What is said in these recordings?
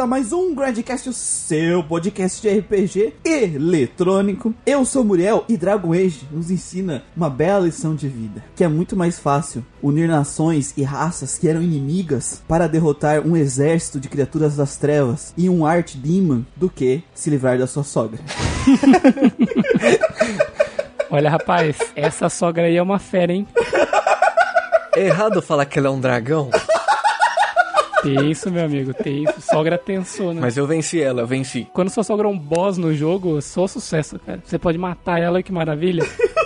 a mais um Grandcast, o seu podcast de RPG eletrônico. Eu sou Muriel e Dragon Age nos ensina uma bela lição de vida, que é muito mais fácil unir nações e raças que eram inimigas para derrotar um exército de criaturas das trevas e um Art Demon do que se livrar da sua sogra. Olha, rapaz, essa sogra aí é uma fera, hein? É errado falar que ela é um dragão? Tem isso, meu amigo, tem isso. Sogra tensona. Mas eu venci ela, eu venci. Quando sua sogra é um boss no jogo, só sucesso, cara. Você pode matar ela, que maravilha.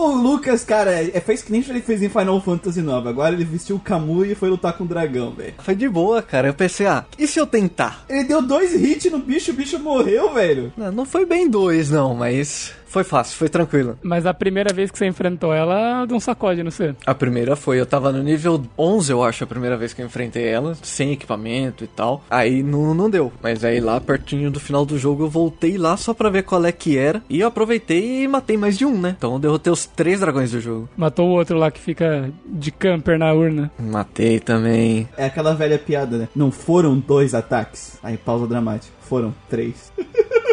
O Lucas, cara, é, fez que nem ele fez em Final Fantasy IX. Agora ele vestiu o Camu e foi lutar com o dragão, velho. Foi de boa, cara. Eu pensei, ah, e se eu tentar? Ele deu dois hits no bicho, o bicho morreu, velho. Não, não foi bem dois, não, mas foi fácil, foi tranquilo. Mas a primeira vez que você enfrentou ela, deu um sacode, não sei. A primeira foi, eu tava no nível 11, eu acho, a primeira vez que eu enfrentei ela, sem equipamento e tal. Aí não, não deu. Mas aí lá, pertinho do final do jogo, eu voltei lá só pra ver qual é que era. E eu aproveitei e matei mais de um, né? Então eu derrotei os três dragões do jogo. Matou o outro lá que fica de camper na urna. Matei também. É aquela velha piada, né? Não foram dois ataques. Aí pausa dramática. Foram três.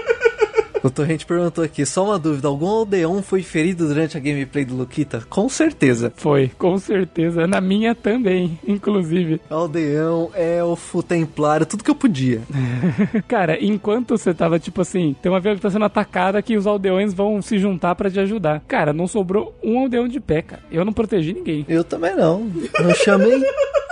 O Torrente perguntou aqui, só uma dúvida, algum aldeão foi ferido durante a gameplay do Luquita? Com certeza. Foi, com certeza. Na minha também, inclusive. Aldeão, elfo, templário, tudo que eu podia. Cara, enquanto você tava, tipo assim, tem uma vila que tá sendo atacada que os aldeões vão se juntar para te ajudar. Cara, não sobrou um aldeão de pé, cara. Eu não protegi ninguém. Eu também não. Não chamei...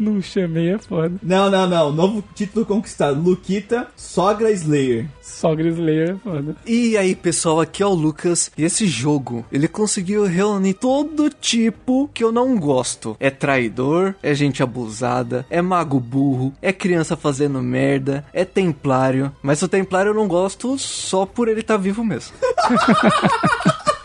Não chamei é foda. Não, não, não. Novo título conquistado. Luquita, Sogra Slayer. Sogra Slayer é foda. E aí, pessoal, aqui é o Lucas. E esse jogo, ele conseguiu reunir todo tipo que eu não gosto. É traidor, é gente abusada, é mago burro, é criança fazendo merda, é templário. Mas o templário eu não gosto só por ele estar tá vivo mesmo.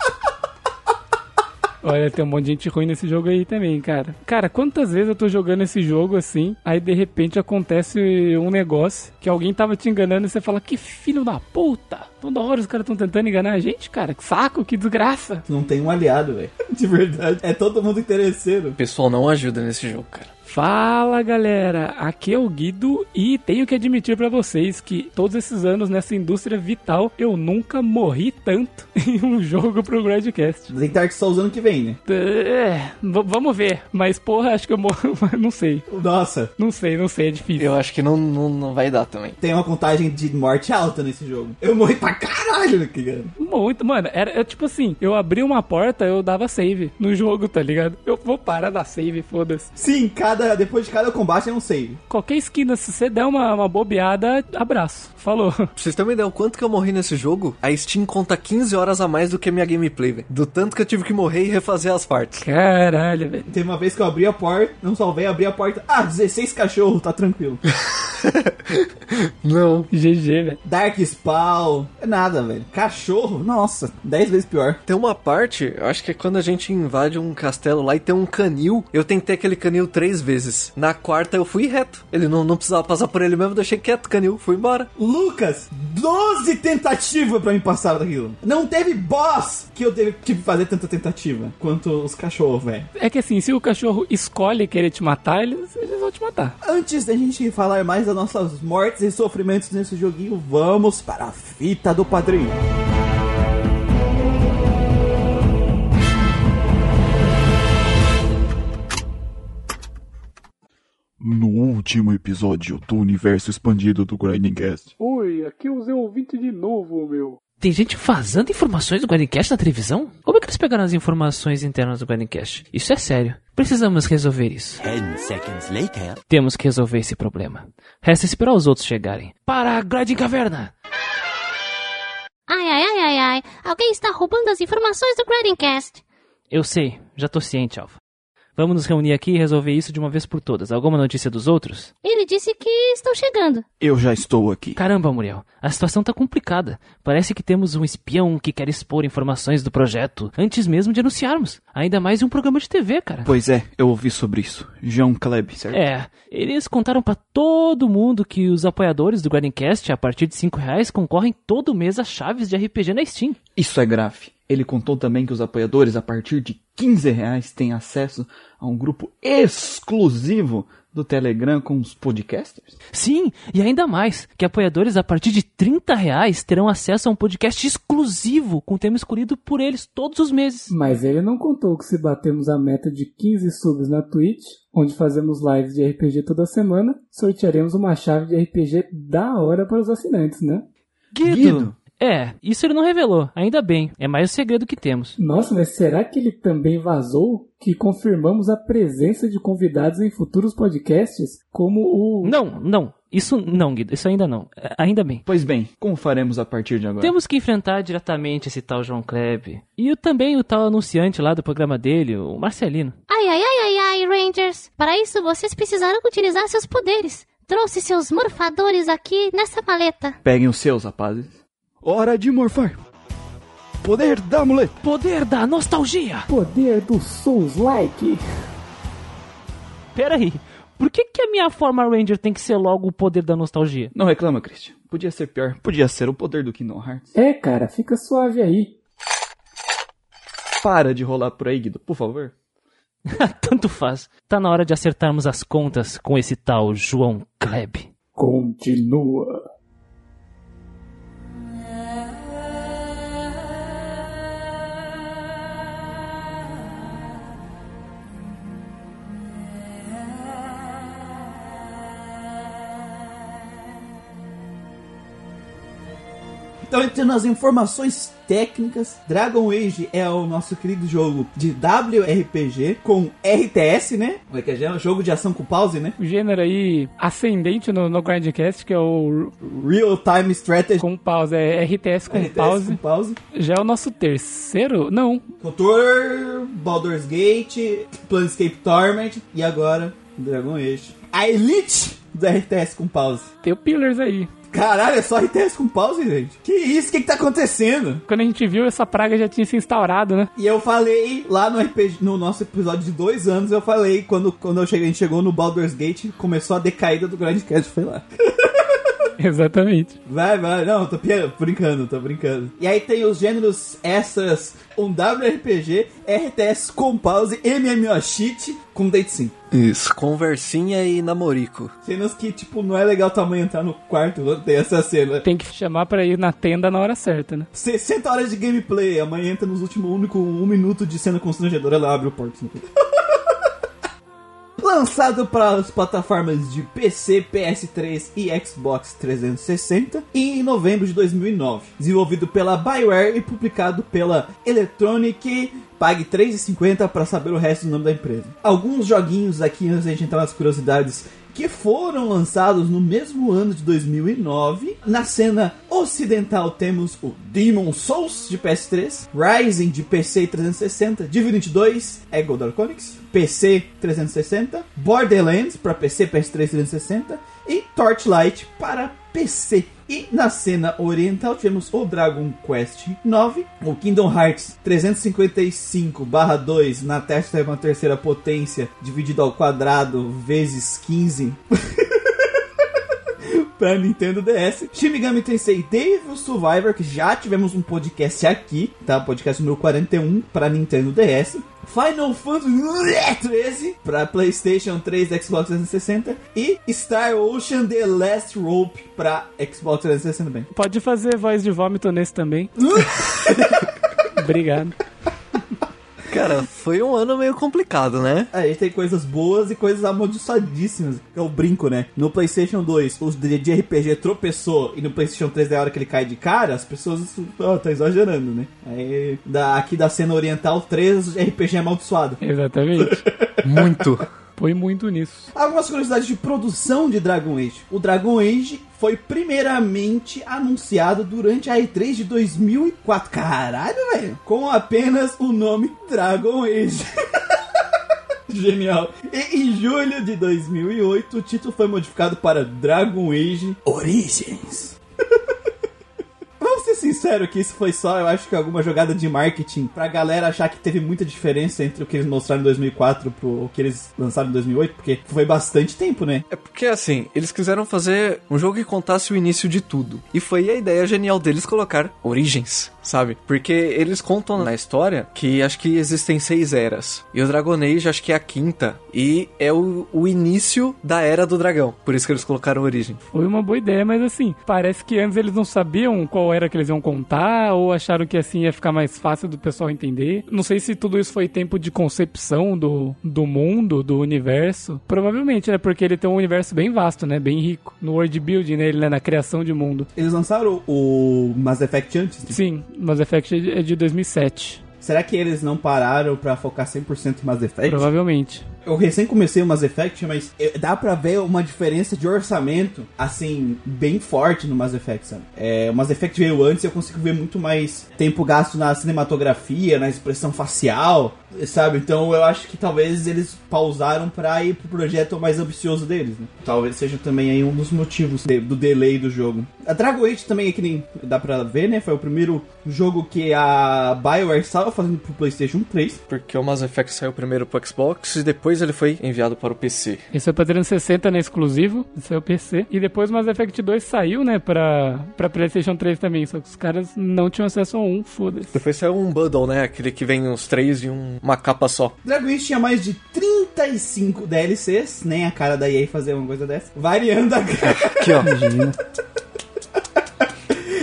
Olha, tem um monte de gente ruim nesse jogo aí também, cara. Cara, quantas vezes eu tô jogando esse jogo assim, aí de repente acontece um negócio que alguém tava te enganando e você fala, que filho da puta! Toda hora os caras estão tentando enganar a gente, cara. Que saco, que desgraça. Não tem um aliado, velho. De verdade. É todo mundo interesseiro. O pessoal não ajuda nesse jogo, cara. Fala galera, aqui é o Guido e tenho que admitir para vocês que todos esses anos nessa indústria vital eu nunca morri tanto em um jogo pro Gradcast. Tem Dark Souls ano que vem, né? É, vamos ver, mas porra, acho que eu morro, não sei. Nossa. Não sei, não sei, é difícil. Eu acho que não, não, não vai dar também. Tem uma contagem de morte alta nesse jogo. Eu morri pra caralho naquele ano. Muito, mano, era, era tipo assim, eu abri uma porta, eu dava save no jogo, tá ligado? Eu vou parar da save, foda-se. Sim, cada cada, depois de cada combate é um save. Qualquer esquina, se você der uma, uma bobeada, abraço. Falou. Pra vocês terem uma ideia, o quanto que eu morri nesse jogo, a Steam conta 15 horas a mais do que a minha gameplay, velho. Do tanto que eu tive que morrer e refazer as partes. Caralho, velho. Teve uma vez que eu abri a porta, não salvei, abri a porta. Ah, 16 cachorros, tá tranquilo. não. GG, velho. Dark Spawn. É nada, velho. Cachorro, nossa, 10 vezes pior. Tem uma parte, eu acho que é quando a gente invade um castelo lá e tem um canil. Eu tentei aquele canil três vezes. Na quarta eu fui reto. Ele não, não precisava passar por ele mesmo, deixei quieto, canil, fui embora. Lucas, 12 tentativas para me passar daquilo. Não teve boss que eu tive que fazer tanta tentativa quanto os cachorros, velho. É que assim, se o cachorro escolhe querer te matar, eles, eles vão te matar. Antes da gente falar mais das nossas mortes e sofrimentos nesse joguinho, vamos para a fita do padrinho. No último episódio do universo expandido do Grindcast. Oi, aqui é o Zé Ouvinte de novo, meu. Tem gente vazando informações do Grindcast na televisão? Como é que eles pegaram as informações internas do Grindcast? Isso é sério. Precisamos resolver isso. Temos que resolver esse problema. Resta esperar os outros chegarem. Para a Grinding Caverna! Ai, ai, ai, ai, ai. Alguém está roubando as informações do Grindcast. Eu sei, já tô ciente, Alpha. Vamos nos reunir aqui e resolver isso de uma vez por todas. Alguma notícia dos outros? Ele disse que estão chegando. Eu já estou aqui. Caramba, Muriel. A situação tá complicada. Parece que temos um espião que quer expor informações do projeto antes mesmo de anunciarmos. Ainda mais em um programa de TV, cara. Pois é, eu ouvi sobre isso. João Kleb, certo? É. Eles contaram para todo mundo que os apoiadores do Guardiancast, a partir de 5 reais, concorrem todo mês a chaves de RPG na Steam. Isso é grave. Ele contou também que os apoiadores, a partir de 15 reais, têm acesso a um grupo exclusivo do Telegram com os podcasters? Sim, e ainda mais, que apoiadores a partir de 30 reais terão acesso a um podcast exclusivo com tema escolhido por eles todos os meses. Mas ele não contou que se batemos a meta de 15 subs na Twitch, onde fazemos lives de RPG toda semana, sortearemos uma chave de RPG da hora para os assinantes, né? Guido! Guido. É, isso ele não revelou, ainda bem, é mais o segredo que temos. Nossa, mas será que ele também vazou que confirmamos a presença de convidados em futuros podcasts, como o... Não, não, isso não, Guido, isso ainda não, É, ainda bem. Pois bem, como faremos a partir de agora? Temos que enfrentar diretamente esse tal João Kleb. E também o tal anunciante lá do programa dele, o Marcelino. Ai, ai, ai, ai, ai, Rangers. Para isso, vocês precisaram utilizar seus poderes. Trouxe seus morfadores aqui nessa maleta. Peguem os seus, rapazes. Hora de morfar. Poder da muleta. Poder da nostalgia! Poder do Souls-like. Pera aí, por que, que a minha forma Ranger tem que ser logo o poder da nostalgia? Não reclama, Christian. Podia ser pior. Podia ser o poder do Kingdom Hearts. É, cara, fica suave aí. Para de rolar por aí, Guido, por favor. Tanto faz. Tá na hora de acertarmos as contas com esse tal João Kleb. Continua. Então, entrando nas informações técnicas, Dragon Age é o nosso querido jogo de WRPG com RTS, né? Como é que é? É um jogo de ação com pause, né? O gênero aí ascendente no, no Grindcast, que é o Real Time Strategy. com pause, é RTS com RTS pause. com pause. Já é o nosso terceiro? Não. Cotor, Baldur's Gate, Planescape Torment e agora Dragon Age. A elite do RTS com pause. Tem o Pillars aí. Caralho, é só RTS com pause, gente? Que isso? O que, que tá acontecendo? Quando a gente viu, essa praga já tinha se instaurado, né? E eu falei lá no RPG, no nosso episódio de dois anos, eu falei, quando, quando eu cheguei, a gente chegou no Baldur's Gate, começou a decaída do Grandcast, foi lá. Exatamente. Vai, vai, não, tô brincando, tô brincando. E aí tem os gêneros essas, um WRPG, RTS com pause, MMO cheat com date sim. Isso, conversinha e namorico. Cenas que, tipo, não é legal tua mãe entrar no quarto tem essa cena. Tem que chamar pra ir na tenda na hora certa, né? 60 horas de gameplay, a mãe entra nos últimos único um minuto de cena constrangedora, ela abre o porto. Lançado para as plataformas de PC, PS3 e Xbox 360 em novembro de 2009. Desenvolvido pela BioWare e publicado pela Electronic. Pague R$ 3,50 para saber o resto do nome da empresa. Alguns joguinhos aqui antes da gente entrar nas curiosidades que foram lançados no mesmo ano de 2009. Na cena ocidental temos o Demon Souls de PS3, Rising de PC e 360, Divinity 2, Ego Darkonix, PC 360, Borderlands para PC, PS3 360 e Torchlight para PC. E na cena oriental tivemos o Dragon Quest 9, o Kingdom Hearts 355/2 na décima terceira potência dividido ao quadrado vezes 15 para Nintendo DS. Shin Megami Tensei Devil Survivor, que já tivemos um podcast aqui, tá? Podcast número 41 para Nintendo DS. Final Fantasy 13 para PlayStation 3 e Xbox 360 e Star Ocean The Last Rope para Xbox 360 também. Pode fazer voz de vômito nesse também. Obrigado. Cara, foi um ano meio complicado, né? A gente tem coisas boas e coisas amaldiçoadíssimas. Que é o brinco, né? No PlayStation 2, o de RPG tropeçou e no PlayStation 3, da hora que ele cai de cara, as pessoas. Ó, tá exagerando, né? Aí, da, aqui da cena oriental, 3 RPG amaldiçoado. Exatamente. Muito. Põe muito nisso. Algumas curiosidades de produção de Dragon Age. O Dragon Age foi primeiramente anunciado durante a E3 de 2004. Caralho, velho! Com apenas o nome Dragon Age. Genial. E em julho de 2008, o título foi modificado para Dragon Age Origins. Sinceros que isso foi só, eu acho que alguma jogada de marketing pra galera achar que teve muita diferença entre o que eles mostraram em 2004 pro que eles lançaram em 2008, porque foi bastante tempo, né? É porque assim, eles quiseram fazer um jogo que contasse o início de tudo. E foi a ideia genial deles colocar Origens. Sabe? Porque eles contam na história que acho que existem seis eras. E o Dragon Age acho que é a quinta. E é o, o início da era do dragão. Por isso que eles colocaram origem. Foi uma boa ideia, mas assim, parece que antes eles não sabiam qual era que eles iam contar, ou acharam que assim ia ficar mais fácil do pessoal entender. Não sei se tudo isso foi tempo de concepção do, do mundo, do universo. Provavelmente, né? Porque ele tem um universo bem vasto, né? Bem rico. No world building, né? Ele, né? Na criação de mundo. Eles lançaram o Mass Effect antes? Sim, Mass Effect é de 2007. Será que eles não pararam pra focar 100% em Mass Effect? Provavelmente. Eu recém comecei o Mass Effect, mas eu- dá pra ver uma diferença de orçamento, assim, bem forte no Mass Effect, sabe? É, o Mass Effect veio antes e eu consigo ver muito mais tempo gasto na cinematografia, na expressão facial, sabe? Então eu acho que talvez eles pausaram pra ir pro projeto mais ambicioso deles, né? Talvez seja também aí um dos motivos de- do delay do jogo. A Dragon Age também é que nem dá pra ver, né? Foi o primeiro jogo que a BioWare estava fazendo pro PlayStation 3. Porque o Mass Effect saiu primeiro pro Xbox e depois ele foi enviado para o PC. Esse foi pra 360, né? Exclusivo. Esse foi o PC. E depois o Mass Effect 2 saiu, né? Pra, pra PlayStation 3 também. Só que os caras não tinham acesso a um, foda-se. Depois saiu um bundle, né? Aquele que vem os três e um- uma capa só. Dragon Age tinha mais de 35 DLCs, nem a cara da EA fazer uma coisa dessa, variando a Aqui, ó.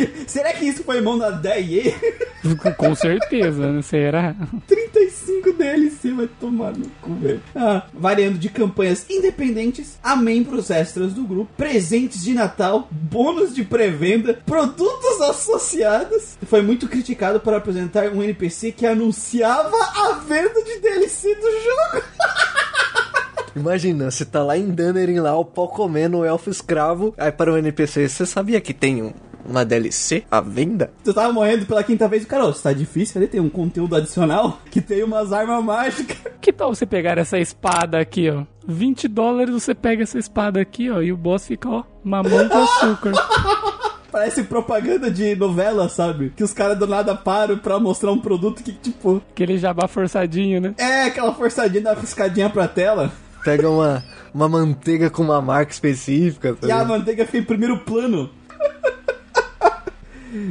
Será que isso foi mão da, da EA? Com certeza, né? Será? 35 DLC vai tomar no cu, velho. Ah, variando de campanhas independentes a membros extras do grupo, presentes de Natal, bônus de pré-venda, produtos associados. Foi muito criticado por apresentar um NPC que anunciava a venda de DLC do jogo. Imagina, você tá lá em Dunnerin lá, o pau comendo o elfo escravo. Aí para o NPC, você sabia que tem um- uma DLC à venda? Tu tava morrendo pela quinta vez, cara, ó, tá difícil, ali tem um conteúdo adicional que tem umas armas mágicas. Que tal você pegar essa espada aqui, ó? 20 dólares você pega essa espada aqui, ó. E o boss fica, ó, mamão com açúcar. Parece propaganda de novela, sabe? Que os caras do nada param pra mostrar um produto que, tipo, Aquele jabá forçadinho, né? é aquela forçadinha da piscadinha pra tela. Pega uma, uma manteiga com uma marca específica. tá E a ligado? manteiga fica em primeiro plano.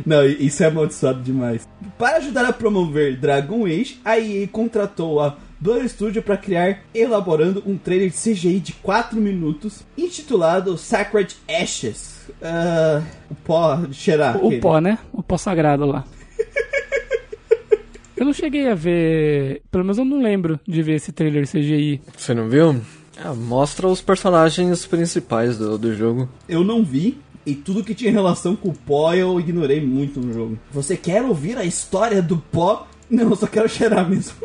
Não, isso é amaldiçoado demais. Para ajudar a promover Dragon Age, a EA contratou a Blur Studio para criar, elaborando um trailer de CGI de 4 minutos, intitulado Sacred Ashes. Ah, o pó de cheirar. O aquele. pó, né? O pó sagrado lá. Eu não cheguei a ver. Pelo menos eu não lembro de ver esse trailer CGI. Você não viu? Ah, mostra os personagens principais do, do jogo. Eu não vi. E tudo que tinha relação com o pó eu ignorei muito no jogo. Você quer ouvir a história do pó? Não, eu só quero cheirar mesmo.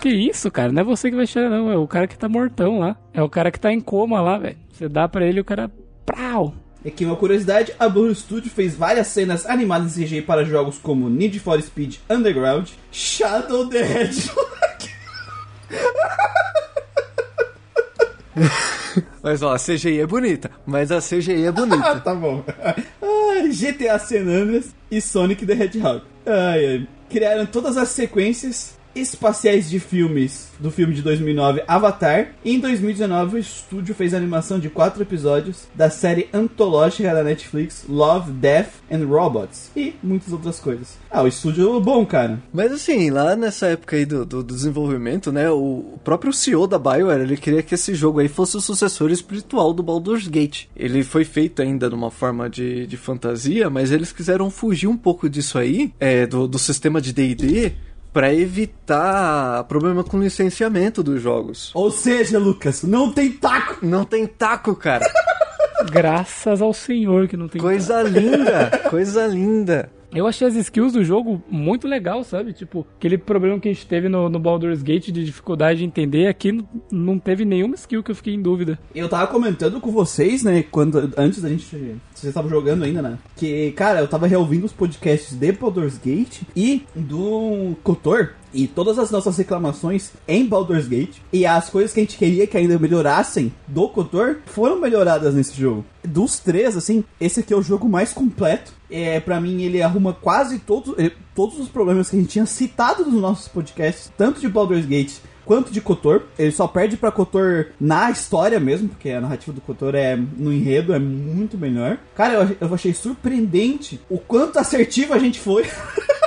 Que isso, cara? Não é você que vai cheirar, não. É o cara que tá mortão lá. É o cara que tá em coma lá, velho. Você dá pra ele e o cara. Prau! E aqui uma curiosidade, a Blue Studio fez várias cenas animadas em CGI para jogos como Need for Speed Underground, Shadow the Hedgehog. Mas ó, a CGI é bonita. Mas a CGI é bonita. tá bom. GTA San Andreas e Sonic the Hedgehog. Ai, ai. Criaram todas as sequências espaciais de filmes do filme de 2009 Avatar. E em 2019 o estúdio fez a animação de quatro episódios da série antológica da Netflix Love, Death and Robots. E muitas outras coisas. Ah, o estúdio é bom, cara. Mas assim, lá nessa época aí do, do desenvolvimento, né, o, próprio CEO da BioWare, ele queria que esse jogo aí fosse o sucessor espiritual do Baldur's Gate. Ele foi feito ainda de uma forma de, de fantasia, mas eles quiseram fugir um pouco disso aí, é, do, do sistema de D&D, pra evitar problema com licenciamento dos jogos. Ou seja, Lucas, não tem taco. Não tem taco, cara. Graças ao senhor que não tem. Coisa linda, coisa linda. Eu achei as skills do jogo muito legal, sabe? Tipo, aquele problema que a gente teve no, no Baldur's Gate de dificuldade de entender, aqui não teve nenhuma skill que eu fiquei em dúvida. Eu tava comentando com vocês, né, quando antes da gente. Vocês estavam jogando ainda, né? Que, cara, eu tava reouvindo os podcasts de Baldur's Gate e do Kotor. E todas as nossas reclamações em Baldur's Gate e as coisas que a gente queria que ainda melhorassem do Kotor foram melhoradas nesse jogo. Dos três, assim, esse aqui é o jogo mais completo. É, para mim, ele arruma quase todos, eh, todos os problemas que a gente tinha citado nos nossos podcasts, tanto de Baldur's Gate quanto de Kotor. Ele só perde pra Kotor na história mesmo, porque a narrativa do Kotor é no enredo é muito melhor. Cara, eu, eu achei surpreendente o quanto assertivo a gente foi.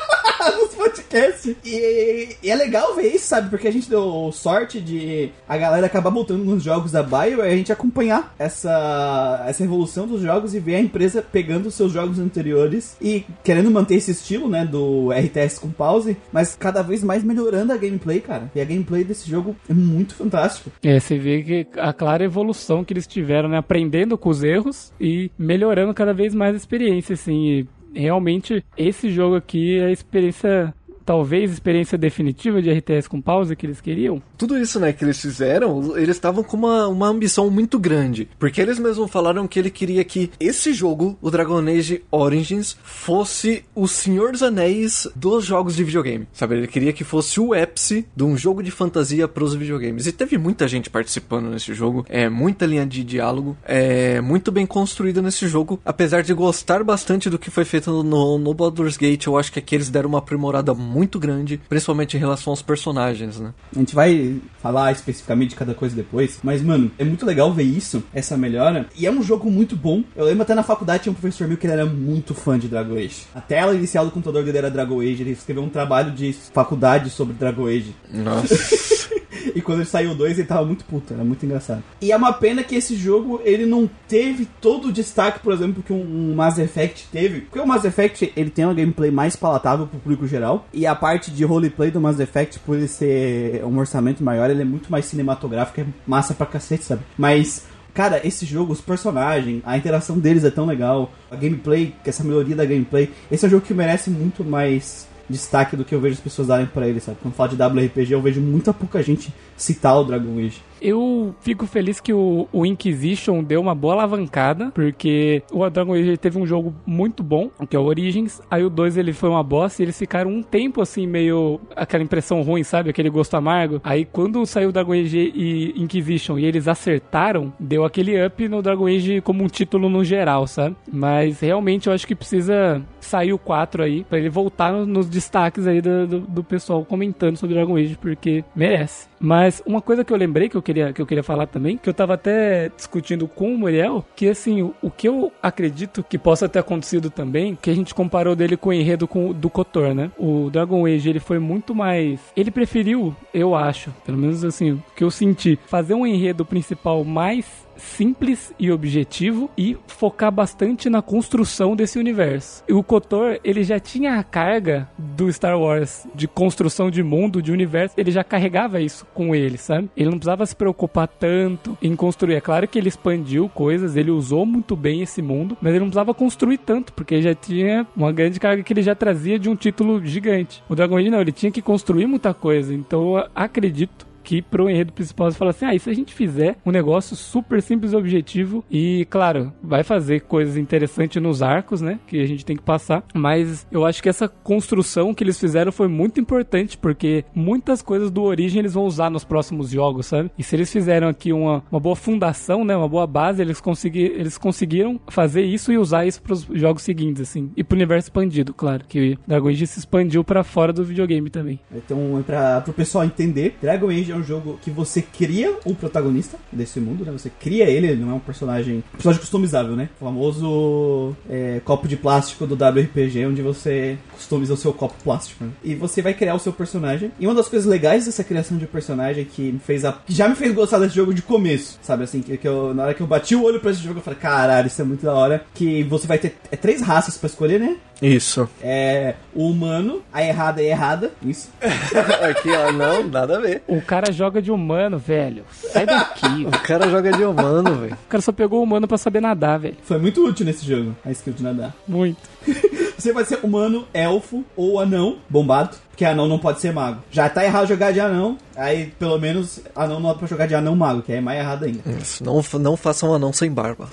nos podcasts. E, e, é legal ver isso, sabe? Porque a gente deu sorte de a galera acabar voltando nos jogos da Bio e a gente acompanhar essa, essa evolução dos jogos e ver a empresa pegando os seus jogos anteriores e querendo manter esse estilo, né? Do RTS com pause, mas cada vez mais melhorando a gameplay, cara. E a gameplay desse jogo é muito fantástico. É, você vê que a clara evolução que eles tiveram, né? Aprendendo com os erros e melhorando cada vez mais a experiência, assim. E realmente esse jogo aqui é a experiência talvez experiência definitiva de RTS com pausa que eles queriam? Tudo isso, né, que eles fizeram, eles estavam com uma, uma ambição muito grande. Porque eles mesmos falaram que ele queria que esse jogo, o Dragon Age Origins, fosse o Senhor dos Anéis dos jogos de videogame. Sabe, ele queria que fosse o ápice de um jogo de fantasia para os videogames. E teve muita gente participando nesse jogo, é muita linha de diálogo, é muito bem construído nesse jogo. Apesar de gostar bastante do que foi feito no, no Baldur's Gate, eu acho que aqui eles deram uma aprimorada muito grande, principalmente em relação aos personagens, né? A gente vai falar especificamente de cada coisa depois, mas, mano, é muito legal ver isso, essa melhora. E é um jogo muito bom. Eu lembro até na faculdade tinha um professor meu que ele era muito fã de Dragon Age. A tela inicial do computador dele era Dragon Age, ele escreveu um trabalho de faculdade sobre Dragon Age. Nossa. e quando ele saiu o 2, ele tava muito puto, era muito engraçado. E é uma pena que esse jogo, ele não teve todo o destaque, por exemplo, que um, Mass Effect teve. Porque o Mass Effect, ele tem uma gameplay mais palatável pro público geral. E a parte de roleplay do Mass Effect, por ele ser um orçamento maior, ele é muito mais cinematográfico, é massa pra cacete, sabe? Mas Cara, esse jogo, os personagens, a interação deles é tão legal, a gameplay, essa melhoria da gameplay, esse é um jogo que merece muito mais destaque do que eu vejo as pessoas darem para ele, sabe? Quando fala de WRPG, eu vejo muita pouca gente citar o Dragon Age. Eu fico feliz que o, o, Inquisition deu uma boa alavancada, porque o Dragon Age teve um jogo muito bom, que é o Origins, aí o 2 ele foi uma bosta e eles ficaram um tempo assim, meio aquela impressão ruim, sabe? Aquele gosto amargo. Aí quando saiu o Dragon Age e Inquisition e eles acertaram, deu aquele up no Dragon Age como um título no geral, sabe? Mas realmente eu acho que precisa sair o 4 aí, para ele voltar nos, destaques aí do, do, do pessoal comentando sobre Dragon Age, porque merece. Mas uma coisa que eu lembrei que eu queria, que eu queria falar também, que eu tava até discutindo com o Muriel, que assim, o, o que eu acredito que possa ter acontecido também, que a gente comparou dele com o enredo com, do Kotor, né? O Dragon Age, ele foi muito mais... Ele preferiu, eu acho, pelo menos assim, o que eu senti, fazer um enredo principal mais simples e objetivo e focar bastante na construção desse universo. E o Kotor, ele já tinha a carga do Star Wars de construção de mundo, de universo, ele já carregava isso com ele, sabe? Ele não precisava se preocupar tanto em construir. É claro que ele expandiu coisas, ele usou muito bem esse mundo, mas ele não precisava construir tanto, porque já tinha uma grande carga que ele já trazia de um título gigante. O Dragon Age não, ele tinha que construir muita coisa. Então acredito que pro enredo principal você fala assim: ah, e se a gente fizer um negócio super simples e objetivo e, claro, vai fazer coisas interessantes nos arcos, né? Que a gente tem que passar. Mas eu acho que essa construção que eles fizeram foi muito importante, porque muitas coisas do Origem eles vão usar nos próximos jogos, sabe? E se eles fizeram aqui uma, uma boa fundação, né? Uma boa base, eles, consegui, eles conseguiram fazer isso e usar isso pros jogos seguintes, assim. E pro universo expandido, claro. Que Dragon Age se expandiu para fora do videogame também. Então, pra, pro pessoal entender, Dragon Age é um jogo que você cria o protagonista desse mundo, né? Você cria ele, ele não é um personagem. personagem customizável, né? O famoso é, copo de plástico do WRPG, onde você customiza o seu copo plástico. Né? E você vai criar o seu personagem. E uma das coisas legais dessa criação de personagem que me fez a. que já me fez gostar desse jogo de começo, sabe? Assim, que, que eu, na hora que eu bati o olho pra esse jogo, eu falei, caralho, isso é muito da hora. Que você vai ter é, três raças para escolher, né? Isso. É o humano, a errada é errada. Isso. Aqui, ó, não, nada a ver. O cara joga de humano, velho. Sai daqui. o cara joga de humano, velho. O cara só pegou o humano pra saber nadar, velho. Foi muito útil nesse jogo, a skill de nadar. Muito. Você vai ser humano, elfo ou anão, bombado. Porque anão não pode ser mago. Já tá errado jogar de anão. Aí, pelo menos, anão não dá pra jogar de anão mago, que é mais errado ainda. Isso, não, não façam um anão sem barba.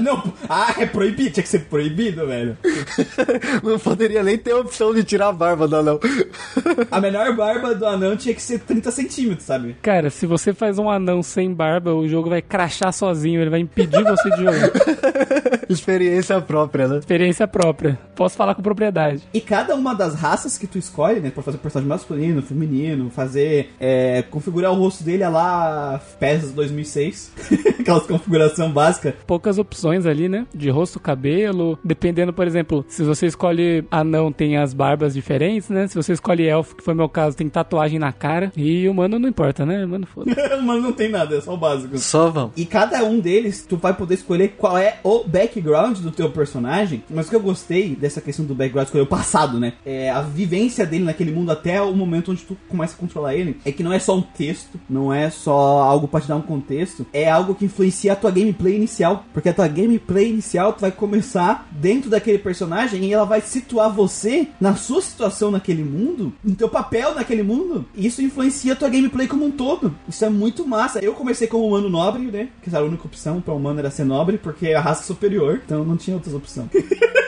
Não, ah, é proibido, tinha que ser proibido, velho. não poderia nem ter a opção de tirar a barba do anão. a menor barba do anão tinha que ser 30 centímetros, sabe? Cara, se você faz um anão sem barba, o jogo vai crachar sozinho, ele vai impedir você de jogar. Experiência própria, né? Experiência própria. Posso falar com propriedade. E cada uma das raças que tu escolhe, né? Pra fazer personagem masculino, feminino, fazer. É, configurar o rosto dele a lá PES 2006. Aquelas configuração básica. Poucas opções ali, né? De rosto, cabelo. Dependendo, por exemplo, se você escolhe anão, tem as barbas diferentes, né? Se você escolhe elfo, que foi meu caso, tem tatuagem na cara. E humano não importa, né? Mano, foda. Mas não tem nada, é só o básico. Só vamos. E cada um deles, tu vai poder escolher qual é o background do teu personagem. Mas o que eu gostei dessa questão do background, escolher o passado, né? É a vivência dele naquele mundo até o momento onde tu começa a controlar ele. É que não é só um texto, não é só algo pra te dar um contexto. É algo que influencia a tua gameplay inicial. Porque a tua gameplay inicial, tu vai começar dentro daquele personagem e ela vai situar você na sua situação naquele mundo, no teu papel naquele mundo. E isso influencia a tua gameplay como um todo. Isso é muito massa. Eu comecei como humano nobre, né? Que era a única opção para humano era ser nobre, porque é a raça superior. Então não tinha outras opções.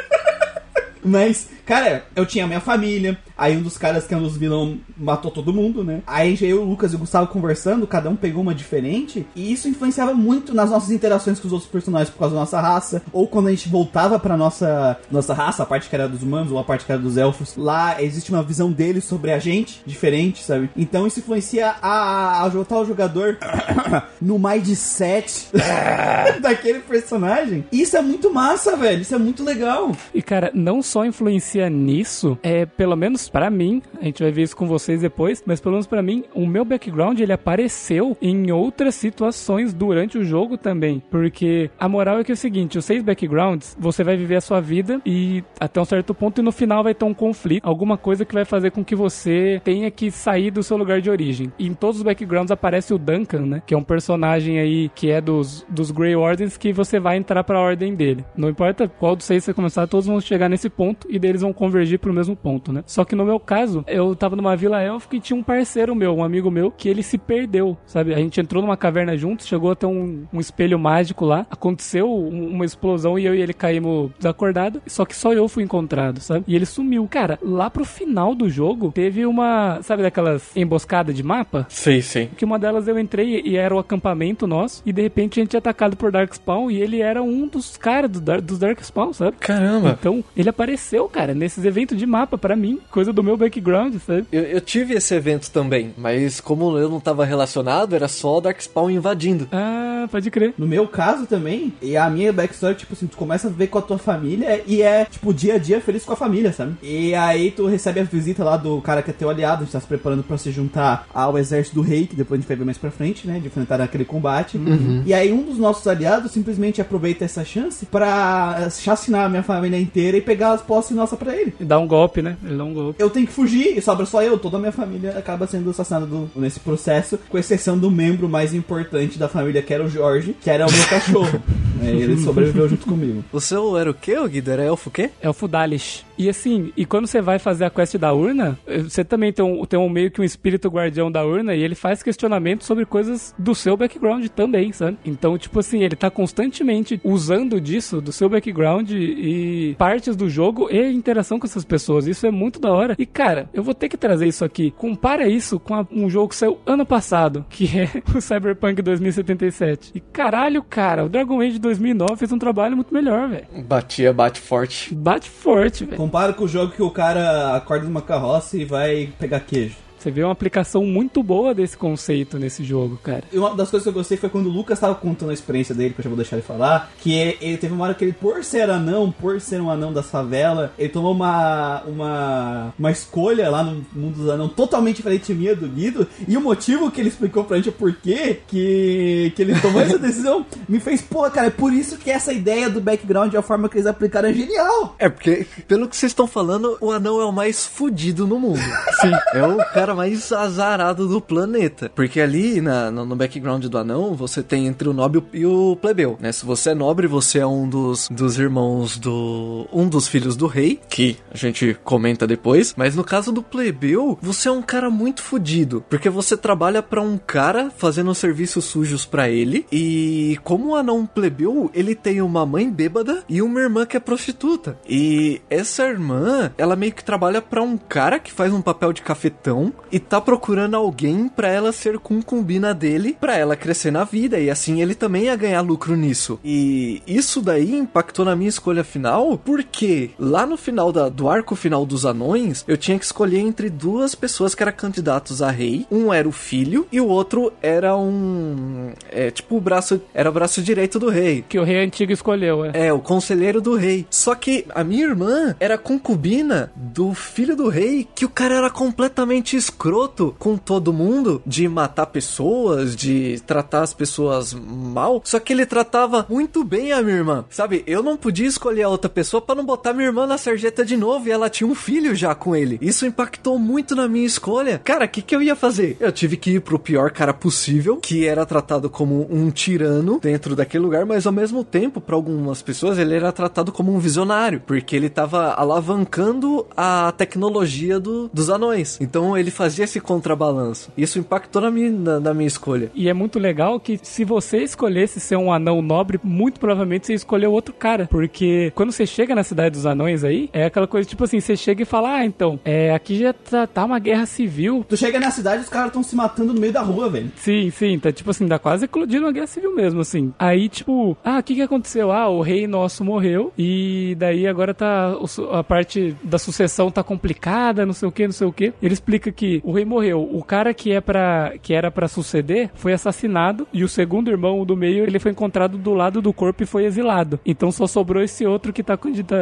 Mas, cara, eu tinha minha família. Aí um dos caras que é um dos vilão matou todo mundo, né? Aí eu, o Lucas e o Gustavo conversando, cada um pegou uma diferente. E isso influenciava muito nas nossas interações com os outros personagens por causa da nossa raça. Ou quando a gente voltava pra nossa, nossa raça, a parte que era dos humanos ou a parte que era dos elfos. Lá existe uma visão deles sobre a gente, diferente, sabe? Então isso influencia a, a, a o jogador no mindset daquele personagem. Isso é muito massa, velho. Isso é muito legal. E, cara, não só influencia nisso, é pelo menos pra mim, a gente vai ver isso com vocês depois, mas pelo menos pra mim, o meu background ele apareceu em outras situações durante o jogo também. Porque a moral é que é o seguinte: os seis backgrounds, você vai viver a sua vida e até um certo ponto, e no final vai ter um conflito, alguma coisa que vai fazer com que você tenha que sair do seu lugar de origem. E em todos os backgrounds aparece o Duncan, né? Que é um personagem aí que é dos, dos Grey Ordens que você vai entrar pra ordem dele. Não importa qual dos seis você começar, todos vão chegar nesse ponto e deles vão convergir pro mesmo ponto, né? Só que no meu caso, eu tava numa vila élfica e tinha um parceiro meu, um amigo meu, que ele se perdeu, sabe? A gente entrou numa caverna juntos, chegou até um, um espelho mágico lá, aconteceu um- uma explosão e eu e ele caímos desacordados, só que só eu fui encontrado, sabe? E ele sumiu. Cara, lá pro final do jogo, teve uma, sabe daquelas emboscadas de mapa? Sei, sei. que uma delas eu entrei e era o acampamento nosso, e de repente a gente é atacado por Darkspawn e ele era um dos caras do dos Darkspawn, sabe? Caramba. Então, ele apareceu, cara, nesses eventos de mapa pra mim, coisa do meu background, sabe? Eu, eu tive esse evento também, mas como eu não tava relacionado, era só o Darkspawn invadindo. Ah, pode crer. No meu caso também, e a minha backstory, tipo assim, tu começa a ver com a tua família e é, tipo, dia a dia feliz com a família, sabe? E aí tu recebe a visita lá do cara que é teu aliado, a gente tá se preparando pra se juntar ao exército do rei, que depois a gente vai ver mais pra frente, né? De enfrentar aquele combate. E aí um dos nossos aliados simplesmente aproveita essa chance pra chacinar a minha família inteira e pegar as posses nossas pra ele. E dá um golpe, né? Ele dá um golpe. Eu tenho que fugir e sobra só eu, toda a minha família acaba sendo assassinada do- nesse processo, com exceção do membro mais importante da família, que era o Jorge, que era o meu cachorro. É, ele sobreviveu junto comigo. O seu era o quê, o Guido? Era elfo o quê? É o Fudalish. E assim, e quando você vai fazer a quest da urna, eh, você também tem um, tem um meio que um espírito guardião da urna e ele faz questionamento sobre coisas do seu background também, sabe? Então, tipo assim, ele tá constantemente usando disso, do seu background e partes do jogo e a interação com essas pessoas. Isso é muito da hora. E cara, eu vou ter que trazer isso aqui. Compara isso com a- um jogo que saiu ano passado, que é o Cyberpunk 2077. E caralho, cara, o Dragon Age 2009 fez um trabalho muito melhor, velho. Batia, bate forte. Bate forte, velho. Compara com o jogo que o cara acorda numa carroça e vai pegar queijo. Você vê uma aplicação muito boa desse conceito nesse jogo, cara. E uma das coisas que eu gostei foi quando o Lucas tava contando a experiência dele, que eu já vou deixar ele falar, que ele teve uma hora que ele, por ser anão, por ser um anão da favela, ele tomou uma, uma, uma escolha lá no mundo dos anãos totalmente diferente de minha do Guido, e o motivo que ele explicou pra gente o porquê que, que ele tomou essa decisão me fez, pô, cara, é por isso que essa ideia do background e a forma que eles aplicaram é genial. É, porque, pelo que vocês estão falando, o anão é o mais fudido no mundo. Sim. É o cara mais azarado do planeta. Porque ali, na, no, no background do anão, você tem entre o nobre e o plebeu, né? Se você é nobre, você é um dos, dos irmãos do... Um dos filhos do rei, que a gente comenta depois. Mas no caso do plebeu, você é um cara muito fudido. Porque você trabalha pra um cara fazendo serviços sujos pra ele. E como o anão plebeu, ele tem uma mãe bêbada e uma irmã que é prostituta. E essa irmã, ela meio que trabalha pra um cara que faz um papel de cafetão e tá procurando alguém para ela ser concubina dele, para ela crescer na vida e assim ele também ia ganhar lucro nisso. E isso daí impactou na minha escolha final, porque lá no final da, do arco final dos anões, eu tinha que escolher entre duas pessoas que eram candidatos a rei. Um era o filho e o outro era um é tipo o braço era o braço direito do rei. Que o rei antigo escolheu, é. É, o conselheiro do rei. Só que a minha irmã era concubina do filho do rei, que o cara era completamente escroto com todo mundo, de matar pessoas, de tratar as pessoas mal. Só que ele tratava muito bem a minha irmã. Sabe, eu não podia escolher a outra pessoa para não botar minha irmã na sarjeta de novo e ela tinha um filho já com ele. Isso impactou muito na minha escolha. Cara, o que, que eu ia fazer? Eu tive que ir pro pior cara possível, que era tratado como um tirano dentro daquele lugar, mas ao mesmo tempo, para algumas pessoas, ele era tratado como um visionário, porque ele tava alavancando a tecnologia do, dos anões. Então ele fazia esse contrabalanço. Isso impactou na minha, na, na minha escolha. E é muito legal que se você escolhesse ser um anão nobre, muito provavelmente você escolheu outro cara. Porque quando você chega na cidade dos anões aí, é aquela coisa tipo assim, você chega e fala, ah, então, é, aqui já tá, tá uma guerra civil. Tu chega na cidade, os caras estão se matando no meio da rua, velho. Sim, sim, tá tipo assim, tá quase eclodindo uma guerra civil mesmo, assim. Aí, tipo, ah, o que que aconteceu? Ah, o rei nosso morreu e daí agora tá a parte da sucessão tá complicada, não sei o que, não sei o que. Ele explica que o rei morreu, o cara que é para que era para suceder foi assassinado e o segundo irmão, o do meio, ele foi encontrado do lado do corpo e foi exilado. Então só sobrou esse outro que tá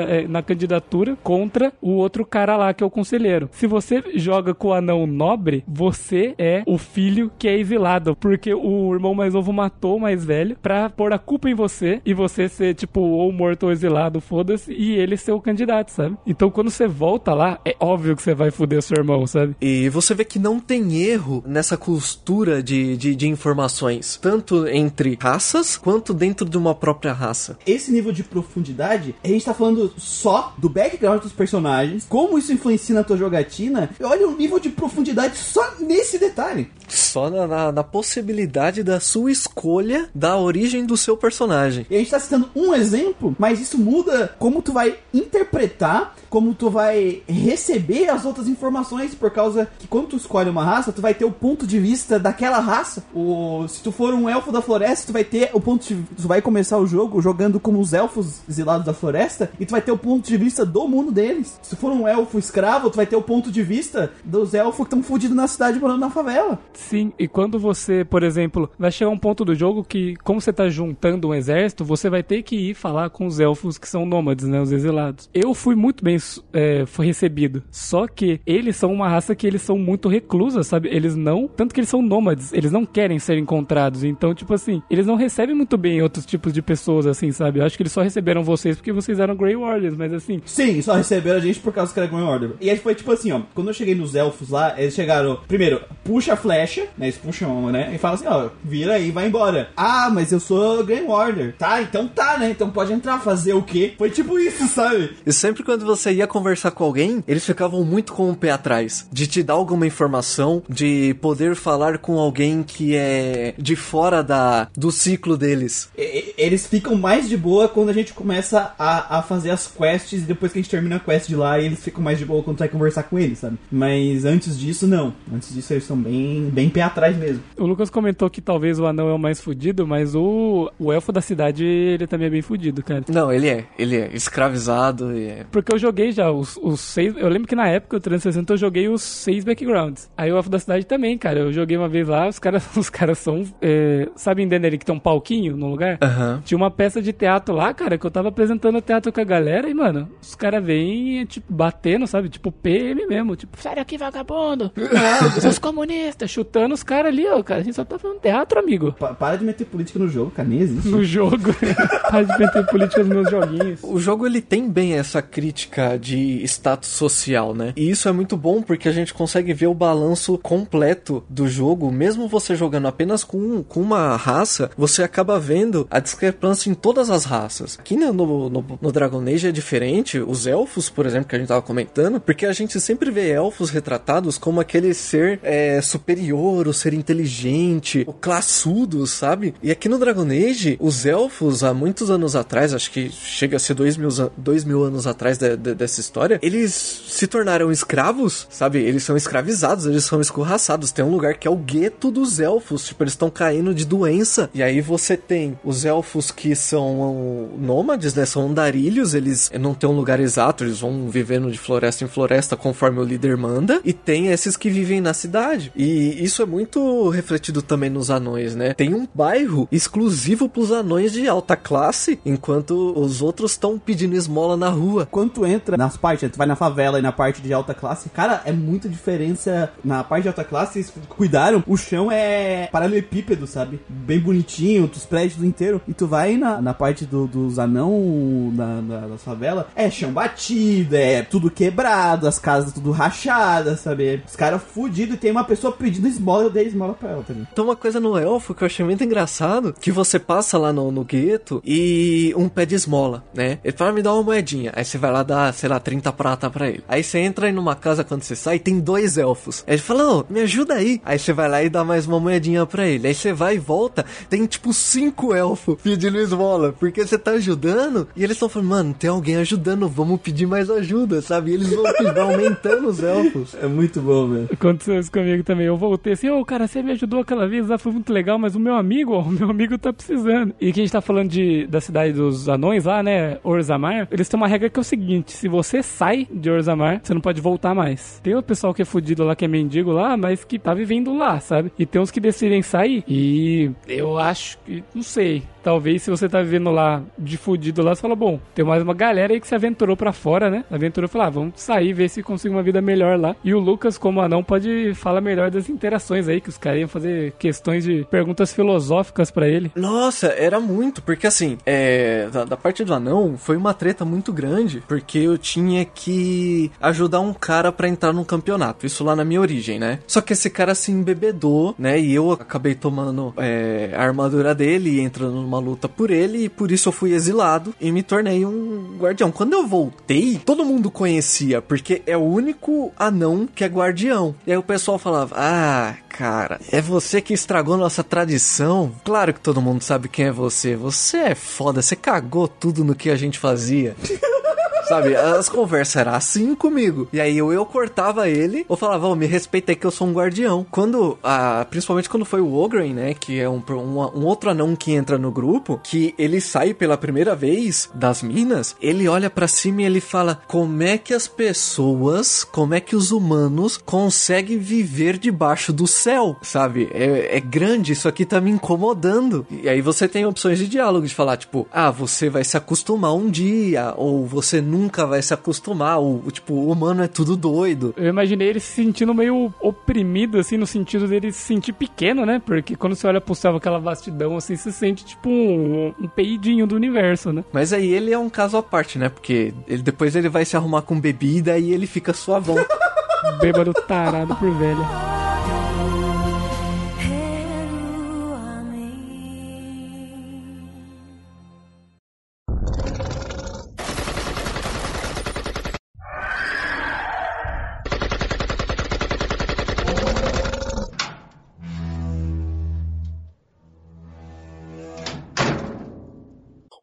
é, na candidatura contra o outro cara lá que é o conselheiro. Se você joga com o anão nobre, você é o filho que é exilado, porque o irmão mais novo matou o mais velho pra pôr a culpa em você e você ser tipo ou morto ou exilado, foda-se, e ele ser o candidato, sabe? Então quando você volta lá, é óbvio que você vai foder seu irmão, sabe? E você vê que não tem erro nessa costura de, de, de informações, tanto entre raças quanto dentro de uma própria raça. Esse nível de profundidade, a gente tá falando só do background dos personagens, como isso influencia na tua jogatina. E olha o nível de profundidade só nesse detalhe. Só na, na, na, possibilidade da sua escolha da origem do seu personagem. E a gente tá citando um exemplo, mas isso muda como tu vai interpretar, como tu vai receber as outras informações, por causa que quando tu escolhe uma raça, tu vai ter o ponto de vista daquela raça. O, se tu for um elfo da floresta, tu vai ter o ponto de, Tu vai começar o jogo jogando como os elfos exilados da floresta, e tu vai ter o ponto de vista do mundo deles. Se tu for um elfo escravo, tu vai ter o ponto de vista dos elfos que estão fudidos na cidade morando na favela. Sim, e quando você, por exemplo, vai chegar um ponto do jogo que, como você tá juntando um exército, você vai ter que ir falar com os elfos que são nômades, né? Os exilados. Eu fui muito bem é, fui recebido. Só que eles são uma raça que eles são muito reclusas, sabe? Eles não. Tanto que eles são nômades, eles não querem ser encontrados. Então, tipo assim, eles não recebem muito bem outros tipos de pessoas, assim, sabe? Eu acho que eles só receberam vocês porque vocês eram Grey Warriors, mas assim. Sim, só receberam a gente por causa que era Grey Order. E aí foi tipo assim, ó. Quando eu cheguei nos elfos lá, eles chegaram. Primeiro, puxa a flecha né? Eles puxam, né? E fala assim, ó, vira aí, vai embora. Ah, mas eu sou Game Order. Tá, então tá, né? Então pode entrar, fazer o quê? Foi tipo isso, sabe? E sempre quando você ia conversar com alguém, eles ficavam muito com o pé atrás. De te dar alguma informação, de poder falar com alguém que é de fora da, do ciclo deles. E, eles ficam mais de boa quando a gente começa a, a fazer as quests e depois que a gente termina a quest de lá, eles ficam mais de boa quando tu vai conversar com eles, sabe? Mas antes disso, não. Antes disso, eles são bem, bem pé atrás mesmo. O Lucas comentou que talvez o anão é o mais fudido, mas o, o elfo da cidade, ele também é bem fudido, cara. Não, ele é. Ele é escravizado e é... Porque eu joguei já os, os seis... Eu lembro que na época, o 360, eu joguei os seis backgrounds. Aí o elfo da cidade também, cara. Eu joguei uma vez lá, os caras os caras são... É, sabe em Denner que tem um palquinho no lugar? Uhum. Tinha uma peça de teatro lá, cara, que eu tava apresentando teatro com a galera e, mano, os caras vêm, tipo, batendo, sabe? Tipo, PM mesmo. Tipo, sai aqui, vagabundo! seus comunistas! Chutando os caras ali, ó, cara. A gente só tá fazendo teatro, amigo. Pa para de meter política no jogo, cara. Nem existe. No jogo. para de meter política nos meus joguinhos. O jogo, ele tem bem essa crítica de status social, né? E isso é muito bom porque a gente consegue ver o balanço completo do jogo. Mesmo você jogando apenas com, com uma raça, você acaba vendo a discrepância em todas as raças. Aqui no, no, no Dragon Age é diferente. Os elfos, por exemplo, que a gente tava comentando, porque a gente sempre vê elfos retratados como aquele ser é, superior, o ser inteligente, o classudo, sabe? E aqui no Dragon Age, os elfos, há muitos anos atrás, acho que chega a ser dois mil, dois mil anos atrás de, de, dessa história, eles se tornaram escravos, sabe? Eles são escravizados, eles são escorraçados. Tem um lugar que é o gueto dos elfos, tipo, eles estão caindo de doença. E aí você tem os elfos que são nômades, né? São andarilhos, eles não têm um lugar exato, eles vão vivendo de floresta em floresta conforme o líder manda. E tem esses que vivem na cidade. E isso é muito refletido também nos anões, né? Tem um bairro exclusivo pros anões de alta classe, enquanto os outros estão pedindo esmola na rua. Quando tu entra nas partes, tu vai na favela e na parte de alta classe, cara, é muita diferença. Na parte de alta classe, eles cuidaram, o chão é paralelepípedo, sabe? Bem bonitinho, os prédios inteiro. E tu vai na, na parte do, dos anão, na, na favela, é chão batido, é tudo quebrado, as casas tudo rachadas, sabe? Os caras fudidos e tem uma pessoa pedindo esmola, eu dei esmola pra ela também. Então uma coisa no elfo que eu achei muito engraçado, que você passa lá no, no gueto e um pé de esmola, né? Ele fala, me dá uma moedinha. Aí você vai lá dar, sei lá, 30 prata pra ele. Aí você entra aí numa casa quando você sai, tem dois elfos. Aí ele fala, ô, me ajuda aí. Aí você vai lá e dá mais uma moedinha pra ele. Aí você vai e volta, tem tipo cinco elfos pedindo esmola, porque você tá ajudando e eles estão falando, mano, tem alguém ajudando, vamos pedir mais ajuda, sabe? E eles vão pedir, aumentando os elfos. É muito bom, velho. Aconteceu isso comigo também. Eu voltei assim, ô cara, você me ajudou aquela vez, lá foi muito legal, mas o meu amigo, ó, o meu amigo tá precisando. E que a gente tá falando de, da cidade dos anões lá, né? Orzamar, eles têm uma regra que é o seguinte: se você sai de Orzamar, você não pode voltar mais. Tem o pessoal que é fudido lá, que é mendigo lá, mas que tá vivendo lá, sabe? E tem uns que decidem sair. E eu acho que, não sei. Talvez se você tá vivendo lá de fudido lá, você fala, bom, tem mais uma galera aí que se aventurou pra fora, né? Aventurou e falou, ah, vamos sair, ver se consigo uma vida melhor lá. E o Lucas, como anão, pode falar melhor das interações aí, que os caras iam fazer questões de perguntas filosóficas pra ele. Nossa, era muito, porque assim, é, da, da parte do anão foi uma treta muito grande, porque eu tinha que ajudar um cara pra entrar num campeonato, isso lá na minha origem, né? Só que esse cara se embebedou, né? E eu acabei tomando é, a armadura dele e entrando numa luta por ele, e por isso eu fui exilado e me tornei um guardião. Quando eu voltei, todo mundo conhecia, porque é o único anão que é guardião. E aí o pessoal falava: Ah, cara, é você que estragou nossa tradição. Claro que todo mundo sabe quem é você. Você é foda, você cagou tudo no que a gente fazia. Sabe, as conversas eram assim comigo. E aí eu, eu cortava ele, ou falava, oh, me respeita que eu sou um guardião. Quando, ah, principalmente quando foi o Ogren, né, que é um, um, um, outro anão que entra no grupo, que ele sai pela primeira vez das minas, ele olha para cima e ele fala, como é que as pessoas, como é que os humanos conseguem viver debaixo do céu, sabe? É, é grande, isso aqui tá me incomodando. E aí você tem opções de diálogo, de falar, tipo, ah, você vai se acostumar um dia, ou você nunca vai se acostumar, o, o tipo, o humano é tudo doido. Eu imaginei ele se sentindo meio oprimido, assim, no sentido dele se sentir pequeno, né? Porque quando você olha pro céu, aquela vastidão, assim, se sente tipo um, um peidinho do universo, né? Mas aí ele é um caso à parte, né? Porque ele, depois ele vai se arrumar com bebida e ele fica suavão. Bêbado tarado por velho.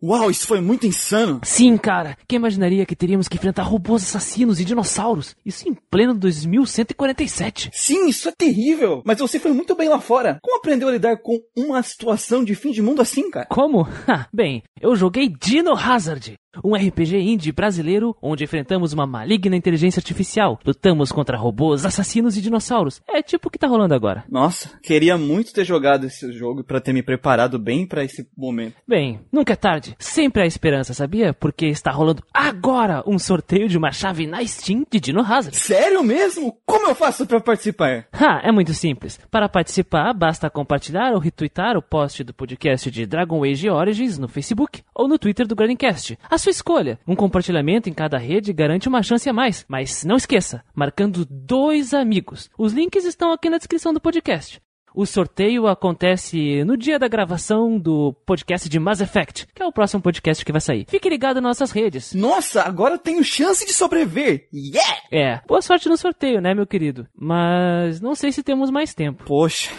Uau, isso foi muito insano. Sim, cara. Quem imaginaria que teríamos que enfrentar robôs assassinos e dinossauros? Isso em pleno 2147. Sim, isso é terrível. Mas você foi muito bem lá fora. Como aprendeu a lidar com uma situação de fim de mundo assim, cara? Como? Ha, bem, eu joguei Dino Hazard. Um RPG indie brasileiro onde enfrentamos uma maligna inteligência artificial, lutamos contra robôs, assassinos e dinossauros. É tipo o que tá rolando agora. Nossa, queria muito ter jogado esse jogo para ter me preparado bem para esse momento. Bem, nunca é tarde. Sempre há esperança, sabia? Porque está rolando agora um sorteio de uma chave na Steam de Dino Hazard. Sério mesmo? Como eu faço para participar? Ha, é muito simples. Para participar, basta compartilhar ou retweetar o post do podcast de Dragon Age Origins no Facebook ou no Twitter do Grandcast. A sua escolha. Um compartilhamento em cada rede garante uma chance a mais. Mas não esqueça, marcando dois amigos. Os links estão aqui na descrição do podcast. O sorteio acontece no dia da gravação do podcast de Mass Effect, que é o próximo podcast que vai sair. Fique ligado nas nossas redes. Nossa, agora eu tenho chance de sobreviver. Yeah! É, boa sorte no sorteio, né, meu querido? Mas não sei se temos mais tempo. Poxa.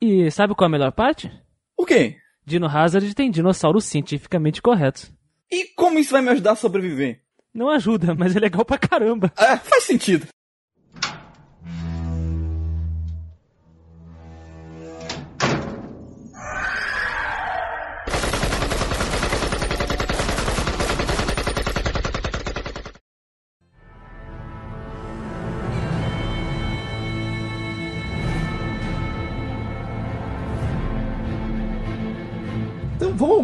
E sabe qual é a melhor parte? O quê? Dino Hazard tem dinossauros cientificamente corretos. E como isso vai me ajudar a sobreviver? Não ajuda, mas é legal pra caramba. É, faz sentido.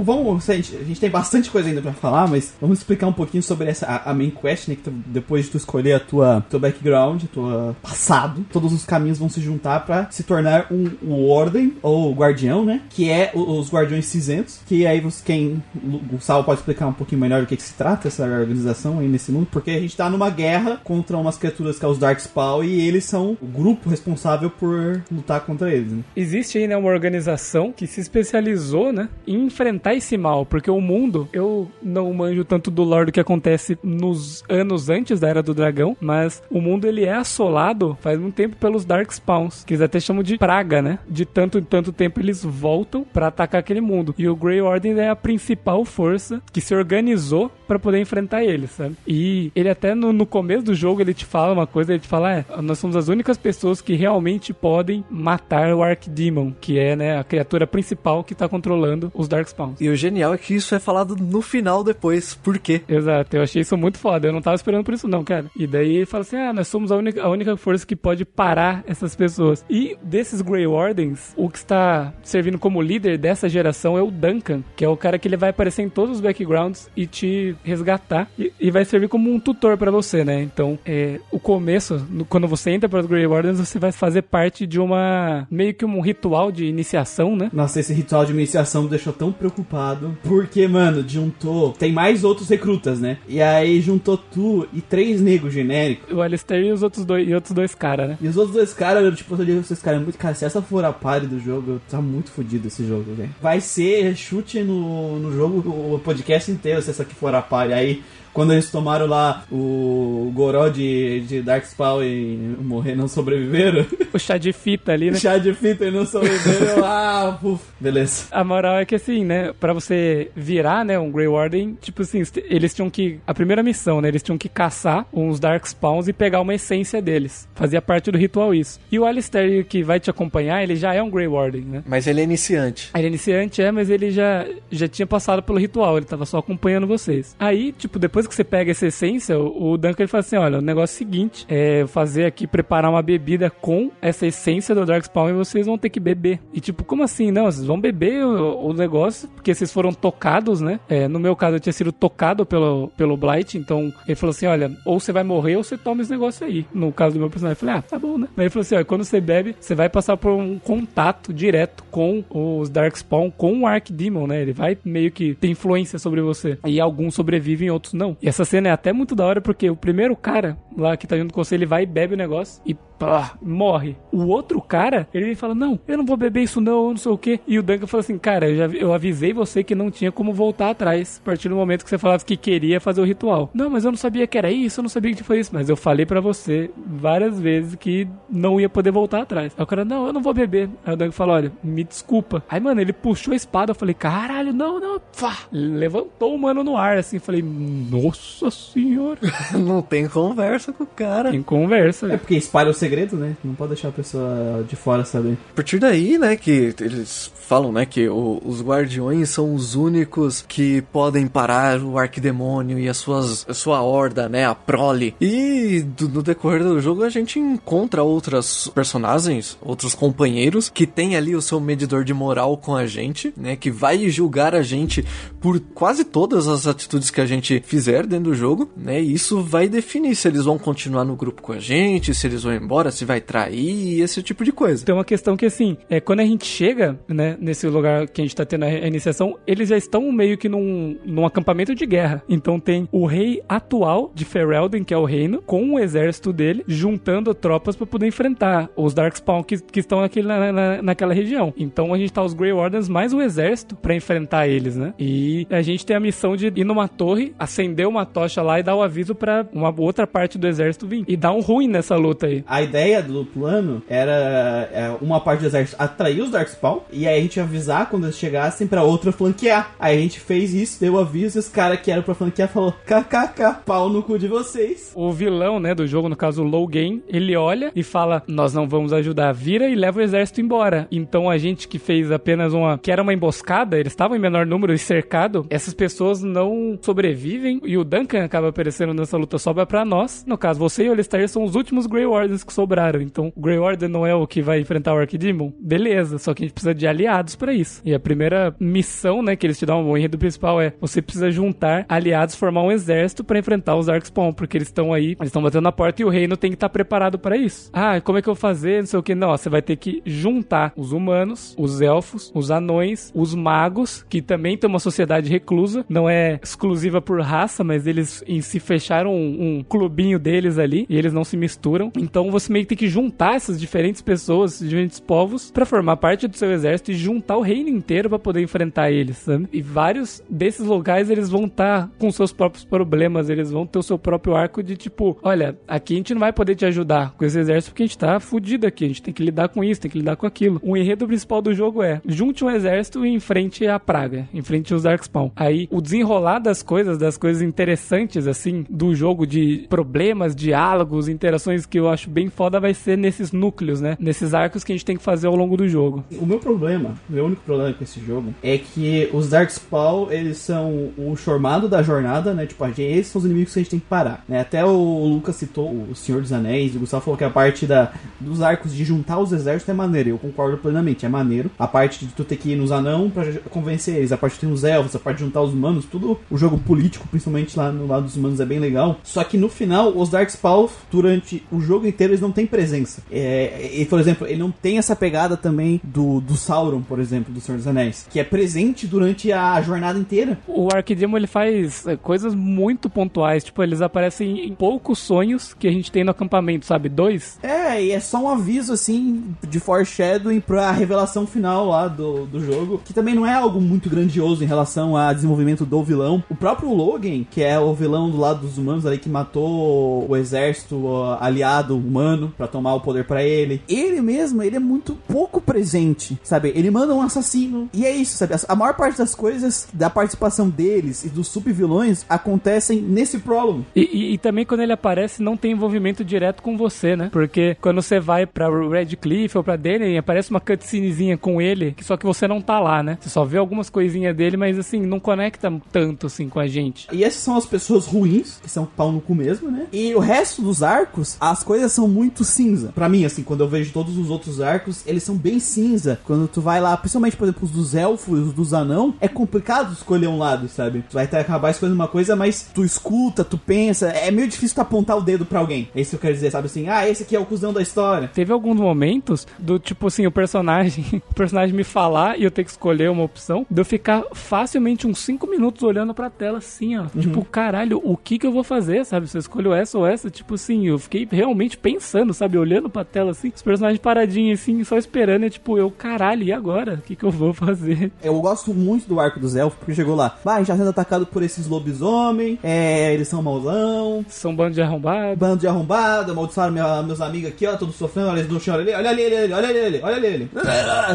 Vamos, a, gente, tem bastante coisa ainda pra falar, mas vamos explicar um pouquinho sobre essa a, a main quest, né? Que tu, depois de tu escolher a tua teu background, tua passado, todos os caminhos vão se juntar pra se tornar um, um ordem ou guardião, né? Que é o- os guardiões cinzentos. Que aí você, quem o Gustavo pode explicar um pouquinho melhor do que, que se trata essa organização aí nesse mundo, porque a gente tá numa guerra contra umas criaturas que é os Darkspawn e eles são o grupo responsável por lutar contra eles, né? Existe aí, né, uma organização que se especializou, né, em enfrentar esse mal, porque o mundo, eu não manjo tanto do lore do que acontece nos anos antes da Era do Dragão, mas o mundo ele é assolado faz muito tempo pelos Darkspawns, que eles até chamam de praga, né? De tanto em tanto tempo eles voltam pra atacar aquele mundo. E o Grey Order é a principal força que se organizou pra poder enfrentar eles, sabe? E ele até no, no começo do jogo ele te fala uma coisa, ele te fala, é, nós somos as únicas pessoas que realmente podem matar o Archdemon, que é, né, a criatura principal que tá controlando os Darkspawns. E o genial é que isso é falado no final depois. Por quê? Exato, eu achei isso muito foda. Eu não tava esperando por isso, não, cara. E daí ele fala assim: ah, nós somos a única, a única força que pode parar essas pessoas. E desses Grey Wardens, o que está servindo como líder dessa geração é o Duncan, que é o cara que ele vai aparecer em todos os backgrounds e te resgatar. E, e vai servir como um tutor pra você, né? Então, é, o começo, no- quando você entra para os Grey Wardens, você vai fazer parte de uma. meio que um ritual de iniciação, né? Nossa, esse ritual de iniciação me deixou tão preocupado. Porque, mano, juntou. Tem mais outros recrutas, né? E aí juntou tu e três negros genéricos. O Alistair e os outros dois, e outros dois caras, né? E os outros dois caras, eu, tipo, eu esses caras muito. Cara, se essa for a party do jogo, tá muito fodido esse jogo, velho. Vai ser chute no, no jogo, o podcast inteiro, se essa aqui for a party. Aí. Quando eles tomaram lá o Goró de, de Darkspawn e morrer, não sobreviveram. O chá de fita ali, né? Chá de fita e não sobreviveram. ah, puf, beleza. A moral é que assim, né, Pra você virar, né, um Grey Warden, tipo assim, eles tinham que a primeira missão, né, eles tinham que caçar uns Darkspawns e pegar uma essência deles. Fazia parte do ritual isso. E o Alistair que vai te acompanhar, ele já é um Grey Warden, né? Mas ele é iniciante. Ele é iniciante, é, mas ele já, já tinha passado pelo ritual, ele tava só acompanhando vocês. Aí, tipo, depois que você pega essa essência, o Duncan ele fala assim: olha, o negócio é o seguinte: é fazer aqui, preparar uma bebida com essa essência do Darkspawn e vocês vão ter que beber. E tipo, como assim? Não, vocês vão beber o, o negócio, porque vocês foram tocados, né? É, no meu caso, eu tinha sido tocado pelo, pelo Blight, então ele falou assim: olha, ou você vai morrer ou você toma esse negócio aí. No caso do meu personagem, eu falei: ah, tá bom, né? Aí ele falou assim: olha, quando você bebe, você vai passar por um contato direto com os Darkspawn, com o Archdemon, né? Ele vai meio que ter influência sobre você. E alguns sobrevivem, outros não. E essa cena é até muito da hora porque o primeiro cara lá que tá junto com você, ele vai e bebe o negócio e pá, morre. O outro cara, ele vem fala: Não, eu não vou beber isso, não, eu não sei o que. E o Duncan fala assim: Cara, eu, já, eu avisei você que não tinha como voltar atrás a partir do momento que você falava que queria fazer o ritual. Não, mas eu não sabia que era isso, eu não sabia que foi isso. Mas eu falei pra você várias vezes que não ia poder voltar atrás. Aí o cara: Não, eu não vou beber. Aí o Duncan fala: Olha, me desculpa. Aí, mano, ele puxou a espada. Eu falei: Caralho, não, não. Fá. Levantou o mano no ar assim. Falei: Nossa senhora. Não tem conversa com o cara. Tem conversa. É porque espalha o segredo, né? Não pode deixar a pessoa de fora saber. A partir daí, né, que eles falam, né, que o- os guardiões são os únicos que podem parar o arquidemônio e as suas, a sua horda, né, a prole. E do- no decorrer do jogo a gente encontra outras personagens, outros companheiros que tem ali o seu medidor de moral com a gente, né, que vai julgar a gente por quase todas as atitudes que a gente fizer dentro do jogo, né, e isso vai definir se eles vão continuar no grupo com a gente, se eles vão embora, se vai trair, esse tipo de coisa. Tem uma questão que, assim, é, quando a gente chega, né, nesse lugar que a gente tá tendo a iniciação, eles já estão meio que num, num acampamento de guerra. Então tem o rei atual de Ferelden, que é o reino, com o exército dele, juntando tropas pra poder enfrentar os Darkspawn que, que estão naquele, na, na- naquela região. Então a gente tá os Grey Wardens mais o exército pra enfrentar eles, né? E a gente tem a missão de ir numa torre, acender uma tocha lá e dar o aviso pra uma outra parte do exército vir. E dar um ruim nessa luta aí. A ideia do plano era é, uma parte do exército atrair os Darkspawn e aí a gente avisar quando eles chegassem pra outra flanquear. Aí a gente fez isso, deu aviso e os caras que eram pra flanquear falou: kkk, pau no cu de vocês. O vilão, né, do jogo, no caso o Low Game, ele olha e fala: Nós não vamos ajudar, vira e leva o exército embora. Então a gente que fez apenas uma. que era uma emboscada, eles estavam em menor número e cercado, essas pessoas não sobrevivem e o Duncan acaba aparecendo nessa luta sobra pra nós. No caso, você e o Alistair são os últimos Grey Wardens que sobraram. Então, o Grey Order não é o que vai enfrentar o Archdemon? Beleza, só que a gente precisa de aliados para isso. E a primeira missão, né, que eles te dão, o enredo principal é você precisa juntar aliados, formar um exército para enfrentar os Darkspawn, porque eles estão aí, eles estão batendo na porta e o reino tem que estar tá preparado para isso. Ah, como é que eu vou fazer? Não sei o que. Não, você vai ter que juntar os humanos, os elfos, os anões, os magos, que também tem uma sociedade reclusa, não é exclusiva por raça, mas eles em si fecharam um, um clubinho deles ali e eles não se misturam. Então você meio que tem que juntar essas diferentes pessoas, diferentes povos, para formar parte do seu exército e juntar o reino inteiro para poder enfrentar eles, sabe? E vários desses locais eles vão estar tá com seus próprios problemas, eles vão ter o seu próprio arco de tipo, olha, aqui a gente não vai poder te ajudar com esse exército porque a gente tá fudido aqui, a gente tem que lidar com isso, tem que lidar com aquilo. O enredo principal do jogo é junte um exército e enfrente a praga, enfrente os Darkspawn. Aí o desenrolar das coisas, das coisas interessantes assim do jogo de problemas, diálogos, interações que eu acho bem foda vai ser nesses núcleos, né? Nesses arcos que a gente tem que fazer ao longo do jogo. O meu problema, meu único problema com esse jogo é que os Darkspawn, eles são o formado da jornada, né? Tipo, esses são os inimigos que a gente tem que parar, né? Até o Lucas citou o Senhor dos Anéis, o Gustavo falou que a parte da, dos arcos de juntar os exércitos é maneiro, eu concordo plenamente, é maneiro. A parte de tu ter que ir nos anão para convencer eles, a parte de ter os elfos, a parte de juntar os humanos, tudo o jogo político, principalmente lá no lado dos humanos, é bem legal. Só que no final, os Darkspawn, durante o jogo inteiro, eles não têm presença. É, e, por exemplo, ele não tem essa pegada também do, do Sauron, por exemplo, do Senhor dos Anéis, que é presente durante a jornada inteira. O Arquidemo ele faz é, coisas muito pontuais, tipo, eles aparecem em poucos sonhos que a gente tem no acampamento, sabe? Dois. É, e é só um aviso assim de foreshadowing pra revelação final lá do, do jogo, que também não é algo muito grandioso em relação a desenvolvimento do vilão. O próprio Logan, que é o vilão do lado dos humanos ali que matou o exército aliado humano para tomar o poder para ele, ele mesmo, ele é muito pouco presente, sabe? Ele manda um assassino e é isso, sabe? A maior parte das coisas da participação deles e dos subvilões acontecem nesse prólogo. E, e, e, também quando ele aparece não tem envolvimento direto com você, né? Porque quando você vai para Red Cliff ou para Denen, aparece uma cutscenezinha com ele, que só que você não tá lá, né? Você só vê algumas coisinhas dele, mas assim, não conecta tanto assim com a gente. E essas são as pessoas ruins, que são pau no cu mesmo, né? E o resto dos arcos, as coisas são muito cinza. Para mim, assim, quando eu vejo todos os outros arcos, eles são bem cinza. Quando tu vai lá, principalmente, por exemplo, os dos elfos, os dos anão, é complicado escolher um lado, sabe? Tu vai acabar escolhendo uma coisa, mas tu escuta, tu pensa, é meio difícil tu apontar o dedo para alguém. É isso que eu quero dizer, sabe assim? Ah, esse aqui é o cuzão da história. Teve alguns momentos do tipo assim, o personagem, o personagem me falar e eu ter que escolher uma opção, de eu ficar facilmente uns 5 minutos olhando pra tela assim, ó. Uhum. Tipo, caralho, o que que eu vou fazer, sabe? Se eu escolho essa ou essa, tipo assim, eu fiquei realmente pensando, sabe? Olhando pra tela assim, os personagens paradinhos assim, só esperando, e tipo, eu, caralho, e agora? O que que eu vou fazer? Eu gosto muito do arco dos elfos, porque chegou lá, vai, gente tá sendo atacado por esses lobisomem, é, eles são mauzão. São bando de arrombado. Bando de arrombado, amaldiçoaram minha, meus amigos aqui, ó, todos sofrendo, olha eles no chão, olha ali, olha ali, olha ali, olha ali, ele.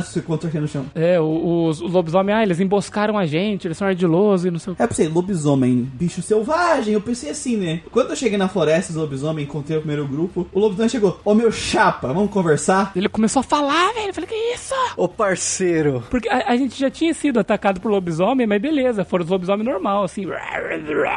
Se aqui no chão. É, os, os lobisomem, ah, eles emboscaram a gente, eles são ardilosos e não sei o que. É, eu pensei, lobisomem, bicho selvagem, eu pensei assim, né? Quando eu cheguei na floresta, os lobisomem, encontrei o primeiro grupo, o lobisomem chegou, ô meu chapa, vamos conversar? Ele começou a falar, velho, eu falei, que isso? Ô parceiro. Porque a, a, gente já tinha sido atacado por lobisomem, mas beleza, foram os lobisomem normal, assim,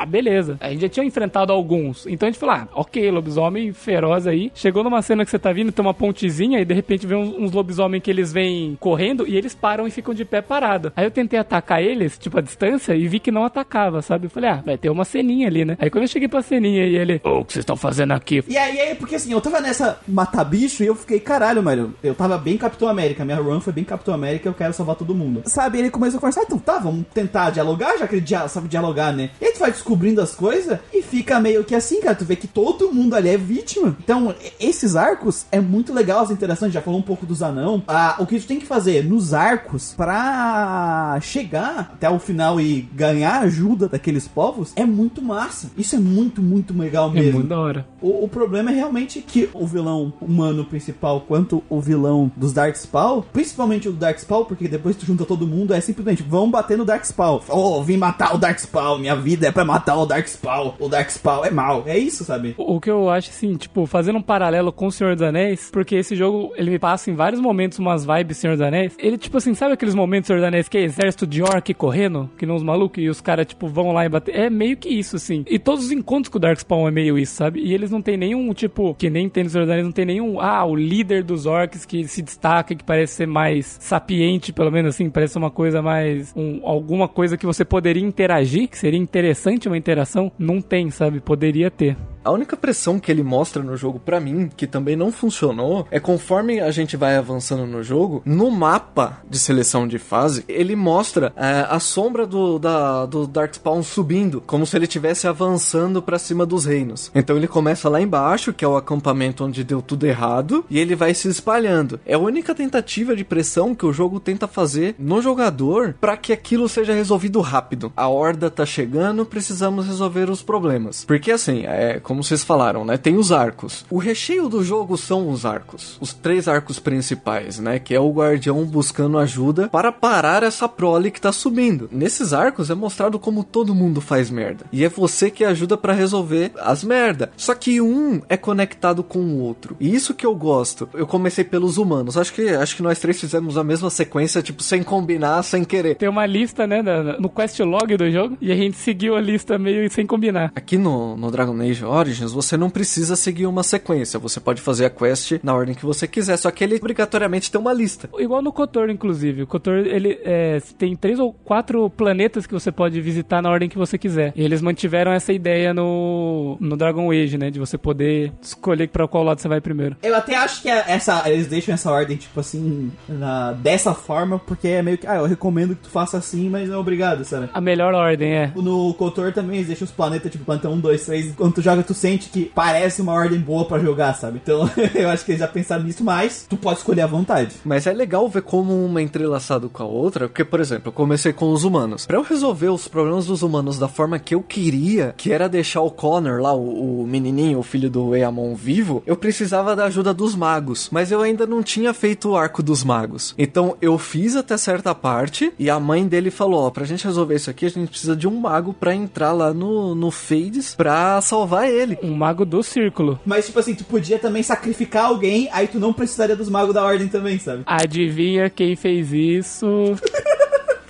beleza. A gente já tinha enfrentado alguns, então a gente falou, ah, ok, lobisomem feroz aí. Chegou numa cena que você tá vindo, tem uma pontezinha e de repente vem uns, uns lobisomem que eles vêm correndo e eles param e ficam de pé parado. Aí eu tentei atacar eles, tipo, a distância, e vi que não atacava, sabe? Eu falei, ah, vai ter uma ceninha ali, né? Aí quando eu cheguei pra ceninha e ele, ô, oh, o que vocês estão fazendo aqui? E aí, aí, porque assim, eu tava nessa matar bicho e eu fiquei, caralho, mano, eu tava bem Capitão América, minha run foi bem Capitão América, eu quero salvar todo mundo. Sabe, ele começou a conversar, então tá, vamos tentar dialogar, já que ele dia, sabe dialogar, né? E aí tu vai descobrindo as coisas e fica meio que assim, cara, tu vê que todo mundo ali é vítima. Então, esses arcos é muito legal as interações, já falou um pouco dos anão. Ah, o que tu tem que fazer nos arcos pra chegar até o final e ganhar ajuda daqueles povos é muito massa. Isso é muito, muito legal mesmo. É muito da hora. O, o problema é realmente que o vilão humano principal, quanto o vilão dos Darkspawn, principalmente o Darkspawn, porque depois tu junta todo mundo, é simplesmente vão bater no Darkspawn. Oh, vim matar o Darkspawn, minha vida é pra matar o Darkspawn. O Darkspawn é mal. É isso, sabe? O, o que eu acho assim, tipo, fazendo um paralelo com o Senhor dos Anéis, porque esse jogo ele me passa em vários momentos umas vibes Senhor dos Anéis. Ele, tipo assim, sabe aqueles momentos Senhor dos Anéis que é exército de orc correndo, que não os malucos, e os caras, tipo, vão lá e bater. É meio que isso, assim. E todos os encontros com o Darkspawn é meio isso, sabe? E eles não tem nenhum, tipo, que nem tem no Senhor dos Anéis, não tem nenhum, ah, o líder dos orcs que se destaca, que parece ser mais sapiente, pelo menos assim, parece uma coisa mais, um, alguma coisa que você poderia interagir, que seria interessante uma interação, não tem, sabe? Poderia ter. A única pressão que ele mostra no jogo para mim, que também não funcionou, é conforme a gente vai avançando no jogo, no mapa de seleção de fase, ele mostra é, a sombra do, da, do Darkspawn subindo, como se ele estivesse avançando para cima dos reinos. Então ele começa lá embaixo, que é o acampamento onde deu tudo errado, e ele vai se espalhando. É a única tentativa de pressão que o jogo tenta fazer no jogador para que aquilo seja resolvido rápido. A horda tá chegando, precisamos resolver os problemas. Porque assim, é como vocês falaram, né? Tem os arcos. O recheio do jogo são os arcos. Os três arcos principais, né? Que é o guardião buscando ajuda para parar essa prole que tá subindo. Nesses arcos é mostrado como todo mundo faz merda. E é você que ajuda para resolver as merda. Só que um é conectado com o outro. E isso que eu gosto. Eu comecei pelos humanos. Acho que acho que nós três fizemos a mesma sequência, tipo, sem combinar, sem querer. Tem uma lista, né, no quest log do jogo, e a gente seguiu a lista meio sem combinar. Aqui no, no Dragon Age Origins, você não precisa seguir uma sequência. Você pode fazer a quest na ordem que você quiser, só que ele obrigatoriamente tem uma lista. Igual no Kotor, inclusive. O Kotor, ele é, tem três ou quatro planetas que você pode visitar na ordem que você quiser. E eles mantiveram essa ideia no, no Dragon Age, né? De você poder escolher para qual lado você vai primeiro. Eu até acho que essa, eles deixam essa ordem, tipo assim, na, dessa forma, porque é meio que, ah, eu recomendo que tu faça assim, mas não é obrigado, sabe? A melhor ordem, é. No Kotor também eles deixam os planetas, tipo, planta 1, 2, 3. Quando tu joga, tu sente que parece uma ordem boa para jogar, sabe? Então eu acho que eles já pensaram nisso, mas tu pode escolher à vontade. Mas é legal ver como uma é entrelaçado com a outra, porque, por exemplo, eu comecei com os humanos. Para eu resolver os problemas dos humanos da forma que eu queria, que era deixar o Connor lá, o, o menininho, o filho do Eamon vivo, eu precisava da ajuda dos magos. Mas eu ainda não tinha feito o arco dos magos. Então eu fiz até certa parte e a mãe dele falou: Ó, pra gente resolver isso aqui, a gente precisa de um mago para entrar lá no, no Fades pra salvar ele. Um mago do círculo. Mas, tipo assim, tu podia também sacrificar alguém, aí tu não precisaria dos magos da ordem também, sabe? Adivinha quem fez isso?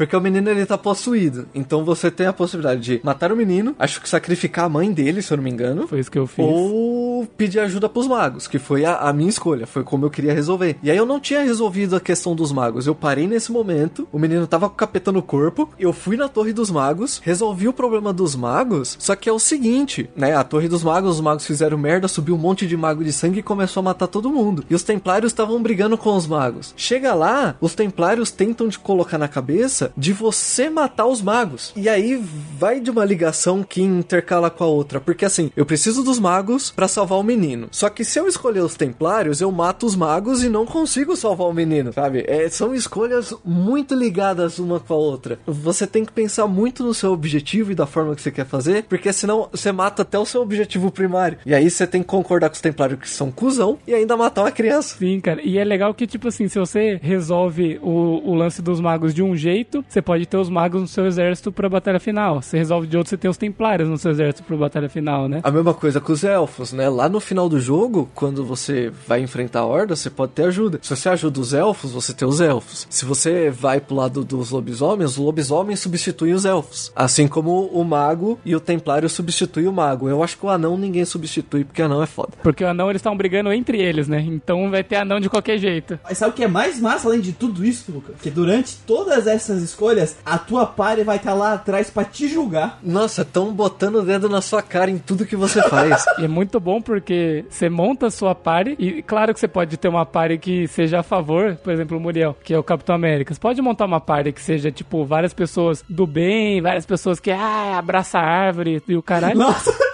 Porque o menino ele tá possuído. Então você tem a possibilidade de matar o menino, acho que sacrificar a mãe dele, se eu não me engano. Foi isso que eu fiz. Ou pedir ajuda pros magos, que foi a, a, minha escolha, foi como eu queria resolver. E aí eu não tinha resolvido a questão dos magos. Eu parei nesse momento, o menino tava com o capeta no corpo, eu fui na Torre dos Magos, resolvi o problema dos magos, só que é o seguinte, né? A Torre dos Magos, os magos fizeram merda, subiu um monte de mago de sangue e começou a matar todo mundo. E os templários estavam brigando com os magos. Chega lá, os templários tentam te colocar na cabeça de você matar os magos. E aí vai de uma ligação que intercala com a outra, porque assim, eu preciso dos magos para salvar o menino. Só que se eu escolher os templários, eu mato os magos e não consigo salvar o menino, sabe? É, são escolhas muito ligadas uma com a outra. Você tem que pensar muito no seu objetivo e da forma que você quer fazer, porque senão você mata até o seu objetivo primário. E aí você tem que concordar com os templários que são cuzão e ainda matar uma criança. Sim, cara. E é legal que, tipo assim, se você resolve o, o lance dos magos de um jeito, você pode ter os magos no seu exército pra batalha final. Você resolve de outro, você tem os templários no seu exército pra batalha final, né? A mesma coisa com os elfos, né? Lá no final do jogo, quando você vai enfrentar a horda, você pode ter ajuda. Se você ajuda os elfos, você tem os elfos. Se você vai pro lado dos lobisomens, os lobisomens substituem os elfos. Assim como o mago e o templário substituem o mago. Eu acho que o anão ninguém substitui, porque o anão é foda. Porque o anão eles estão brigando entre eles, né? Então vai ter anão de qualquer jeito. Mas sabe o que é mais massa além de tudo isso, Lucas? Que durante todas essas escolhas, a tua party vai estar tá lá atrás para te julgar. Nossa, estão botando o dedo na sua cara em tudo que você faz. e é muito bom porque você monta a sua party e claro que você pode ter uma party que seja a favor, por exemplo, o Muriel, que é o Capitão América. Você pode montar uma party que seja tipo várias pessoas do bem, várias pessoas que ah, abraça a árvore e o caralho. Nossa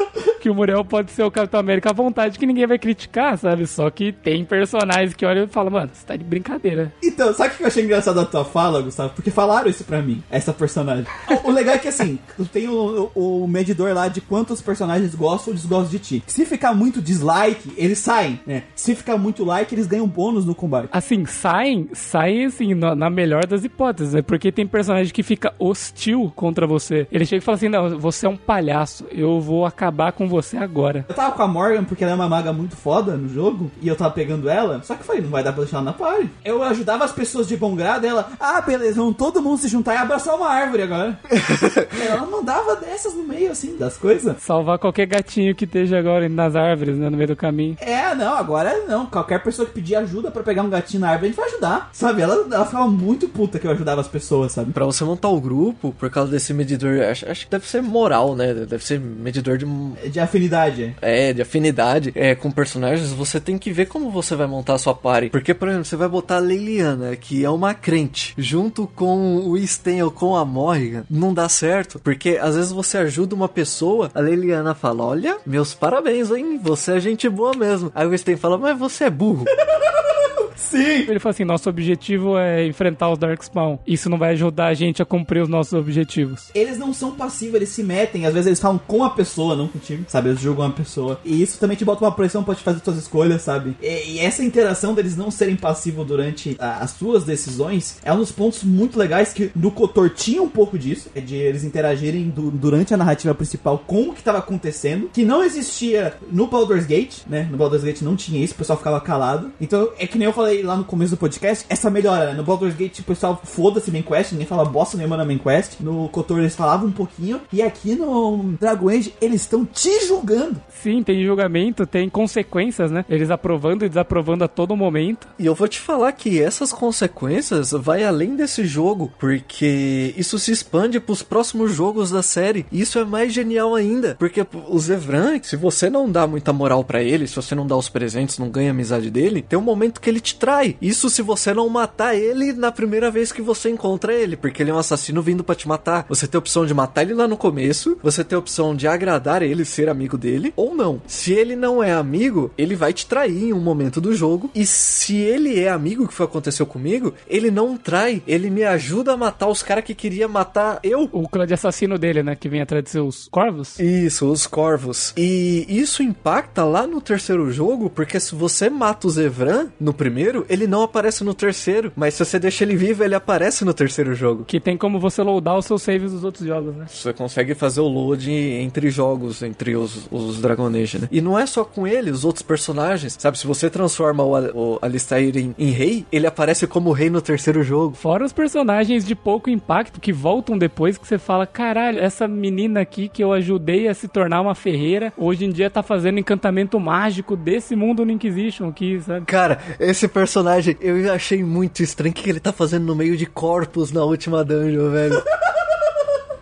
que o Muriel pode ser o Capitão América à vontade, que ninguém vai criticar, sabe? Só que tem personagens que olham e falam, mano, você tá de brincadeira. Então, sabe o que eu achei engraçado da tua fala, Gustavo? Porque falaram isso pra mim, essa personagem. o, o legal é que assim, tem o, o, o, medidor lá de quantos personagens gostam ou desgostam de ti. Se ficar muito dislike, eles saem, né? Se ficar muito like, eles ganham bônus no combate. Assim, saem, saem assim, na, na melhor das hipóteses, né? Porque tem personagem que fica hostil contra você. Ele chega e fala assim: não, você é um palhaço, eu vou acabar com você você agora. Eu tava com a Morgan porque ela é uma maga muito foda no jogo e eu tava pegando ela, só que foi, não vai dar pra deixar ela na party. Eu ajudava as pessoas de bom grado ela, ah, beleza, vamos todo mundo se juntar e abraçar uma árvore agora. ela mandava dessas no meio, assim, das coisas. Salvar qualquer gatinho que esteja agora nas árvores, né, no meio do caminho. É, não, agora não. Qualquer pessoa que pedir ajuda pra pegar um gatinho na árvore, a gente vai ajudar. Sabe? Ela, ela ficava muito puta que eu ajudava as pessoas, sabe? Pra você montar o grupo, por causa desse medidor, acho, acho que deve ser moral, né? Deve ser medidor de. De afinidade. É, de afinidade é, com personagens, você tem que ver como você vai montar a sua party. Porque, por exemplo, você vai botar a Leiliana, que é uma crente, junto com o Sten ou com a Morrigan, não dá certo. Porque às vezes você ajuda uma pessoa, a Leiliana fala: Olha, meus parabéns, hein? Você é gente boa mesmo. Aí o Sten fala: Mas você é burro. Sim! Ele falou assim: nosso objetivo é enfrentar os Darkspawn. Isso não vai ajudar a gente a cumprir os nossos objetivos. Eles não são passivos, eles se metem. Às vezes eles falam com a pessoa, não com o time, sabe? Eles julgam a pessoa. E isso também te bota uma pressão pra te fazer suas escolhas, sabe? E, e essa interação deles não serem passivos durante a, as suas decisões é um dos pontos muito legais que no Kotor tinha um pouco disso, é de eles interagirem du durante a narrativa principal com o que estava acontecendo, que não existia no Baldur's Gate, né? No Baldur's Gate não tinha isso, o pessoal ficava calado. Então, é que nem eu falei lá no começo do podcast, essa melhora, né? No Baldur's Gate o pessoal foda-se main quest, ninguém fala bosta nenhuma na main quest. No Kotor eles falavam um pouquinho, e aqui no Dragon Age eles estão te julgando. Sim, tem julgamento, tem consequências, né? Eles aprovando e desaprovando a todo momento. E eu vou te falar que essas consequências vai além desse jogo, porque isso se expande pros próximos jogos da série. E isso é mais genial ainda, porque o Zevran, se você não dá muita moral para ele, se você não dá os presentes, não ganha a amizade dele, tem um momento que ele te trai. Isso se você não matar ele na primeira vez que você encontra ele, porque ele é um assassino vindo para te matar. Você tem a opção de matar ele lá no começo, você tem a opção de agradar ele, ser amigo dele, ou não. Se ele não é amigo, ele vai te trair em um momento do jogo. E se ele é amigo, que foi o que aconteceu comigo, ele não trai, ele me ajuda a matar os caras que queria matar eu. O clã de assassino dele, né? Que vem atrás de seus corvos. Isso, os corvos. E isso impacta lá no terceiro jogo, porque se você mata o Zevran no primeiro, ele não aparece no terceiro. Mas se você deixa ele vivo, ele aparece no terceiro jogo. Que tem como você loadar os seus saves dos outros jogos, né? Você consegue fazer o load entre jogos, entre os, os Dragon Age, né? E não é só com ele, os outros personagens. Sabe, se você transforma o, o Alistair em, em rei, ele aparece como rei no terceiro jogo. Fora os personagens de pouco impacto que voltam depois que você fala: caralho, essa menina aqui que eu ajudei a se tornar uma ferreira, hoje em dia tá fazendo encantamento mágico desse mundo no Inquisition aqui, sabe? Cara, esse personagem eu achei muito estranho. O que ele tá fazendo no meio de corpos na última dungeon, velho?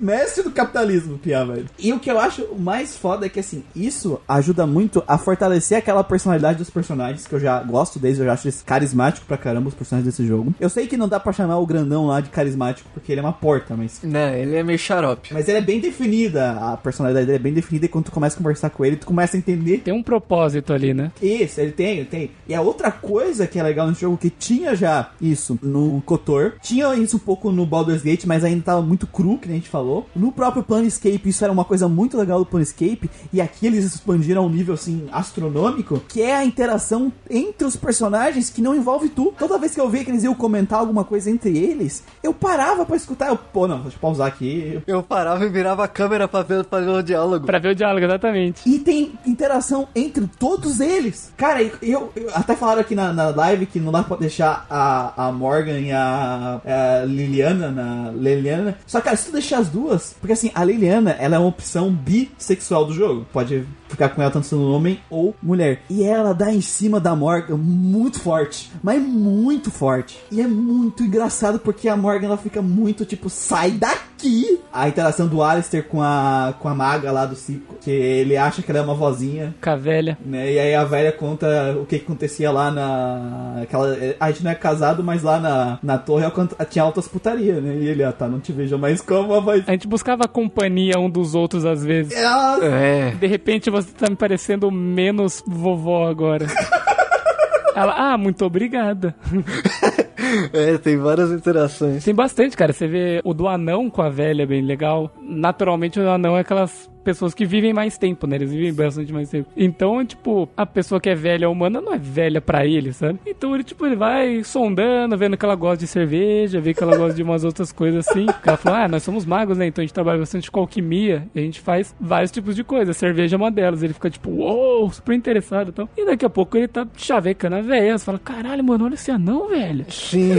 Mestre do capitalismo, Pia, velho. E o que eu acho mais foda é que, assim, isso ajuda muito a fortalecer aquela personalidade dos personagens, que eu já gosto deles, eu já acho eles carismáticos pra caramba, os personagens desse jogo. Eu sei que não dá pra chamar o grandão lá de carismático, porque ele é uma porta, mas... Né, ele é meio xarope. Mas ele é bem definida, a personalidade dele é bem definida, e quando tu começa a conversar com ele, tu começa a entender... Tem um propósito ali, né? Isso, ele tem, ele tem. E a outra coisa que é legal no jogo, que tinha já isso no Kotor, tinha isso um pouco no Baldur's Gate, mas ainda tava muito cru, que nem a gente falou. No próprio Planescape, isso era uma coisa muito legal do Planescape, e aqui eles expandiram a um nível, assim, astronômico, que é a interação entre os personagens que não envolve tu. Toda vez que eu via que eles iam comentar alguma coisa entre eles, eu parava pra escutar, eu, pô, não, deixa eu pausar aqui. Eu parava e virava a câmera pra ver, pra ver o diálogo. Pra ver o diálogo, exatamente. E tem interação entre todos eles. Cara, eu, eu até falaram aqui na, na live que não dá pra deixar a, a Morgan e a, a Liliana na Liliana. Só, cara, se tu deixar as duas, porque assim, a Liliana, ela é uma opção bissexual do jogo. Pode ficar com ela tanto sendo homem ou mulher. E ela dá em cima da Morgan muito forte, mas muito forte. E é muito engraçado porque a Morgan ela fica muito tipo, sai daqui! A interação do Alistair com a, com a maga lá do ciclo, que ele acha que ela é uma vozinha. Com a velha. Né? E aí a velha conta o que, acontecia lá na. Aquela, a gente não é casado, mas lá na, na torre tinha altas putaria, né? E ele, ah tá, não te vejo mais como a voz. A gente buscava a companhia um dos outros às vezes. É. De repente você tá me parecendo menos vovó agora. Ela, ah, muito obrigada. É, tem várias interações. Tem bastante, cara. Você vê o do anão com a velha, bem legal. Naturalmente, o anão é aquelas pessoas que vivem mais tempo, né? Eles vivem bastante mais tempo. Então, tipo, a pessoa que é velha humana não é velha pra ele, sabe? Então ele, tipo, ele vai sondando, vendo que ela gosta de cerveja, vê que ela gosta de umas outras coisas assim. Porque ela fala, ah, nós somos magos, né? Então a gente trabalha bastante com alquimia e a gente faz vários tipos de coisas. Cerveja é uma delas. Ele fica, tipo, uou, super interessado e tal. E daqui a pouco ele tá chavecando a velha. Você fala, caralho, mano, olha esse anão, velho. Sim.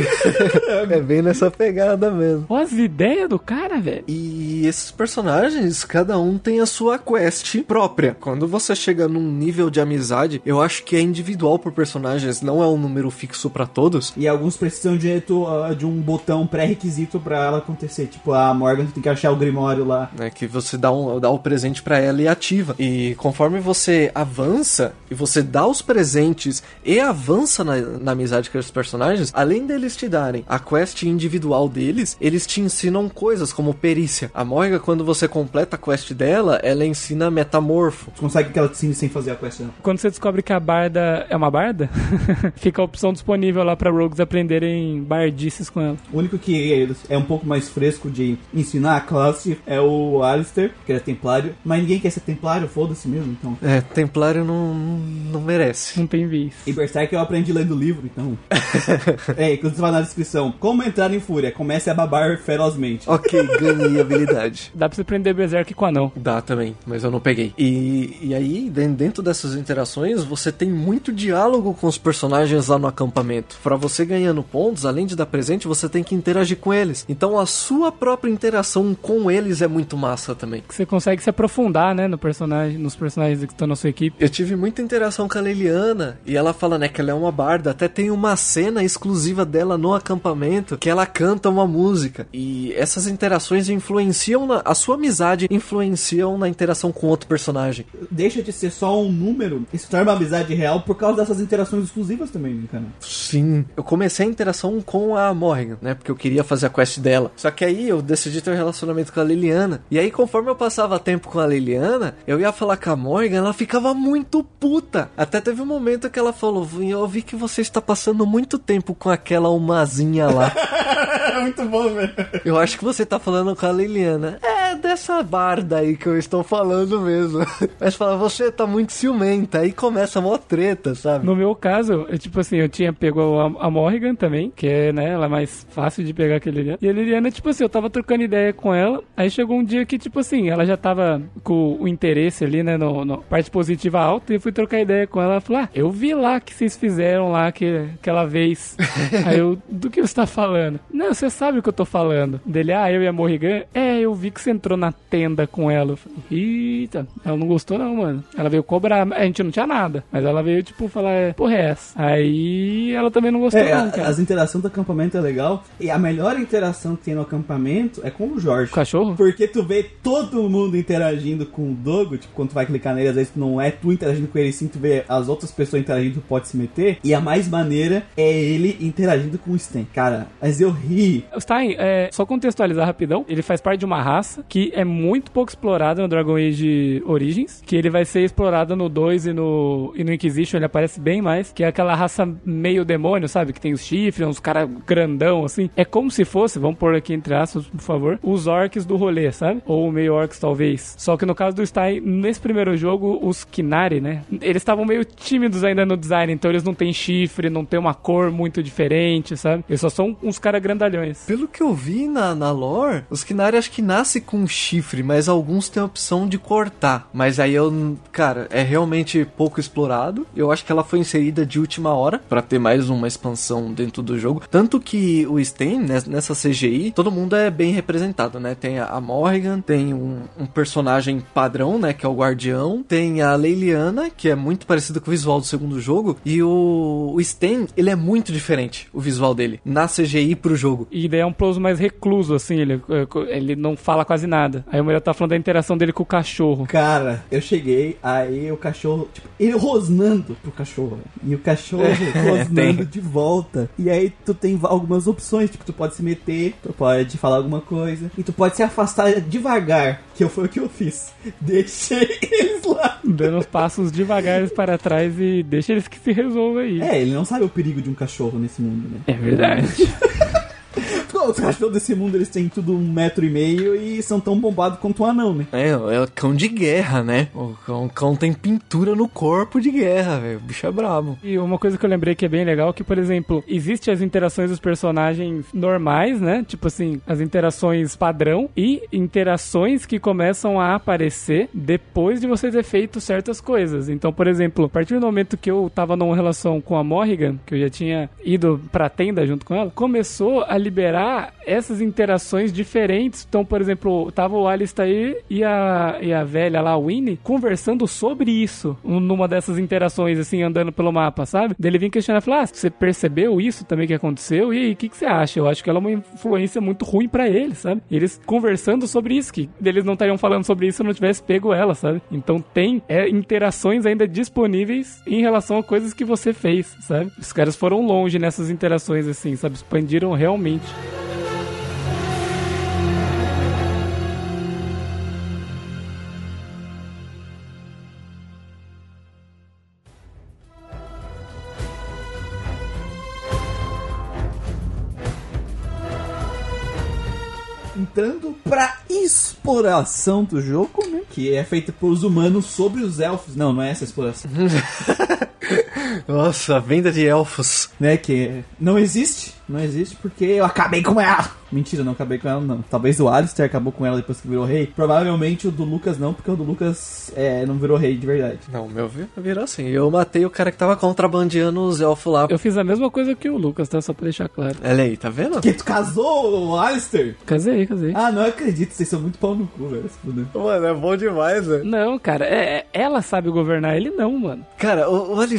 é bem nessa pegada mesmo. Olha as ideias do cara, velho. E esses personagens, cada um tem a sua quest própria. Quando você chega num nível de amizade, eu acho que é individual por personagens, não é um número fixo pra todos. E alguns precisam de, uh, de um botão pré-requisito pra ela acontecer. Tipo, a Morgan tem que achar o Grimório lá. É que você dá, um, dá o presente pra ela e ativa. E conforme você avança e você dá os presentes e avança na, na amizade com esses personagens, além deles te darem a quest individual deles, eles te ensinam coisas como perícia. A Morgan, quando você completa a quest dela, ela ensina metamorfo. Você consegue que ela te ensine sem fazer a quest dela. Quando você descobre que a barda é uma barda, fica a opção disponível lá pra rogues aprenderem bardices com ela. O único que é um pouco mais fresco de ensinar a classe é o Alistair, que é templário. Mas ninguém quer ser templário, foda-se mesmo, então. É, templário não, não merece. Não tem vez. E Berserk eu aprendi lendo o livro, então. é, inclusive vai na descrição. Como entrar em fúria? Comece a babar ferozmente. Ok, ganhei habilidade. Dá pra você aprender Berserk com anão. Dá também, mas eu não peguei. E, e aí, dentro dessas interações, você tem muito diálogo com os personagens lá no acampamento. Para você ganhando pontos, além de dar presente, você tem que interagir com eles. Então a sua própria interação com eles é muito massa também. Você consegue se aprofundar, né, no personagem, nos personagens que estão na sua equipe. Eu tive muita interação com a Liliana e ela fala, né, que ela é uma barda. Até tem uma cena exclusiva dela no acampamento que ela canta uma música. E essas interações influenciam na, a sua amizade, influenciam na interação com outro personagem. Deixa de ser só um número e se torna uma amizade real por causa dessas interações exclusivas também, né, cara? Sim. Eu comecei a interação com a Morrigan, né? Porque eu queria fazer a quest dela. Só que aí eu decidi ter um relacionamento com a Liliana. E aí, conforme eu passava tempo com a Liliana, eu ia falar com a Morgan, ela ficava muito puta. Até teve um momento que ela falou: Eu vi que você está passando muito tempo com aquela umazinha lá. É muito bom, velho. Eu acho que você tá falando com a Liliana. É dessa barda aí que eu estou falando mesmo. Mas fala, você tá muito ciumenta. Aí começa a mó treta, sabe? No meu caso, eu, tipo assim, eu tinha pego a, a Morrigan também, que é, né, ela é mais fácil de pegar que a Liliana. E a Liliana, tipo assim, eu tava trocando ideia com ela. Aí chegou um dia que, tipo assim, ela já tava com o interesse ali, né, no, no parte positiva alta. E eu fui trocar ideia com ela. Ela falou, ah, eu vi lá que vocês fizeram lá que, aquela vez. aí eu, do que você tá falando? Não, você sabe o que eu tô falando. Dele, ah, eu e a Morrigan. É, eu vi que você entrou na tenda com ela. Eu falei, Eita, ela não gostou não, mano. Ela veio cobrar, a gente não tinha nada. Mas ela veio, tipo, falar, é, porra é essa? Aí ela também não gostou É, não, cara. as interações do acampamento é legal. E a melhor interação que tem no acampamento é com o Jorge. O cachorro? Porque tu vê todo mundo interagindo com o Dogo, tipo, quando tu vai clicar nele, às vezes não é tu interagindo com ele, sim, tu vê as outras pessoas interagindo, tu pode se meter. E a mais maneira é ele interagindo com o Sten. Cara, mas eu ri. Stein, é, só contextualizar rapidão, ele faz parte de uma raça que é muito pouco explorada no Dragon Age Origins, que ele vai ser explorada no 2 e no, e no Inquisition, ele aparece bem mais, que é aquela raça meio demônio, sabe? Que tem os chifres, uns caras grandão, assim. É como se fosse, vamos pôr aqui entre aspas, por favor, os orcs do rolê, sabe? Ou meio orcs, talvez. Só que no caso do Stein, nesse primeiro jogo, os Kinari, né? Eles estavam meio tímidos ainda no design, então eles não têm chifre, não tem uma cor muito diferente, sabe? Eles só são uns caras grandalhões. Pelo que eu vi na, na lore, os Kinari acho que nasce com chifre, mas alguns têm a opção de cortar. Mas aí eu, cara, é realmente pouco explorado. Eu acho que ela foi inserida de última hora pra ter mais uma expansão dentro do jogo. Tanto que o Sten, né, nessa CGI, todo mundo é bem representado, né? Tem a Morrigan, tem um, um personagem padrão, né? Que é o Guardião. Tem a Leiliana, que é muito parecida com o visual do segundo jogo. E o, o ele é muito diferente, o visual dele, na CGI pro jogo. E daí é um Ploso mais recluso, assim, ele, ele não fala quase nada. Aí o Muriel tá falando da interação dele com o cachorro. Cara, eu cheguei, aí o cachorro, tipo, ele rosnando pro cachorro. E o cachorro rosnando de volta. E aí tu tem algumas opções, tipo, tu pode se meter, tu pode falar alguma coisa, e tu pode se afastar devagar, que foi o que eu fiz. Deixei eles lá. Dando os passos devagar para trás e deixa eles que se resolvam aí. É, ele não sabe o perigo de um cachorro nesse mundo, né? É verdade. Os cachorros desse mundo eles têm tudo um metro e meio e são tão bombados quanto um anão, né? É, é o cão de guerra, né? O cão, o cão tem pintura no corpo de guerra, velho. O bicho é brabo. E uma coisa que eu lembrei que é bem legal, que, por exemplo, existe as interações dos personagens normais, né? Tipo assim, as interações padrão e interações que começam a aparecer depois de você ter feito certas coisas. Então, por exemplo, a partir do momento que eu tava numa relação com a Morrigan, que eu já tinha ido pra tenda junto com ela, começou a liberar essas interações diferentes. Então, por exemplo, tava o Alistair e a, e a velha lá, a Winnie, conversando sobre isso numa dessas interações, assim, andando pelo mapa, sabe? Daí ele vinha questionar e falar: ah, você percebeu isso também que aconteceu? E aí, o que, que você acha? Eu acho que ela é uma influência muito ruim para eles, sabe? Eles conversando sobre isso, que eles não estariam falando sobre isso se eu não tivesse pego ela, sabe? Então tem é, interações ainda disponíveis em relação a coisas que você fez, sabe? Os caras foram longe nessas interações, assim, sabe? Expandiram realmente. Entrando pra exploração do jogo, né? Que é feita pelos humanos sobre os elfos. Não, não é essa exploração. Nossa, a venda de elfos. né? Que não existe. Não existe porque eu acabei com ela. Mentira, não acabei com ela, não. Talvez o Alistair acabou com ela depois que virou rei. Provavelmente o do Lucas não, porque o do Lucas é, não virou rei de verdade. Não, o meu vi- virou assim. Eu matei o cara que tava contrabandeando os elfos lá. Eu fiz a mesma coisa que o Lucas, tá? Só pra deixar claro. Olha aí, tá vendo? Que tu casou, o Alistair? Casei, casei. Ah, não acredito, vocês são muito pau no cu, velho. Mano, é bom demais, velho. Não, cara, é, é- ela sabe governar, ele não, mano. Cara, o, o Alistair,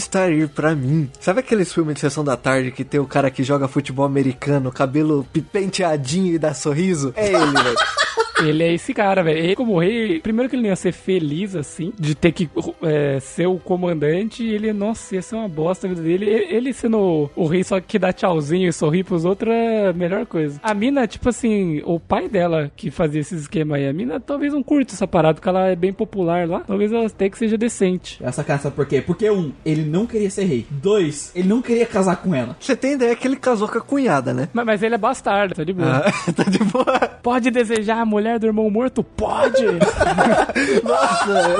pra mim, sabe aqueles filmes de sessão da tarde que tem o cara que joga futebol americano, cabelo penteadinho e dá sorriso? É ele, velho. Ele é esse cara, velho. Ele, como rei, primeiro que ele não ia ser feliz, assim, de ter que é, ser o comandante, ele, nossa, ia ser uma bosta a vida dele. Ele, ele sendo o, rei só que dá tchauzinho e sorri pros outros é a melhor coisa. A mina, tipo assim, o pai dela que fazia esse esquema aí, a mina talvez não curte essa parada, porque ela é bem popular lá. Talvez ela até que seja decente. Essa sabe por quê? Porque, um, ele não queria ser rei. Dois, ele não queria casar com ela. Você tem ideia que ele casou com a cunhada, né? Mas, mas ele é bastardo, tá de boa. Ah, tá de boa. Pode desejar a mulher do irmão morto? Pode! Nossa,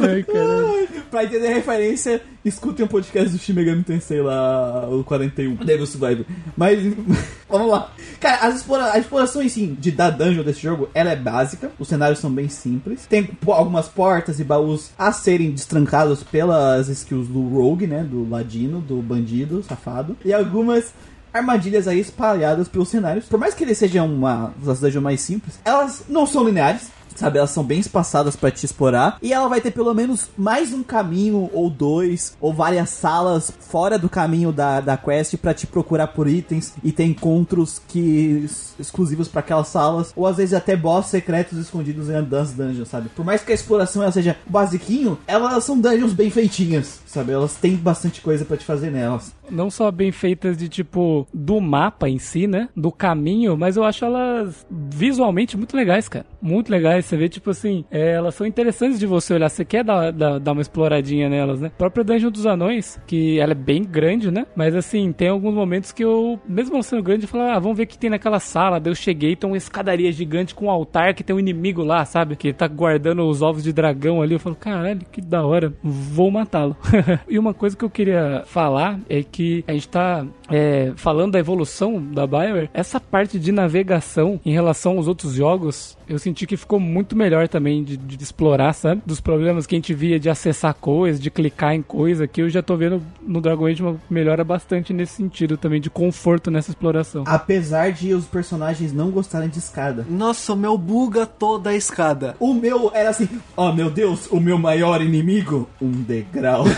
Ai, caralho. Pra entender a referência, escutem um podcast do Shin Megami Tensei lá, o 41, Devil Survivor. Mas, vamos lá. Cara, as explora a exploração em si, de da dungeon desse jogo, ela é básica, os cenários são bem simples. Tem algumas portas e baús a serem destrancados pelas skills do rogue, né, do ladino, do bandido, safado. E algumas armadilhas aí espalhadas pelos cenários. Por mais que eles sejam uma das dungeons mais simples, elas não são lineares. Sabe, elas são bem espaçadas pra te explorar. E ela vai ter pelo menos mais um caminho, ou dois, ou várias salas fora do caminho da, da quest pra te procurar por itens e ter encontros que exclusivos pra aquelas salas. Ou às vezes até boss secretos escondidos em das dungeons, sabe? Por mais que a exploração ela seja basiquinho, elas são dungeons bem feitinhas, sabe? Elas têm bastante coisa pra te fazer nelas. Não só bem feitas de tipo do mapa em si, né? Do caminho, mas eu acho elas visualmente muito legais, cara. Muito legais. Você vê, tipo assim, é, elas são interessantes de você olhar. Você quer dar, dar, dar uma exploradinha nelas, né? A própria Dungeon dos Anões, que ela é bem grande, né? Mas assim, tem alguns momentos que eu, mesmo ela sendo grande, eu falo, ah, vamos ver o que tem naquela sala. Daí eu cheguei, tem uma escadaria gigante com um altar que tem um inimigo lá, sabe? Que tá guardando os ovos de dragão ali. Eu falo, caralho, que da hora. Vou matá-lo. e uma coisa que eu queria falar é que a gente tá é, falando da evolução da Bioware. Essa parte de navegação em relação aos outros jogos, eu senti que ficou muito melhor também de, de explorar, sabe? Dos problemas que a gente via de acessar coisas, de clicar em coisa, que eu já tô vendo no Dragon Age uma melhora bastante nesse sentido também, de conforto nessa exploração. Apesar de os personagens não gostarem de escada. Nossa, o meu buga toda a escada. O meu era assim, oh meu Deus, o meu maior inimigo, um degrau.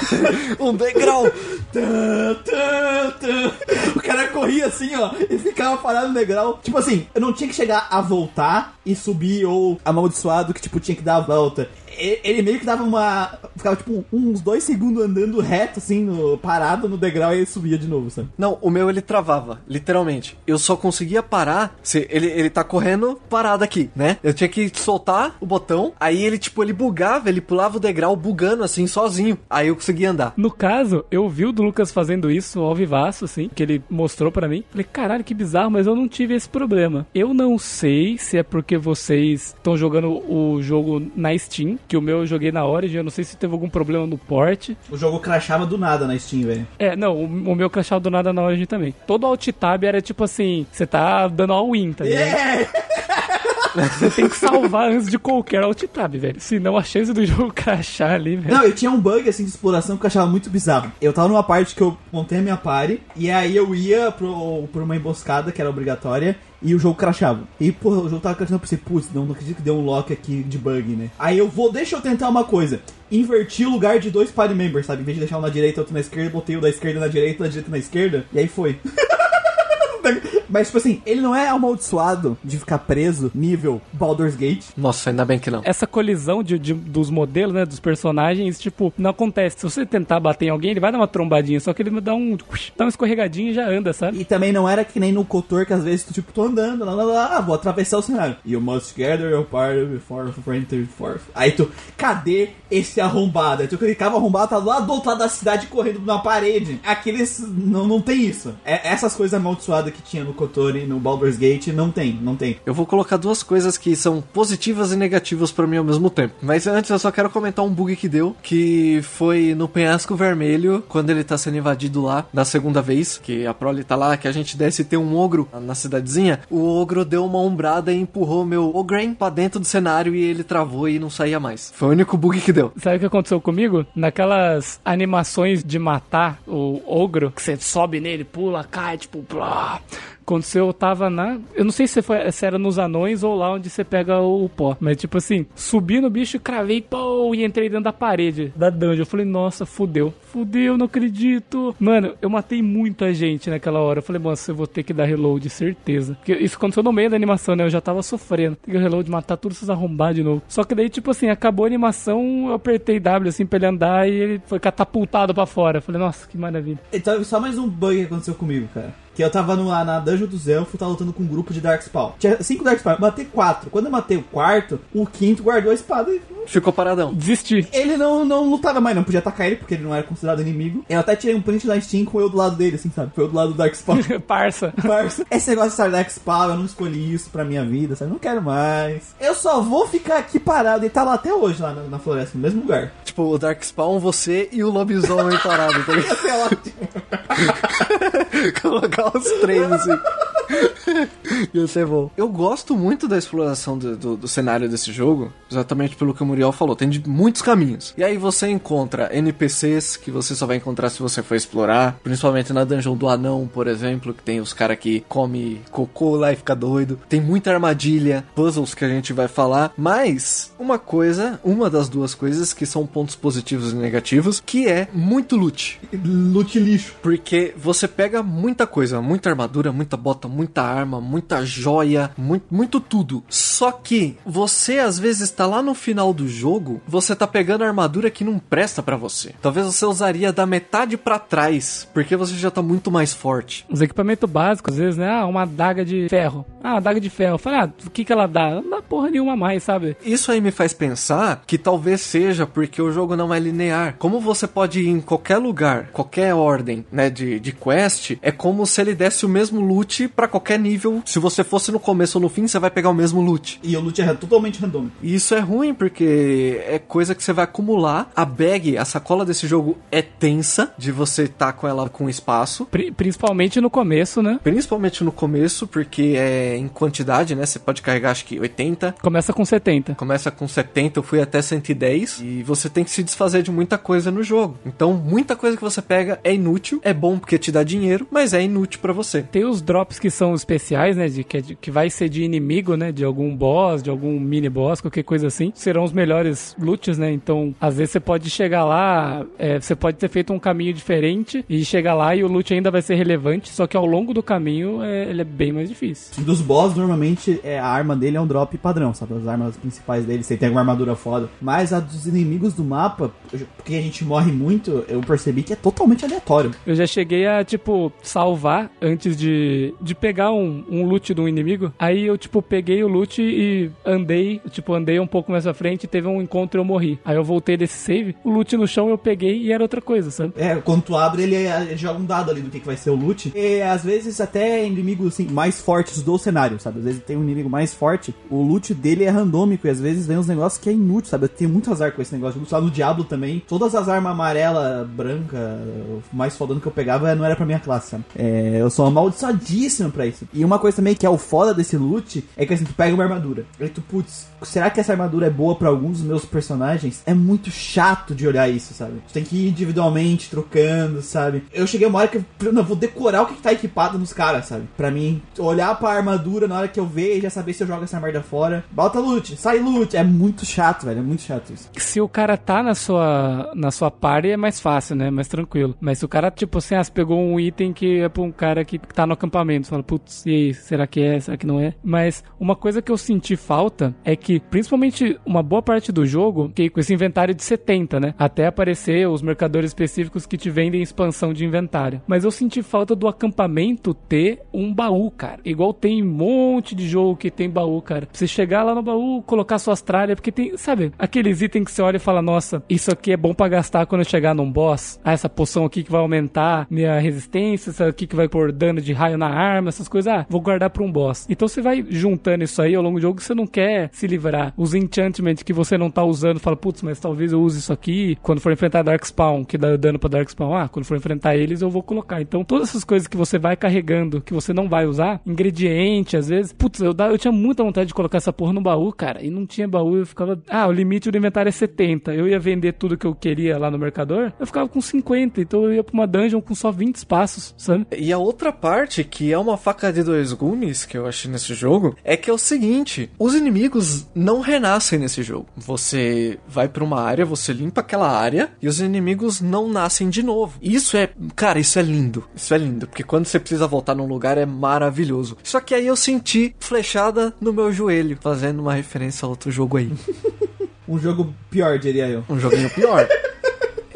Um degrau. Tã, tã, tã. O cara corria assim, ó, e ficava parado no degrau. Tipo assim, eu não tinha que chegar a voltar e subir, ou amaldiçoado que, tipo, tinha que dar a volta. Ele meio que dava uma. Ficava, tipo, uns dois segundos andando reto, assim, no- parado no degrau e ele subia de novo, sabe? Não, o meu ele travava, literalmente. Eu só conseguia parar se ele, ele tá correndo parado aqui, né? Eu tinha que soltar o botão, aí ele, tipo, ele bugava, ele pulava o degrau bugando assim, sozinho. Aí eu conseguia andar. No caso, eu vi o do Lucas fazendo isso ao vivaço, assim, que ele mostrou pra mim. Falei, caralho, que bizarro, mas eu não tive esse problema. Eu não sei se é porque vocês estão jogando o jogo na Steam, que o meu eu joguei na Origin, eu não sei se teve algum problema no port. O jogo crashava do nada na Steam, velho. É, não, o, o meu crashava do nada na Origin também. Todo alt tab era tipo assim, você tá dando all-in, tá ligado? É! Você tem que salvar antes de qualquer alt tab, velho. Senão a chance do jogo crashar ali, velho. Não, eu tinha um bug assim de exploração que eu achava muito bizarro. Eu tava numa parte que eu montei a minha party, e aí eu ia pro, por uma emboscada que era obrigatória, e o jogo crashava. E, porra, o jogo tava crashando, eu pensei, putz, não, não acredito que deu um lock aqui de bug, né? Aí eu vou, deixa eu tentar uma coisa. Inverti o lugar de dois party members, sabe? Em vez de deixar um na direita outro na esquerda, botei o da esquerda na direita, da direita na esquerda, e aí foi. Mas, tipo assim, ele não é amaldiçoado de ficar preso nível Baldur's Gate. Nossa, ainda bem que não. Essa colisão de, de- dos modelos, né, dos personagens, tipo, não acontece. Se você tentar bater em alguém, ele vai dar uma trombadinha, só que ele dá um, dá uma escorregadinha e já anda, sabe? E também não era que nem no Cotor, que às vezes tu, tipo, tô andando, lá, lá, lá, ah, vou atravessar o cenário. You must gather your party before enter forth. Aí tu, cadê esse arrombado? Aí tu clicava arrombado, tá lá do outro lado da cidade correndo na parede. Aqueles, não, não tem isso. É, essas coisas amaldiçoadas que tinha no Cotor e no Baldur's Gate, não tem, não tem. Eu vou colocar duas coisas que são positivas e negativas pra mim ao mesmo tempo. Mas antes eu só quero comentar um bug que deu, que foi no penhasco vermelho, quando ele tá sendo invadido lá da segunda vez, que a Prole tá lá, que a gente desce e tem um ogro na cidadezinha. O ogro deu uma ombrada e empurrou meu Ogren pra dentro do cenário e ele travou e não saía mais. Foi o único bug que deu. Sabe o que aconteceu comigo? Naquelas animações de matar o ogro, que você sobe nele, pula, cai, tipo, blá. Aconteceu, eu tava na. Eu não sei se, foi, se era nos anões ou lá onde você pega o, pó. Mas, tipo assim, subi no bicho, cravei, pô, e entrei dentro da parede da dungeon. Eu falei, nossa, fudeu. Fudeu, não acredito. Mano, eu matei muita gente naquela hora. Eu falei, nossa, eu vou ter que dar reload, certeza. Porque isso aconteceu no meio da animação, né? Eu já tava sofrendo. Tem que reload, matar todos esses arrombados de novo. Só que daí, tipo assim, acabou a animação, eu apertei W assim pra ele andar e ele foi catapultado pra fora. Eu falei, nossa, que maravilha. Então, só mais um bug aconteceu comigo, cara. Que eu tava no, lá na Dungeon dos Elfos, tava lutando com um grupo de Darkspawn. Tinha cinco Darkspawn, eu matei quatro. Quando eu matei o quarto, o quinto guardou a espada e Ficou paradão. Desisti. ele não, não lutava mais, não podia atacar ele, porque ele não era considerado inimigo. Eu até tirei um print da Steam com eu do lado dele, assim, sabe? Foi eu do lado do Darkspawn. Parça. Parça. Esse negócio de estar Darkspawn, eu não escolhi isso pra minha vida, sabe? Não quero mais. Eu só vou ficar aqui parado e tá lá até hoje, lá na, na floresta, no mesmo lugar. Tipo, o Darkspawn, você e o lobisomem parado, tá ligado? Ia ser ótimo. Colocar os três assim. Ia ser bom. Eu gosto muito da exploração do, do, do cenário desse jogo, exatamente pelo que o Muriel falou. Tem de muitos caminhos. E aí você encontra NPCs que você só vai encontrar se você for explorar. Principalmente na dungeon do anão, por exemplo, que tem os caras que come cocô lá e fica doido. Tem muita armadilha, puzzles que a gente vai falar. Mas, uma coisa, uma das duas coisas que são pontos positivos e negativos, que é muito loot. Lute lixo. Porque você pega muita coisa, muita armadura, muita bota, muita arma, muita joia, muito, muito tudo. Só que você às vezes tá lá no final do jogo, você tá pegando armadura que não presta pra você. Talvez você usaria da metade pra trás, porque você já tá muito mais forte. Os equipamentos básicos, às vezes, né? Ah, uma adaga de ferro. Ah, adaga de ferro. Falei, ah, o que que ela dá? Não dá porra nenhuma mais, sabe? Isso aí me faz pensar que talvez seja porque o jogo não é linear. Como você pode ir em qualquer lugar, qualquer ordem, né, de, de quest, é como se ele desse o mesmo loot pra qualquer nível. Se você fosse no começo ou no fim, você vai pegar o mesmo loot. E o loot é totalmente randômico. E isso é ruim porque é coisa que você vai acumular. A bag, a sacola desse jogo é tensa de você estar com ela com espaço. Pri- principalmente no começo, né? Principalmente no começo, porque é em quantidade, né? Você pode carregar acho que 80, Começa com 70. Começa com 70, eu fui até 110 e você tem que se desfazer de muita coisa no jogo. Então, muita coisa que você pega é inútil, é bom porque te dá dinheiro, mas é inútil pra você. Tem os drops que são especiais, né? De, que, é de- que vai ser de inimigo, né? De algum boss, de algum mini boss, qualquer coisa assim. Serão os melhores loots, né? Então, às vezes você pode chegar lá, é, você pode ter feito um caminho diferente e chegar lá e o loot ainda vai ser relevante, só que ao longo do caminho é, ele é bem mais difícil. Dos boss, normalmente, é, a arma dele é um drop padrão, sabe? As armas principais dele, você tem alguma armadura foda. Mas a dos inimigos do mapa, porque a gente morre muito, eu percebi que é totalmente aleatório. Eu já cheguei a, tipo, salvar antes de, de pegar um, um loot do inimigo. Aí eu, tipo, peguei o loot e andei, tipo, andei um pouco mais à frente, teve um encontro e eu morri. Aí eu voltei desse save, o loot no chão eu peguei e era outra coisa, sabe? É, quando tu abre, ele, ele joga um dado ali do que, que vai ser o loot. E às vezes até inimigos assim, mais fortes do cenário, sabe? Às vezes tem um inimigo mais forte, o loot dele é randômico e às vezes vem uns negócios que é inútil, sabe? Eu tenho muito azar com esse negócio. de. Lá no Diablo também, todas as armas amarela, branca, mais fodando que eu pegava não era pra minha classe, sabe? É, eu sou amaldiçoadíssimo pra isso. E uma coisa também que é o foda desse loot é que assim, tu pega uma armadura. Aí tu, putz, será que essa armadura é boa pra alguns dos meus personagens? É muito chato de olhar isso, sabe? Tu tem que ir individualmente trocando, sabe? Eu cheguei uma hora que eu não, vou decorar o que, que tá equipado nos caras, sabe? Pra mim, olhar pra armadura na hora que eu ver e já saber se eu jogo essa merda fora. Bota loot, sai loot. É muito chato, velho. É muito chato isso. Se o cara tá na sua, na sua party é mais fácil, né? Mais tranquilo. Mas se o cara, tipo assim, ah, pegou um item que é pra um cara que tá no acampamento, você fala, putz, e aí, será que é? Será que não é? Mas uma coisa que eu senti falta é que, principalmente uma boa parte do jogo, que com esse inventário de 70, né? Até aparecer os mercadores específicos que te vendem expansão de inventário. Mas eu senti falta do acampamento ter um baú, cara. Igual tem um monte de jogo que tem baú, cara. Pra você chegar lá no baú, colocar suas tralhas, porque tem, sabe, aqueles itens que você olha e fala, nossa, isso aqui é bom pra gastar quando eu chegar num boss. Ah, essa poção aqui que vai aumentar minha resistência, essa aqui que vai pôr dano de raio na arma, essas coisas. Ah, vou guardar pra um boss. Então você vai juntando isso aí ao longo do jogo você não quer se livrar. Os enchantments que você não tá usando, fala, putz, mas talvez eu use isso aqui quando for enfrentar Darkspawn, que dá dano pra Darkspawn. Ah, quando for enfrentar eles eu vou colocar. Então todas essas coisas que você vai carregando, que você não vai usar, ingrediente, às vezes, putz, eu, eu tinha muita vontade de colocar essa porra no baú, cara, e não tinha baú, eu ficava, ah, o limite do inventário é 70. Eu ia vender tudo que eu queria lá no mercador, eu ficava com 50, então eu ia pra uma dungeon com só 20 espaços, sabe? E a outra parte, que é uma faca de dois gumes que eu achei nesse jogo, é que é o seguinte: os inimigos não renascem nesse jogo. Você vai pra uma área, você limpa aquela área e os inimigos não nascem de novo. Isso é, cara, isso é lindo. Isso é lindo, porque quando você precisa voltar num lugar é maravilhoso. Só que aí eu senti flechada no meu joelho, fazendo uma referência a outro jogo aí. Um jogo pior, diria eu. Um joguinho pior.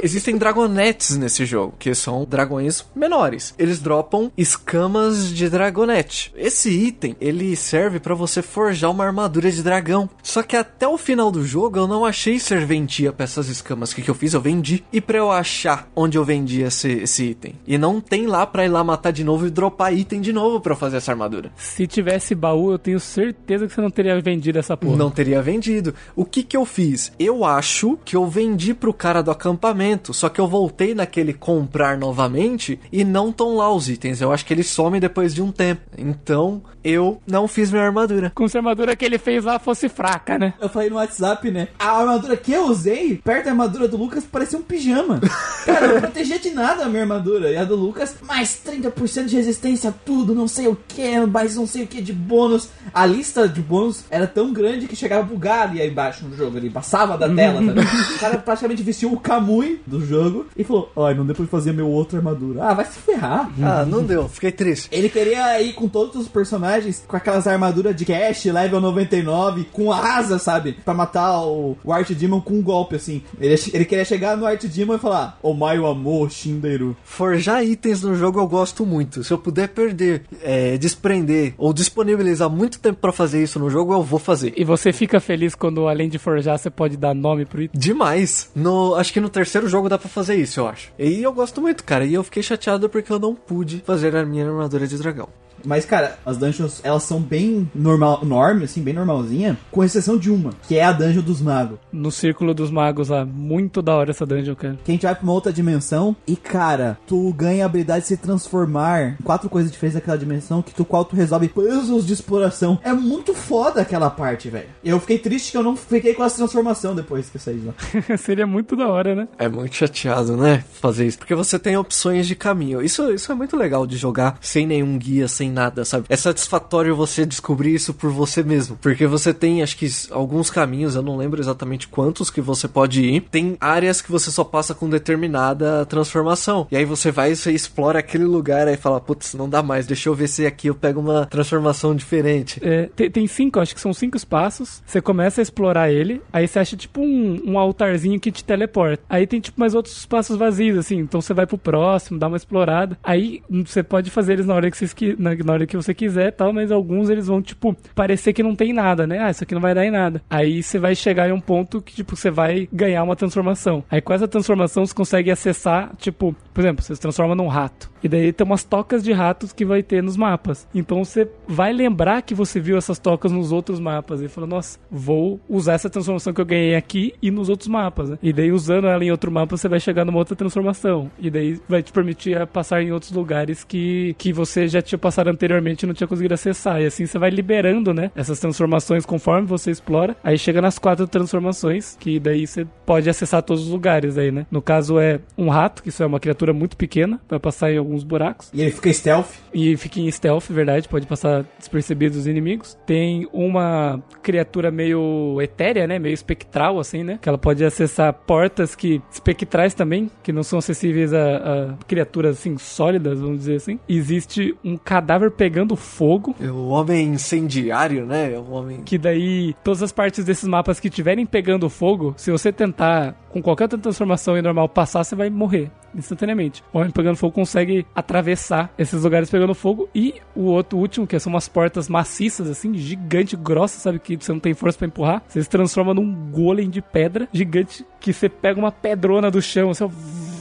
Existem dragonetes nesse jogo, que são dragões menores. Eles dropam escamas de dragonete. Esse item, ele serve para você forjar uma armadura de dragão. Só que até o final do jogo eu não achei serventia para essas escamas. O que, que eu fiz? Eu vendi. E para eu achar onde eu vendi esse, esse item. E não tem lá pra ir lá matar de novo e dropar item de novo para fazer essa armadura. Se tivesse baú, eu tenho certeza que você não teria vendido essa porra. Não teria vendido. O que que eu fiz? Eu acho que eu vendi pro cara do acampamento só que eu voltei naquele comprar novamente e não estão lá os itens. Eu acho que eles somem depois de um tempo. Então eu não fiz minha armadura. Como se a armadura que ele fez lá fosse fraca, né? Eu falei no WhatsApp, né? A armadura que eu usei, perto da armadura do Lucas, parecia um pijama. Cara, não protegia de nada a minha armadura. E a do Lucas, mais 30% de resistência a tudo, não sei o que, mais não sei o que de bônus. A lista de bônus era tão grande que chegava bugado aí embaixo no jogo. Ele passava da tela, tá O cara praticamente vestiu o Kamui do jogo e falou: Ai, não depois fazer meu outra armadura. Ah, vai se ferrar. Ah, não deu, fiquei triste. Ele queria ir com todos os personagens com aquelas armaduras de cash, level 99, com asa, sabe? Pra matar o, o Art Demon com um golpe, assim. Ele, ele queria chegar no Art Demon e falar: O meu amor, Shinderu. Forjar itens no jogo eu gosto muito. Se eu puder perder, é, desprender ou disponibilizar muito tempo para fazer isso no jogo, eu vou fazer. E você fica feliz quando, além de forjar, você pode dar nome pro item? Demais. No, acho que no terceiro jogo dá pra fazer isso, eu acho. E eu gosto muito, cara. E eu fiquei chateado porque eu não pude fazer a minha armadura de dragão. Mas, cara, as dungeons, elas são bem normal, norme, assim, bem normalzinha, com exceção de uma, que é a dungeon dos magos. No Círculo dos Magos lá, muito da hora essa dungeon, cara. Que a gente vai pra uma outra dimensão e, cara, tu ganha a habilidade de se transformar em quatro coisas diferentes daquela dimensão, que tu qual tu resolve puzzles de exploração. É muito foda aquela parte, velho. Eu fiquei triste que eu não fiquei com essa transformação depois que eu saí de lá. Seria muito da hora, né? É muito chateado, né? Fazer isso. Porque você tem opções de caminho. Isso, isso é muito legal de jogar sem nenhum guia, sem nada, sabe? É satisfatório você descobrir isso por você mesmo. Porque você tem, acho que, alguns caminhos, eu não lembro exatamente quantos que você pode ir. Tem áreas que você só passa com determinada transformação. E aí você vai e você explora aquele lugar aí fala, putz, não dá mais, deixa eu ver se aqui eu pego uma transformação diferente. É, tem, tem cinco, acho que são cinco espaços. Você começa a explorar ele, aí você acha tipo um, um altarzinho que te teleporta. Aí tem tipo mais outros espaços vazios, assim. Então você vai pro próximo, dá uma explorada. Aí você pode fazer eles na hora que você, na, na hora que você quiser tal, mas alguns eles vão, tipo, parecer que não tem nada, né? Ah, isso aqui não vai dar em nada. Aí você vai chegar em um ponto que, tipo, você vai ganhar uma transformação. Aí com essa transformação você consegue acessar, tipo, por exemplo, você se transforma num rato. E daí tem umas tocas de ratos que vai ter nos mapas. Então você vai lembrar que você viu essas tocas nos outros mapas. E fala, nossa, vou usar essa transformação que eu ganhei aqui e nos outros mapas. Né? E daí usando ela em outro mapa, você vai chegar numa outra transformação. E daí vai te permitir passar em outros lugares que, que você já tinha passado anteriormente não tinha conseguido acessar. E assim você vai liberando, né? Essas transformações conforme você explora. Aí chega nas quatro transformações, que daí você pode acessar todos os lugares aí, né? No caso é um rato, que isso é uma criatura muito pequena, vai passar em alguns buracos. E ele fica stealth. E fica em stealth, verdade, pode passar despercebido dos inimigos. Tem uma criatura meio etérea, né? Meio espectral, assim, né? Que ela pode acessar portas que espectrais também, que não são acessíveis a, a criaturas assim sólidas, vamos dizer assim. Existe um cadáver pegando fogo. É o homem incendiário, né? É o homem. Que daí todas as partes desses mapas que tiverem pegando fogo, se você tentar com qualquer outra transformação e normal passar, você vai morrer instantaneamente. O homem pegando fogo consegue atravessar esses lugares pegando fogo e o outro o último, que são umas portas maciças assim, gigante, grossa, sabe que você não tem força para empurrar, você se transforma num golem de pedra gigante que você pega uma pedrona do chão, você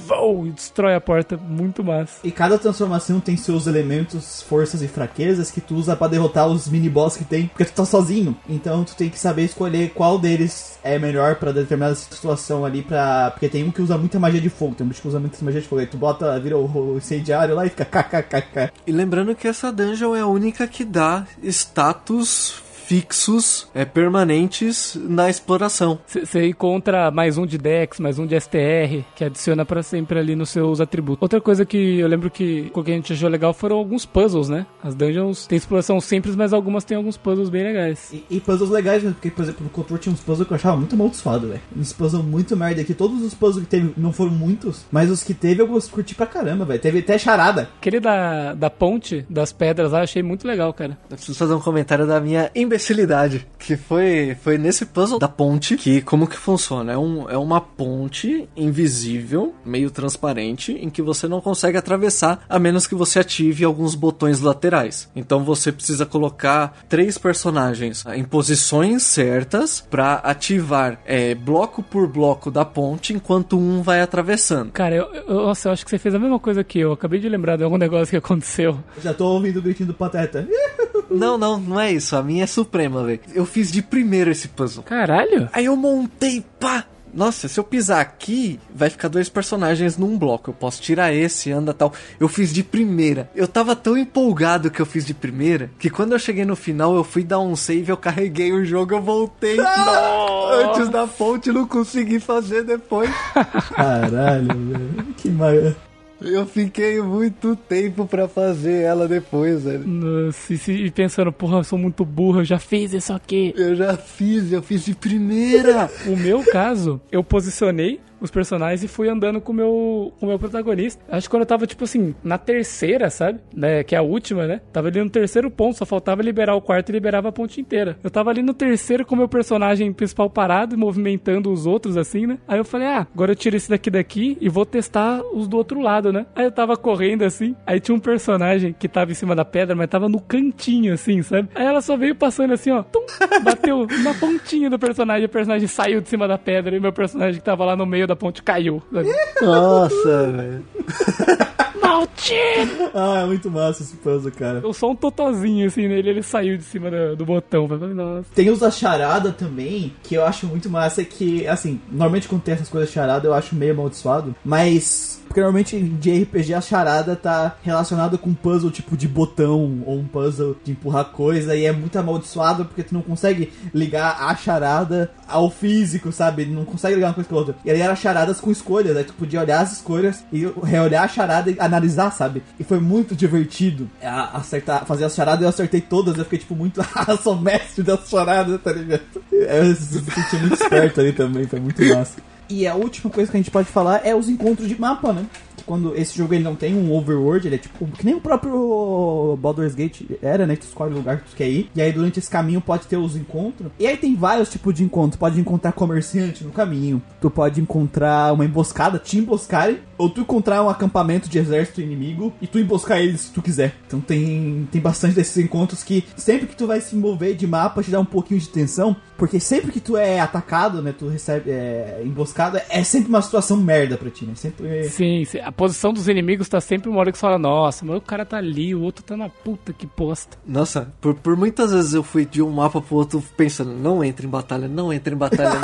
vou, e destrói a porta, muito massa. E cada transformação tem seus elementos, forças e fraquezas que tu usa para derrotar os mini-boss que tem, porque tu tá sozinho. Então tu tem que saber escolher qual deles é melhor para determinada situação ali, pra... porque tem um que usa muita magia de fogo, tem um bicho que usa muita magia de fogo. Aí tu bota, vira o, o incendiário lá e fica kkkk. E lembrando que essa dungeon é a única que dá status fixos, é, permanentes na exploração. Você encontra mais um de Dex, mais um de STR, que adiciona para sempre ali nos seus atributos. Outra coisa que eu lembro que o que a gente achou legal foram alguns puzzles, né? As dungeons têm exploração simples, mas algumas têm alguns puzzles bem legais. E, e puzzles legais, né? porque, por exemplo, no Control tinha uns puzzles que eu achava muito amaldiçoado, velho. Uns puzzles muito merda aqui. Todos os puzzles que teve, não foram muitos, mas os que teve eu curti pra caramba, velho. Teve até charada. Aquele da, da ponte, das pedras lá, eu achei muito legal, cara. Eu preciso fazer um comentário da minha imbecilidade, que foi, foi nesse puzzle da ponte, que como que funciona? É, um, é uma ponte invisível, meio transparente, em que você não consegue atravessar, a menos que você ative alguns botões laterais. Então você precisa colocar três personagens em posições certas para ativar é, bloco por bloco da ponte, enquanto um vai atravessando. Cara, eu, eu, nossa, eu acho que você fez a mesma coisa que eu. Acabei de lembrar de algum negócio que aconteceu. Já tô ouvindo o gritinho do Pateta. Não, não, não é isso. A minha é suprema, velho. Eu fiz de primeiro esse puzzle. Caralho! Aí eu montei, pá! Nossa, se eu pisar aqui, vai ficar dois personagens num bloco. Eu posso tirar esse, anda tal. Eu fiz de primeira. Eu tava tão empolgado que eu fiz de primeira que quando eu cheguei no final, eu fui dar um save, eu carreguei o jogo, eu voltei antes da ponte, não consegui fazer depois. Caralho, velho. Que maravilha. Eu fiquei muito tempo pra fazer ela depois, velho. Nossa, e, e pensando, porra, eu sou muito burro, eu já fiz isso aqui. Eu já fiz, eu fiz de primeira. O meu caso, eu posicionei os personagens e fui andando com meu, o meu protagonista. Acho que quando eu tava, tipo assim, na terceira, sabe? Né, que é a última, né? Tava ali no terceiro ponto, só faltava liberar o quarto e liberava a ponte inteira. Eu tava ali no terceiro com o meu personagem principal parado movimentando os outros, assim, né? Aí eu falei, ah, agora eu tiro esse daqui daqui e vou testar os do outro lado, né? Aí eu tava correndo, assim, aí tinha um personagem que tava em cima da pedra, mas tava no cantinho, assim, sabe? Aí ela só veio passando assim, ó, tum, bateu na pontinha do personagem, o personagem saiu de cima da pedra e meu personagem que tava lá no meio da ponte caiu. Nossa, velho. Maldito! Ah, é muito massa esse puzzle, cara. Eu só um totozinho assim nele, ele saiu de cima do, do botão. Nossa. Tem os da charada também, que eu acho muito massa, que, assim, normalmente quando tem essas coisas de charada eu acho meio amaldiçoado, mas... Porque normalmente de RPG a charada tá relacionada com um puzzle tipo de botão, ou um puzzle de empurrar coisa, e é muito amaldiçoado porque tu não consegue ligar a charada ao físico, sabe? Não consegue ligar uma coisa com a outra. E aí eram charadas com escolhas, aí tu podia olhar as escolhas e reolhar a charada e analisar, sabe? E foi muito divertido a- acertar, fazer as charadas, eu acertei todas, eu fiquei tipo muito, ah, sou mestre das charadas, tá ligado? Eu me senti muito esperto ali também, foi muito massa. E a última coisa que a gente pode falar é os encontros de mapa, né? Quando esse jogo ele não tem um overworld, ele é tipo que nem o próprio Baldur's Gate era, né? Tu escolhe o lugar que tu quer ir. E aí durante esse caminho pode ter os encontros. E aí tem vários tipos de encontros. Pode encontrar comerciante no caminho. Tu pode encontrar uma emboscada, te emboscarem. Ou tu encontrar um acampamento de exército inimigo e tu emboscar eles se tu quiser. Então tem, tem bastante desses encontros que sempre que tu vai se envolver de mapa te dá um pouquinho de tensão. Porque sempre que tu é atacado, né? Tu recebe é, emboscada, é sempre uma situação merda pra ti, né? Sempre. Sim, sim, a posição dos inimigos tá sempre uma hora que você fala, nossa, mas o cara tá ali, o outro tá na puta que posta. Nossa, por, por muitas vezes eu fui de um mapa pro outro pensando, não entre em batalha, não entre em batalha.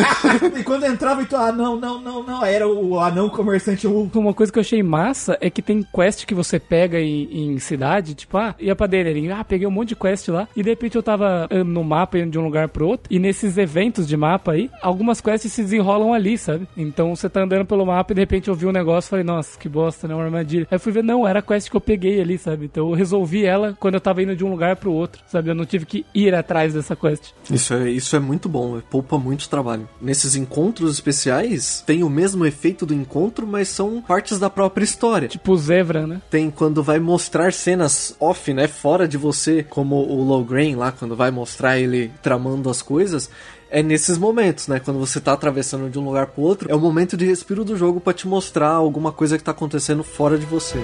e quando entrava, então, ah, não, não, não, não. Era o anão comerciante. O... Uma coisa que eu achei massa é que tem quest que você pega em, em cidade, tipo, ah, ia pra Deleirinho, ah, peguei um monte de quest lá, e de repente eu tava no mapa indo de um lugar pro outro, e nesses eventos de mapa aí, algumas quests se desenrolam ali, sabe? Então você tá andando pelo mapa e de repente eu vi um negócio e falei, nossa, que bosta, né? Uma armadilha. Aí eu fui ver, não, era a quest que eu peguei ali, sabe? Então eu resolvi ela quando eu tava indo de um lugar pro outro, sabe? Eu não tive que ir atrás dessa quest. Isso é, isso é muito bom, poupa muito trabalho. Nesses encontros especiais, tem o mesmo efeito do encontro, mas são partes da própria história. Tipo Zevra, né? Tem quando vai mostrar cenas off, né? Fora de você, como o Lowgrain lá, quando vai mostrar ele tramando as coisas é nesses momentos, né? Quando você tá atravessando de um lugar pro outro, é o momento de respiro do jogo para te mostrar alguma coisa que tá acontecendo fora de você.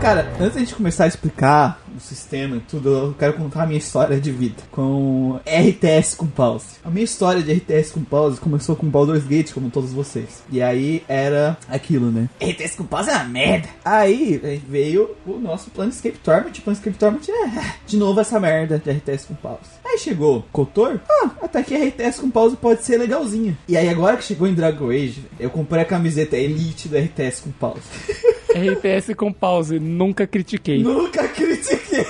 Cara, antes da gente começar a explicar sistema e tudo, eu quero contar a minha história de vida com RTS com pause. A minha história de RTS com pause começou com Baldur's Gate, como todos vocês. E aí era aquilo, né? RTS com pause é uma merda. Aí veio o nosso Planescape Torment. Planescape Torment é de novo essa merda de RTS com pause. Aí chegou Kotor, ah, até que RTS com pause pode ser legalzinha. E aí agora que chegou em Dragon Age, eu comprei a camiseta Elite do RTS com pause. RTS com pause, nunca critiquei. Nunca critiquei.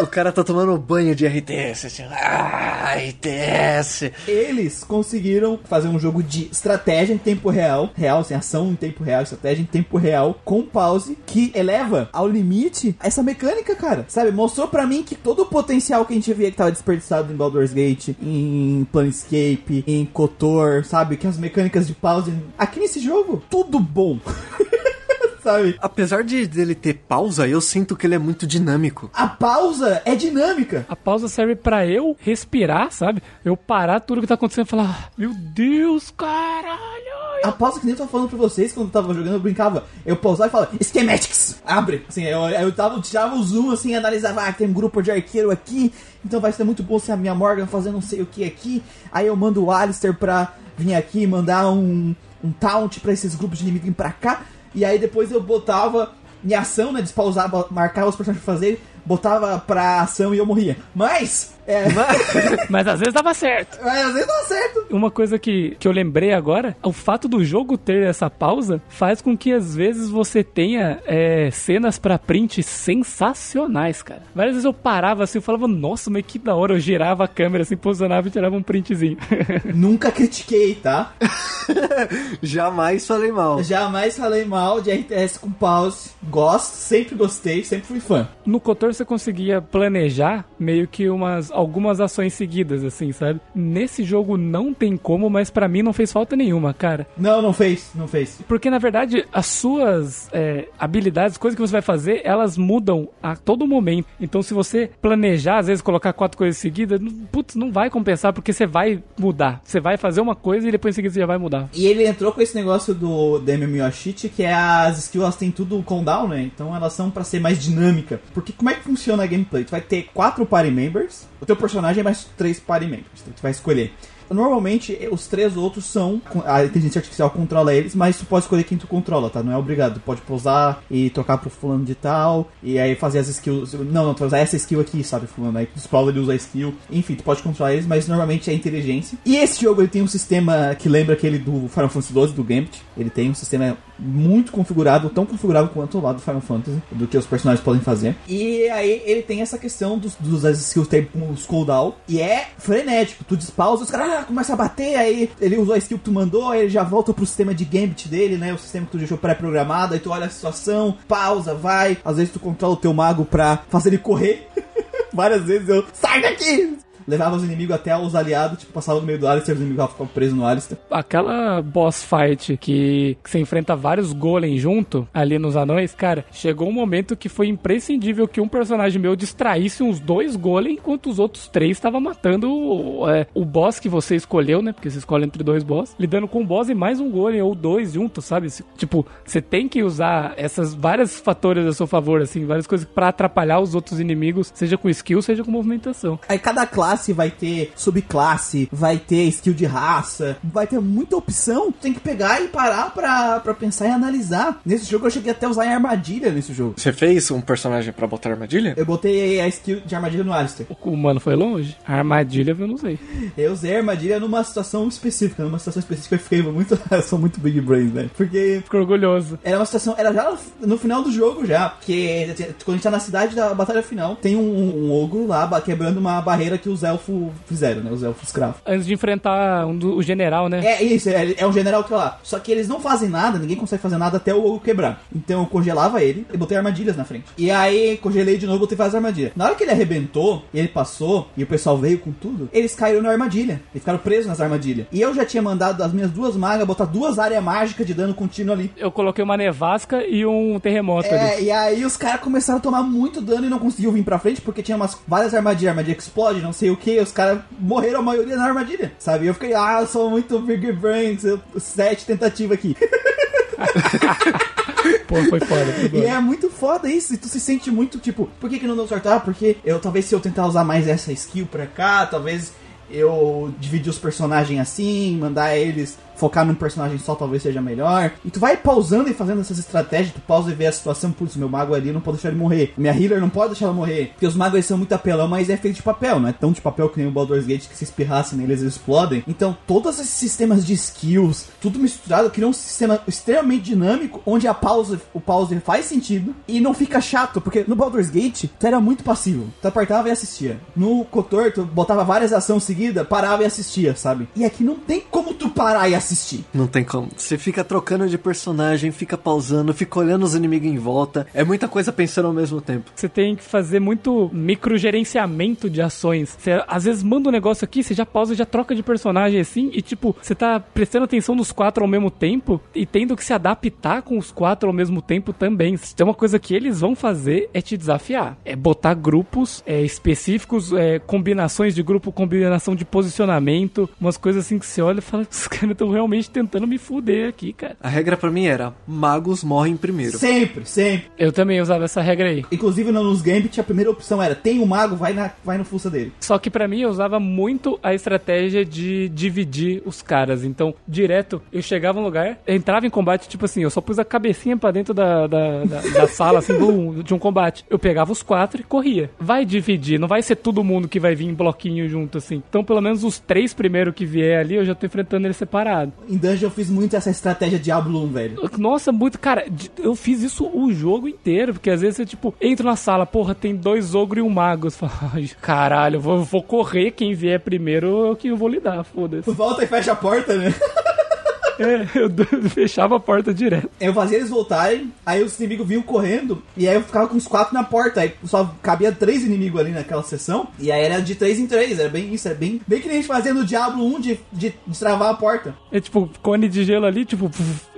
O cara tá tomando banho de RTS. Assim, ah, RTS. Eles conseguiram fazer um jogo de estratégia em tempo real, real, sem ação em tempo real, estratégia em tempo real, com pause, que eleva ao limite essa mecânica, cara. Sabe? Mostrou para mim que todo o potencial que a gente via que tava desperdiçado em Baldur's Gate, em Planescape, em Kotor, sabe? Que as mecânicas de pause. Aqui nesse jogo, tudo bom. sabe? Apesar de dele ter pausa, eu sinto que ele é muito dinâmico. A pausa é dinâmica. A pausa serve para eu respirar, sabe? Eu parar tudo que tá acontecendo e falar: ah, Meu Deus, caralho! A pausa que nem eu tava falando pra vocês quando eu tava jogando, eu brincava. Eu pausava e falava, Schematics, abre. Assim, eu, eu tava, tirava o zoom assim, analisava, ah, tem um grupo de arqueiro aqui, então vai ser muito bom se a minha Morgan fazer não sei o que aqui. Aí eu mando o Alistair pra vir aqui mandar um, um taunt pra esses grupos de inimigo vir pra cá. E aí depois eu botava em ação, né? Despausar, marcava os personagens pra fazer, botava pra ação e eu morria. Mas é. Mas, mas, às vezes dava certo. Mas às vezes dava certo. Uma coisa que, que eu lembrei agora, o fato do jogo ter essa pausa faz com que às vezes você tenha é, cenas para print sensacionais, cara. Várias vezes eu parava assim, eu falava, nossa, mas que da hora. Eu girava a câmera assim, posicionava e tirava um printzinho. Nunca critiquei, tá? Jamais falei mal. Jamais falei mal de RTS com pause. Gosto, sempre gostei, sempre fui fã. No Cotor você conseguia planejar meio que umas algumas ações seguidas, assim, sabe? Nesse jogo não tem como, mas para mim não fez falta nenhuma, cara. Não, não fez, não fez. Porque na verdade as suas é, habilidades, coisas que você vai fazer, elas mudam a todo momento. Então se você planejar, às vezes colocar quatro coisas seguidas, putz, não vai compensar porque você vai mudar. Você vai fazer uma coisa e depois em seguida você já vai mudar. E ele entrou com esse negócio do, do MMO Cheat, que é as skills elas têm tudo cooldown, né? Então elas são para ser mais dinâmica. Porque como é que funciona a gameplay? Tu vai ter quatro party members, o teu personagem é mais três party members. Então tu vai escolher. Normalmente, os três outros são. A inteligência artificial controla eles, mas tu pode escolher quem tu controla, tá? Não é obrigado. Tu pode pousar e trocar pro fulano de tal. E aí fazer as skills. Não, não, tu vai usar essa skill aqui, sabe, fulano? Aí tu escola ele usa a skill. Enfim, tu pode controlar eles, mas normalmente é inteligência. E esse jogo ele tem um sistema que lembra aquele do Final Fantasy XII, do Gambit. Ele tem um sistema muito configurável, tão configurável quanto o lado do Final Fantasy, do que os personagens podem fazer. E aí ele tem essa questão dos, dos as skills tem os cooldown. E é frenético. Tu despausa os caras ah, começa a bater, aí ele usou a skill que tu mandou, aí ele já volta pro sistema de gambit dele, né? O sistema que tu deixou pré-programado, aí tu olha a situação, pausa, vai. Às vezes tu controla o teu mago pra fazer ele correr. Várias vezes eu, sai daqui! Levava os inimigos até os aliados, tipo, passava no meio do Alistair, os inimigos ficavam presos no Alistair. Aquela boss fight que, que você enfrenta vários golems junto, ali nos anões, cara, chegou um momento que foi imprescindível que um personagem meu distraísse uns dois golems, enquanto os outros três estavam matando é, o boss que você escolheu, né? Porque você escolhe entre dois boss, lidando com um boss e mais um golem, ou dois juntos, sabe? Tipo, você tem que usar essas vários fatores a seu favor, assim, várias coisas para atrapalhar os outros inimigos, seja com skill, seja com movimentação. Aí cada classe classe vai ter subclasse, vai ter skill de raça, vai ter muita opção. Tem que pegar e parar pra, pra pensar e analisar. Nesse jogo eu cheguei até a usar em armadilha nesse jogo. Você fez um personagem pra botar armadilha? Eu botei a skill de armadilha no Alistair. O mano foi longe? A armadilha eu não sei. Eu usei a armadilha numa situação específica. Numa situação específica eu fiquei muito. eu sou muito big brain, velho. Porque. Fico orgulhoso. Era uma situação. Era já no final do jogo já. Porque quando a gente tá na cidade da batalha final, tem um, um ogro lá quebrando uma barreira que os elfos fizeram, né? Os elfos escravos. Antes de enfrentar um do, o general, né? É isso, é, é um general que tá lá. Só que eles não fazem nada, ninguém consegue fazer nada até o ogro quebrar. Então eu congelava ele e botei armadilhas na frente. E aí congelei de novo, botei várias armadilhas. Na hora que ele arrebentou e ele passou e o pessoal veio com tudo, eles caíram na armadilha. Eles ficaram presos nas armadilhas. E eu já tinha mandado as minhas duas magas botar duas áreas mágicas de dano contínuo ali. Eu coloquei uma nevasca e um terremoto é, ali. E aí os caras começaram a tomar muito dano e não conseguiam vir pra frente porque tinha umas várias armadilhas, armadilha que explode, não sei o que. Os caras morreram a maioria na armadilha, sabe? Eu fiquei, ah, eu sou muito Big Brains, eu, sete tentativas aqui. Pô, foi foda. Foi e é muito foda isso. E tu se sente muito tipo, por que, que não deu certo? Ah, porque eu talvez se eu tentar usar mais essa skill pra cá, talvez eu dividir os personagens assim, mandar eles focar num personagem só talvez seja melhor. E tu vai pausando e fazendo essas estratégias, tu pausa e vê a situação, putz, meu mago ali não pode deixar ele morrer. Minha healer não pode deixar ela morrer. Porque os magos são muito apelão, mas é feito de papel, não é tão de papel que nem o Baldur's Gate que se espirrasse neles eles explodem. Então, todos esses sistemas de skills, tudo misturado, cria um sistema extremamente dinâmico, onde a pausa, o pause faz sentido e não fica chato, porque no Baldur's Gate, tu era muito passivo. Tu apertava e assistia. No Kotor, tu botava várias ações seguidas, parava e assistia, sabe? E aqui não tem como tu parar e assistir assistir. Não tem como. Você fica trocando de personagem, fica pausando, fica olhando os inimigos em volta. É muita coisa pensando ao mesmo tempo. Você tem que fazer muito microgerenciamento de ações. Você às vezes manda um negócio aqui, você já pausa e já troca de personagem assim, e tipo, você tá prestando atenção nos quatro ao mesmo tempo e tendo que se adaptar com os quatro ao mesmo tempo também. Tem uma coisa que eles vão fazer é te desafiar. É botar grupos é, específicos, é, combinações de grupo, combinação de posicionamento, umas coisas assim que você olha e fala, os caras estão realmente tentando me fuder aqui, cara. A regra para mim era: magos morrem primeiro. Sempre, sempre. Eu também usava essa regra aí. Inclusive nos Gambit, a primeira opção era: tem um mago, vai, na, vai no fuça dele. Só que para mim eu usava muito a estratégia de dividir os caras. Então, direto, eu chegava no lugar, entrava em combate, tipo assim, eu só pus a cabecinha para dentro da, da, da, da sala, assim, do, de um combate. Eu pegava os quatro e corria. Vai dividir, não vai ser todo mundo que vai vir em bloquinho junto, assim. Então, pelo menos os três primeiros que vier ali, eu já tô enfrentando eles separados ligado? Em Dungeon eu fiz muito essa estratégia Diablo 1, velho. Nossa, muito. Cara, eu fiz isso o jogo inteiro, porque às vezes você, tipo, entra na sala, porra, tem dois ogros e um mago. Você fala, caralho, eu vou, vou correr, quem vier primeiro é o que eu vou lidar, foda-se. Volta e fecha a porta, né? É, eu fechava a porta direto. Eu fazia eles voltarem, aí os inimigos vinham correndo, e aí eu ficava com os quatro na porta. Aí só cabia três inimigos ali naquela sessão, e aí era de três em três, era bem isso, era bem, bem que nem a gente fazia no Diablo 1 de, de, de travar a porta. É tipo, cone de gelo ali, tipo,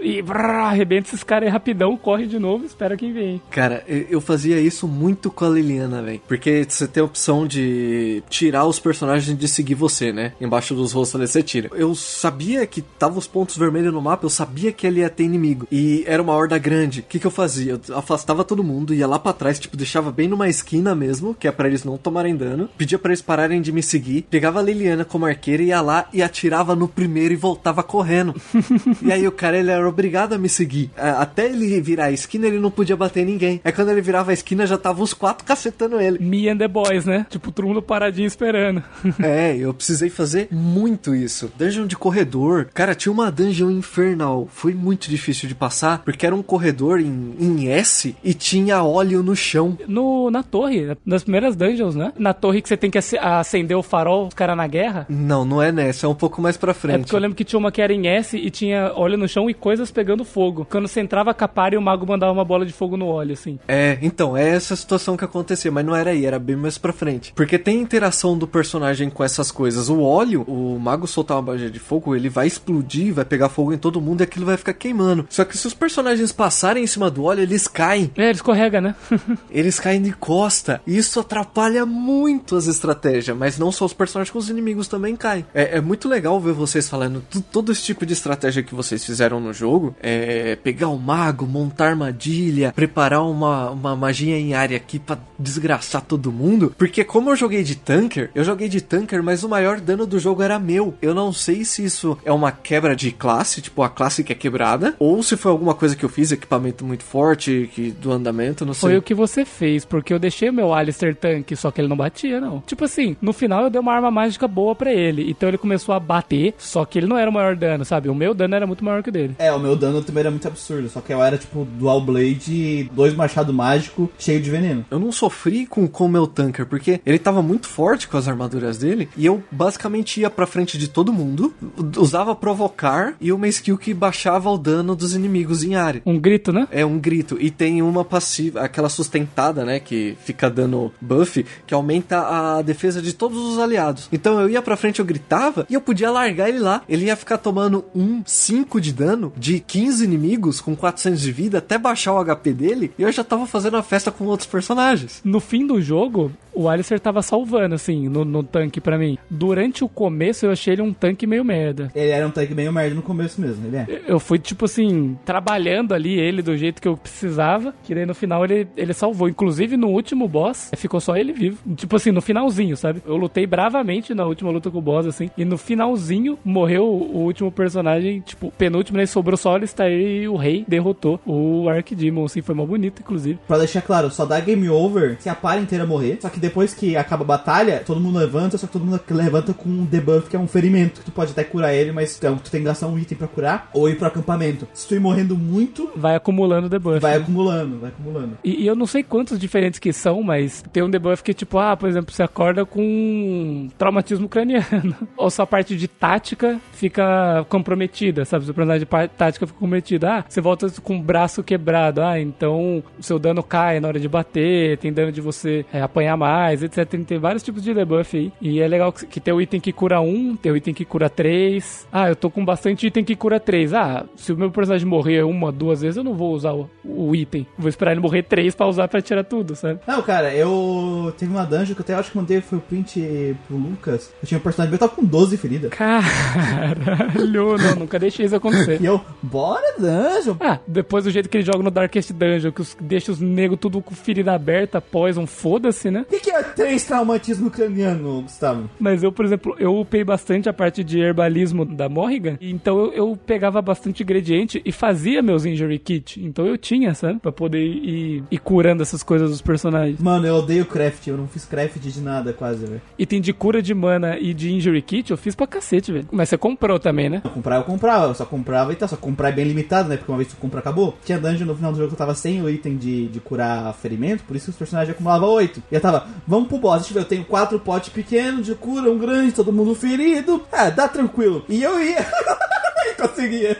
e brrr, arrebenta esses caras aí rapidão, corre de novo, espera quem vem. Cara, eu fazia isso muito com a Liliana, velho. Porque você tem a opção de tirar os personagens de seguir você, né? Embaixo dos rostos ali você tira. Eu sabia que tava os pontos vermelhos vermelho no mapa, eu sabia que ele ia ter inimigo. E era uma horda grande. O que, que eu fazia? Eu afastava todo mundo, ia lá para trás, tipo, deixava bem numa esquina mesmo, que é para eles não tomarem dano. Pedia para eles pararem de me seguir. Pegava a Liliana como arqueira, ia lá e atirava no primeiro e voltava correndo. e aí o cara, ele era obrigado a me seguir. É, Até ele virar a esquina, ele não podia bater ninguém. Aí quando ele virava a esquina, já tava os quatro cacetando ele. Me and the Boys, né? Tipo, todo mundo paradinho esperando. É, eu precisei fazer muito isso. Dungeon de corredor. Cara, tinha uma dungeon infernal. Foi muito difícil de passar, porque era um corredor em, em S e tinha óleo no chão. No, na torre, nas primeiras dungeons, né? Na torre que você tem que ace- acender o farol, os caras na guerra. Não, não é nessa, é um pouco mais pra É frente. porque eu lembro que tinha uma que era em S e tinha óleo no chão e coisas pegando fogo. Quando você entrava a par e o mago mandava uma bola de fogo no óleo, assim. É, então, é essa situação que acontecia, mas não era aí, era bem mais pra frente. Porque tem interação do personagem com essas coisas. O óleo, o mago soltar uma bagia de fogo, ele vai explodir, vai pegar fogo em todo mundo e aquilo vai ficar queimando. Só que se os personagens passarem em cima do óleo, eles caem. É, ele escorrega, né? Eles caem de costa. E isso atrapalha muito as estratégias. Mas não só os personagens, os inimigos também caem. É, é muito legal ver vocês falando todo esse tipo de estratégia que vocês fizeram no jogo. É pegar o mago, montar armadilha, preparar uma, uma magia em área aqui pra desgraçar todo mundo. Porque como eu joguei de tanker, eu joguei de tanker, mas o maior dano do jogo era meu. Eu não sei se isso é uma quebra de classe, tipo a classe que é quebrada, ou se foi alguma coisa que eu fiz, equipamento muito forte, que do andamento, não sei. Foi o que você fez, porque eu deixei o meu Alistair tanque, só que ele não batia, não. Tipo assim, no final eu dei uma arma mágica boa pra ele, então ele começou a bater, só que ele não era o maior dano, sabe? O meu dano era muito maior que o dele. É, o meu dano também era muito absurdo. Só que eu era tipo Dual Blade e dois machado mágico cheio de veneno. Eu não sofri com com o meu tanker, porque ele tava muito forte com as armaduras dele, e eu basicamente ia pra frente de todo mundo, usava provocar e uma skill que baixava o dano dos inimigos em área. Um grito, né? É um grito. E tem uma passiva, aquela sustentada, né? Que fica dando buff, que aumenta a defesa de todos os aliados. Então eu ia pra frente, eu gritava, e eu podia largar ele lá. Ele ia ficar tomando um 5 de dano de 15 inimigos com 400 de vida até baixar o HP dele. E eu já tava fazendo a festa com outros personagens. No fim do jogo, o Alistair tava salvando, assim, no, no tanque pra mim. Durante o começo, eu achei ele um tanque meio merda. Ele era um tanque meio merda no começo mesmo, ele é. Eu fui, tipo assim, trabalhando ali ele do jeito que eu precisava, que daí no final ele, ele salvou. Inclusive, no último boss, ficou só ele vivo. Tipo assim, no finalzinho, sabe? Eu lutei bravamente na última luta com o boss, assim, e no finalzinho morreu o último personagem, tipo, penúltimo, né? Sobrou só o Alistair e o rei derrotou o Archdemon, assim, foi mó bonito, inclusive. Pra deixar claro, só dá game over se a par inteira morrer. Só que depois que acaba a batalha, todo mundo levanta, só que todo mundo levanta com um debuff que é um ferimento. Tu pode até curar ele, mas então, tu tem que gastar um item pra curar ou ir pro acampamento. Se tu ir morrendo muito, Vai acumulando debuff. vai né? acumulando, vai acumulando. E, e eu não sei quantos diferentes que são, mas tem um debuff que, tipo, ah, por exemplo, você acorda com um traumatismo craniano. Ou sua parte de tática fica comprometida, sabe? Sua personagem tática fica comprometida. Ah, você volta com o braço quebrado. Ah, então o seu dano cai na hora de bater, tem dano de você é, apanhar mais, etc. Tem, vários tipos de debuff aí. E é legal que, que tem o item que cura um, tem o item que cura três. Ah, eu tô com bastante item que cura três. Ah, se o meu personagem morrer uma, duas vezes, eu não vou usar o, o item. Vou esperar ele morrer três pra usar pra tirar tudo, sabe? Não, cara, eu. Teve uma dungeon que eu até acho que mandei foi o print pro Lucas. Eu tinha um personagem eu tava com 12 feridas. Caralho, não, nunca deixei isso acontecer. E eu, bora dungeon. Ah, depois do jeito que ele joga no Darkest Dungeon, que os, deixa os negros tudo com ferida aberta, poison, foda-se, né? O que, que é três traumatismo craniano, Gustavo? Mas eu, por exemplo, eu upei bastante a parte de herbalismo da Morrigan, então eu, eu pegava bastante ingrediente e fazia meus injury kit. Então eu tinha, sabe? Pra poder ir, ir curando essas coisas dos personagens. Mano, eu odeio craft, eu não fiz craft de nada quase, velho. Item de cura de mana e de injury kit eu fiz pra cacete, velho. Mas você comprou também, né? Eu comprava, eu comprava, eu só comprava e tá, só comprar é bem limitado, né? Porque uma vez que tu compra, acabou. Tinha dungeon no final do jogo que eu tava sem o item de, de curar ferimento, por isso que os personagens acumulavam 8. E eu tava, vamos pro boss, deixa eu ver, eu tenho quatro potes pequenos de cura, um grande, todo mundo ferido. Ah, dá tranquilo. E eu ia. conseguia.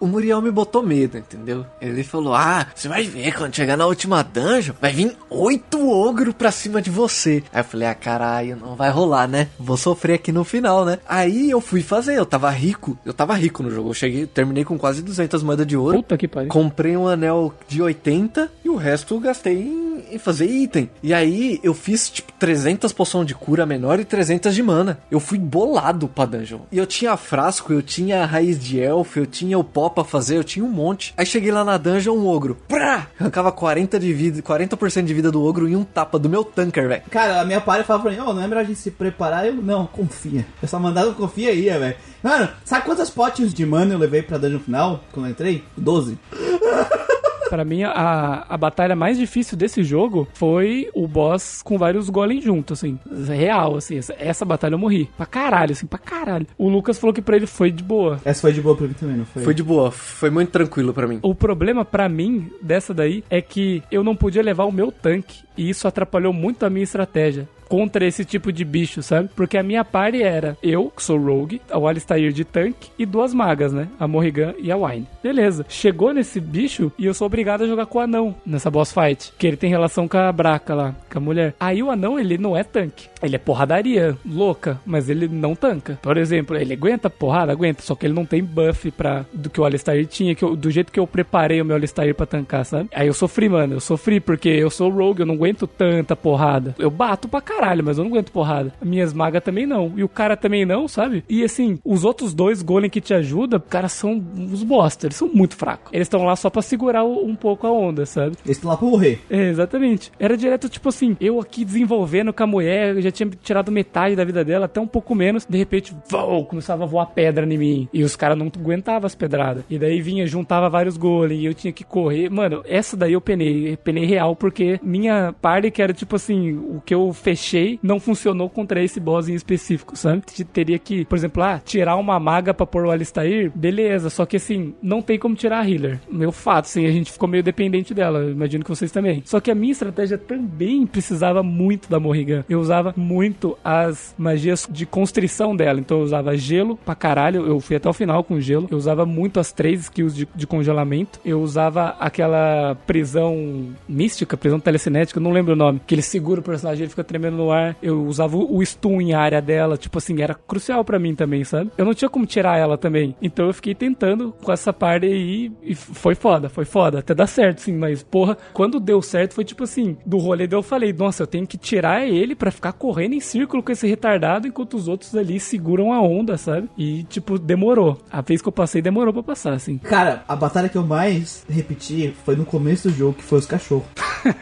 O Muriel me botou medo, entendeu? Ele falou: Ah, você vai ver, quando chegar na última dungeon, vai vir oito ogro pra cima de você. Aí eu falei: Ah, caralho, não vai rolar, né? Vou sofrer aqui no final, né? Aí eu fui fazer, eu tava rico, eu tava rico no jogo. Eu cheguei, terminei com quase 200 moedas de ouro. Puta que pariu. Comprei um anel de 80 e o resto eu gastei em, e fazer item. E aí eu fiz tipo 300 poção de cura menor e 300 de mana. Eu fui bolado pra dungeon. E eu tinha frasco, eu tinha raiz de elfo, eu tinha o pó pra fazer, eu tinha um monte. Aí cheguei lá na dungeon, um ogro. Prá! Arrancava 40 de vida, 40% de vida do ogro em um tapa do meu tanker, velho. Cara, a minha party falava pra mim, ó, não é melhor a gente se preparar? Eu, não, confia. Eu só mandava confia aí, velho. Mano, sabe quantas potes de mana eu levei pra dungeon final quando eu entrei? 12. Pra mim, a, a batalha mais difícil desse jogo foi o boss com vários golems juntos, assim. Real, assim. Essa, essa batalha eu morri. Pra caralho, assim, pra caralho. O Lucas falou que pra ele foi de boa. Essa foi de boa pra mim também, não foi? Foi de boa, foi muito tranquilo pra mim. O problema pra mim dessa daí é que eu não podia levar o meu tanque e isso atrapalhou muito a minha estratégia contra esse tipo de bicho, sabe? Porque a minha party era eu, que sou rogue, o Alistair de tanque e duas magas, né? A Morrigan e a Wine. Beleza. Chegou nesse bicho e eu sou obrigado a jogar com o anão nessa boss fight, que ele tem relação com a Braca lá, com a mulher. Aí o anão, ele não é tanque. Ele é porradaria louca, mas ele não tanca. Por exemplo, ele aguenta porrada, aguenta, só que ele não tem buff para do que o Alistair tinha, que eu, do jeito que eu preparei o meu Alistair pra tancar, sabe? Aí eu sofri, mano, eu sofri porque eu sou rogue, eu não aguento tanta porrada. Eu bato pra caralho, mas eu não aguento porrada. Minhas magas também não. E o cara também não, sabe? E assim, os outros dois golem que te ajudam, cara, são os bosta. Eles são muito fracos. Eles estão lá só pra segurar um pouco a onda, sabe? Eles estão lá pra morrer. É, exatamente. Era direto, tipo assim, eu aqui desenvolvendo com a mulher, eu já tinha tirado metade da vida dela, até um pouco menos. De repente, voou, começava a voar pedra em mim. E os caras não aguentavam as pedradas. E daí vinha, juntava vários golems e eu tinha que correr. Mano, essa daí eu penei. Penei real, porque minha party, que era tipo assim, o que eu fechei, não funcionou contra esse boss em específico, sabe? Teria que, por exemplo, ah, tirar uma maga pra pôr o Alistair, beleza, só que assim, não tem como tirar a healer. Meu fato, assim, a gente ficou meio dependente dela, imagino que vocês também. Só que a minha estratégia também precisava muito da Morrigan. Eu usava muito as magias de constrição dela, então eu usava gelo pra caralho, eu fui até o final com gelo. Eu usava muito as três skills de, de congelamento. Eu usava aquela prisão mística, prisão telecinética, não lembro o nome, que ele segura o personagem, ele fica tremendo no ar. Eu usava o stun em área dela, tipo assim, era crucial para mim também, sabe? Eu não tinha como tirar ela também. Então eu fiquei tentando com essa parte aí e foi foda, foi foda. Até dá certo, sim, mas porra, quando deu certo foi tipo assim, do rolê eu falei, nossa, eu tenho que tirar ele para ficar correndo em círculo com esse retardado enquanto os outros ali seguram a onda, sabe? E tipo, demorou. A vez que eu passei demorou para passar, assim. Cara, a batalha que eu mais repeti foi no começo do jogo, que foi os cachorros.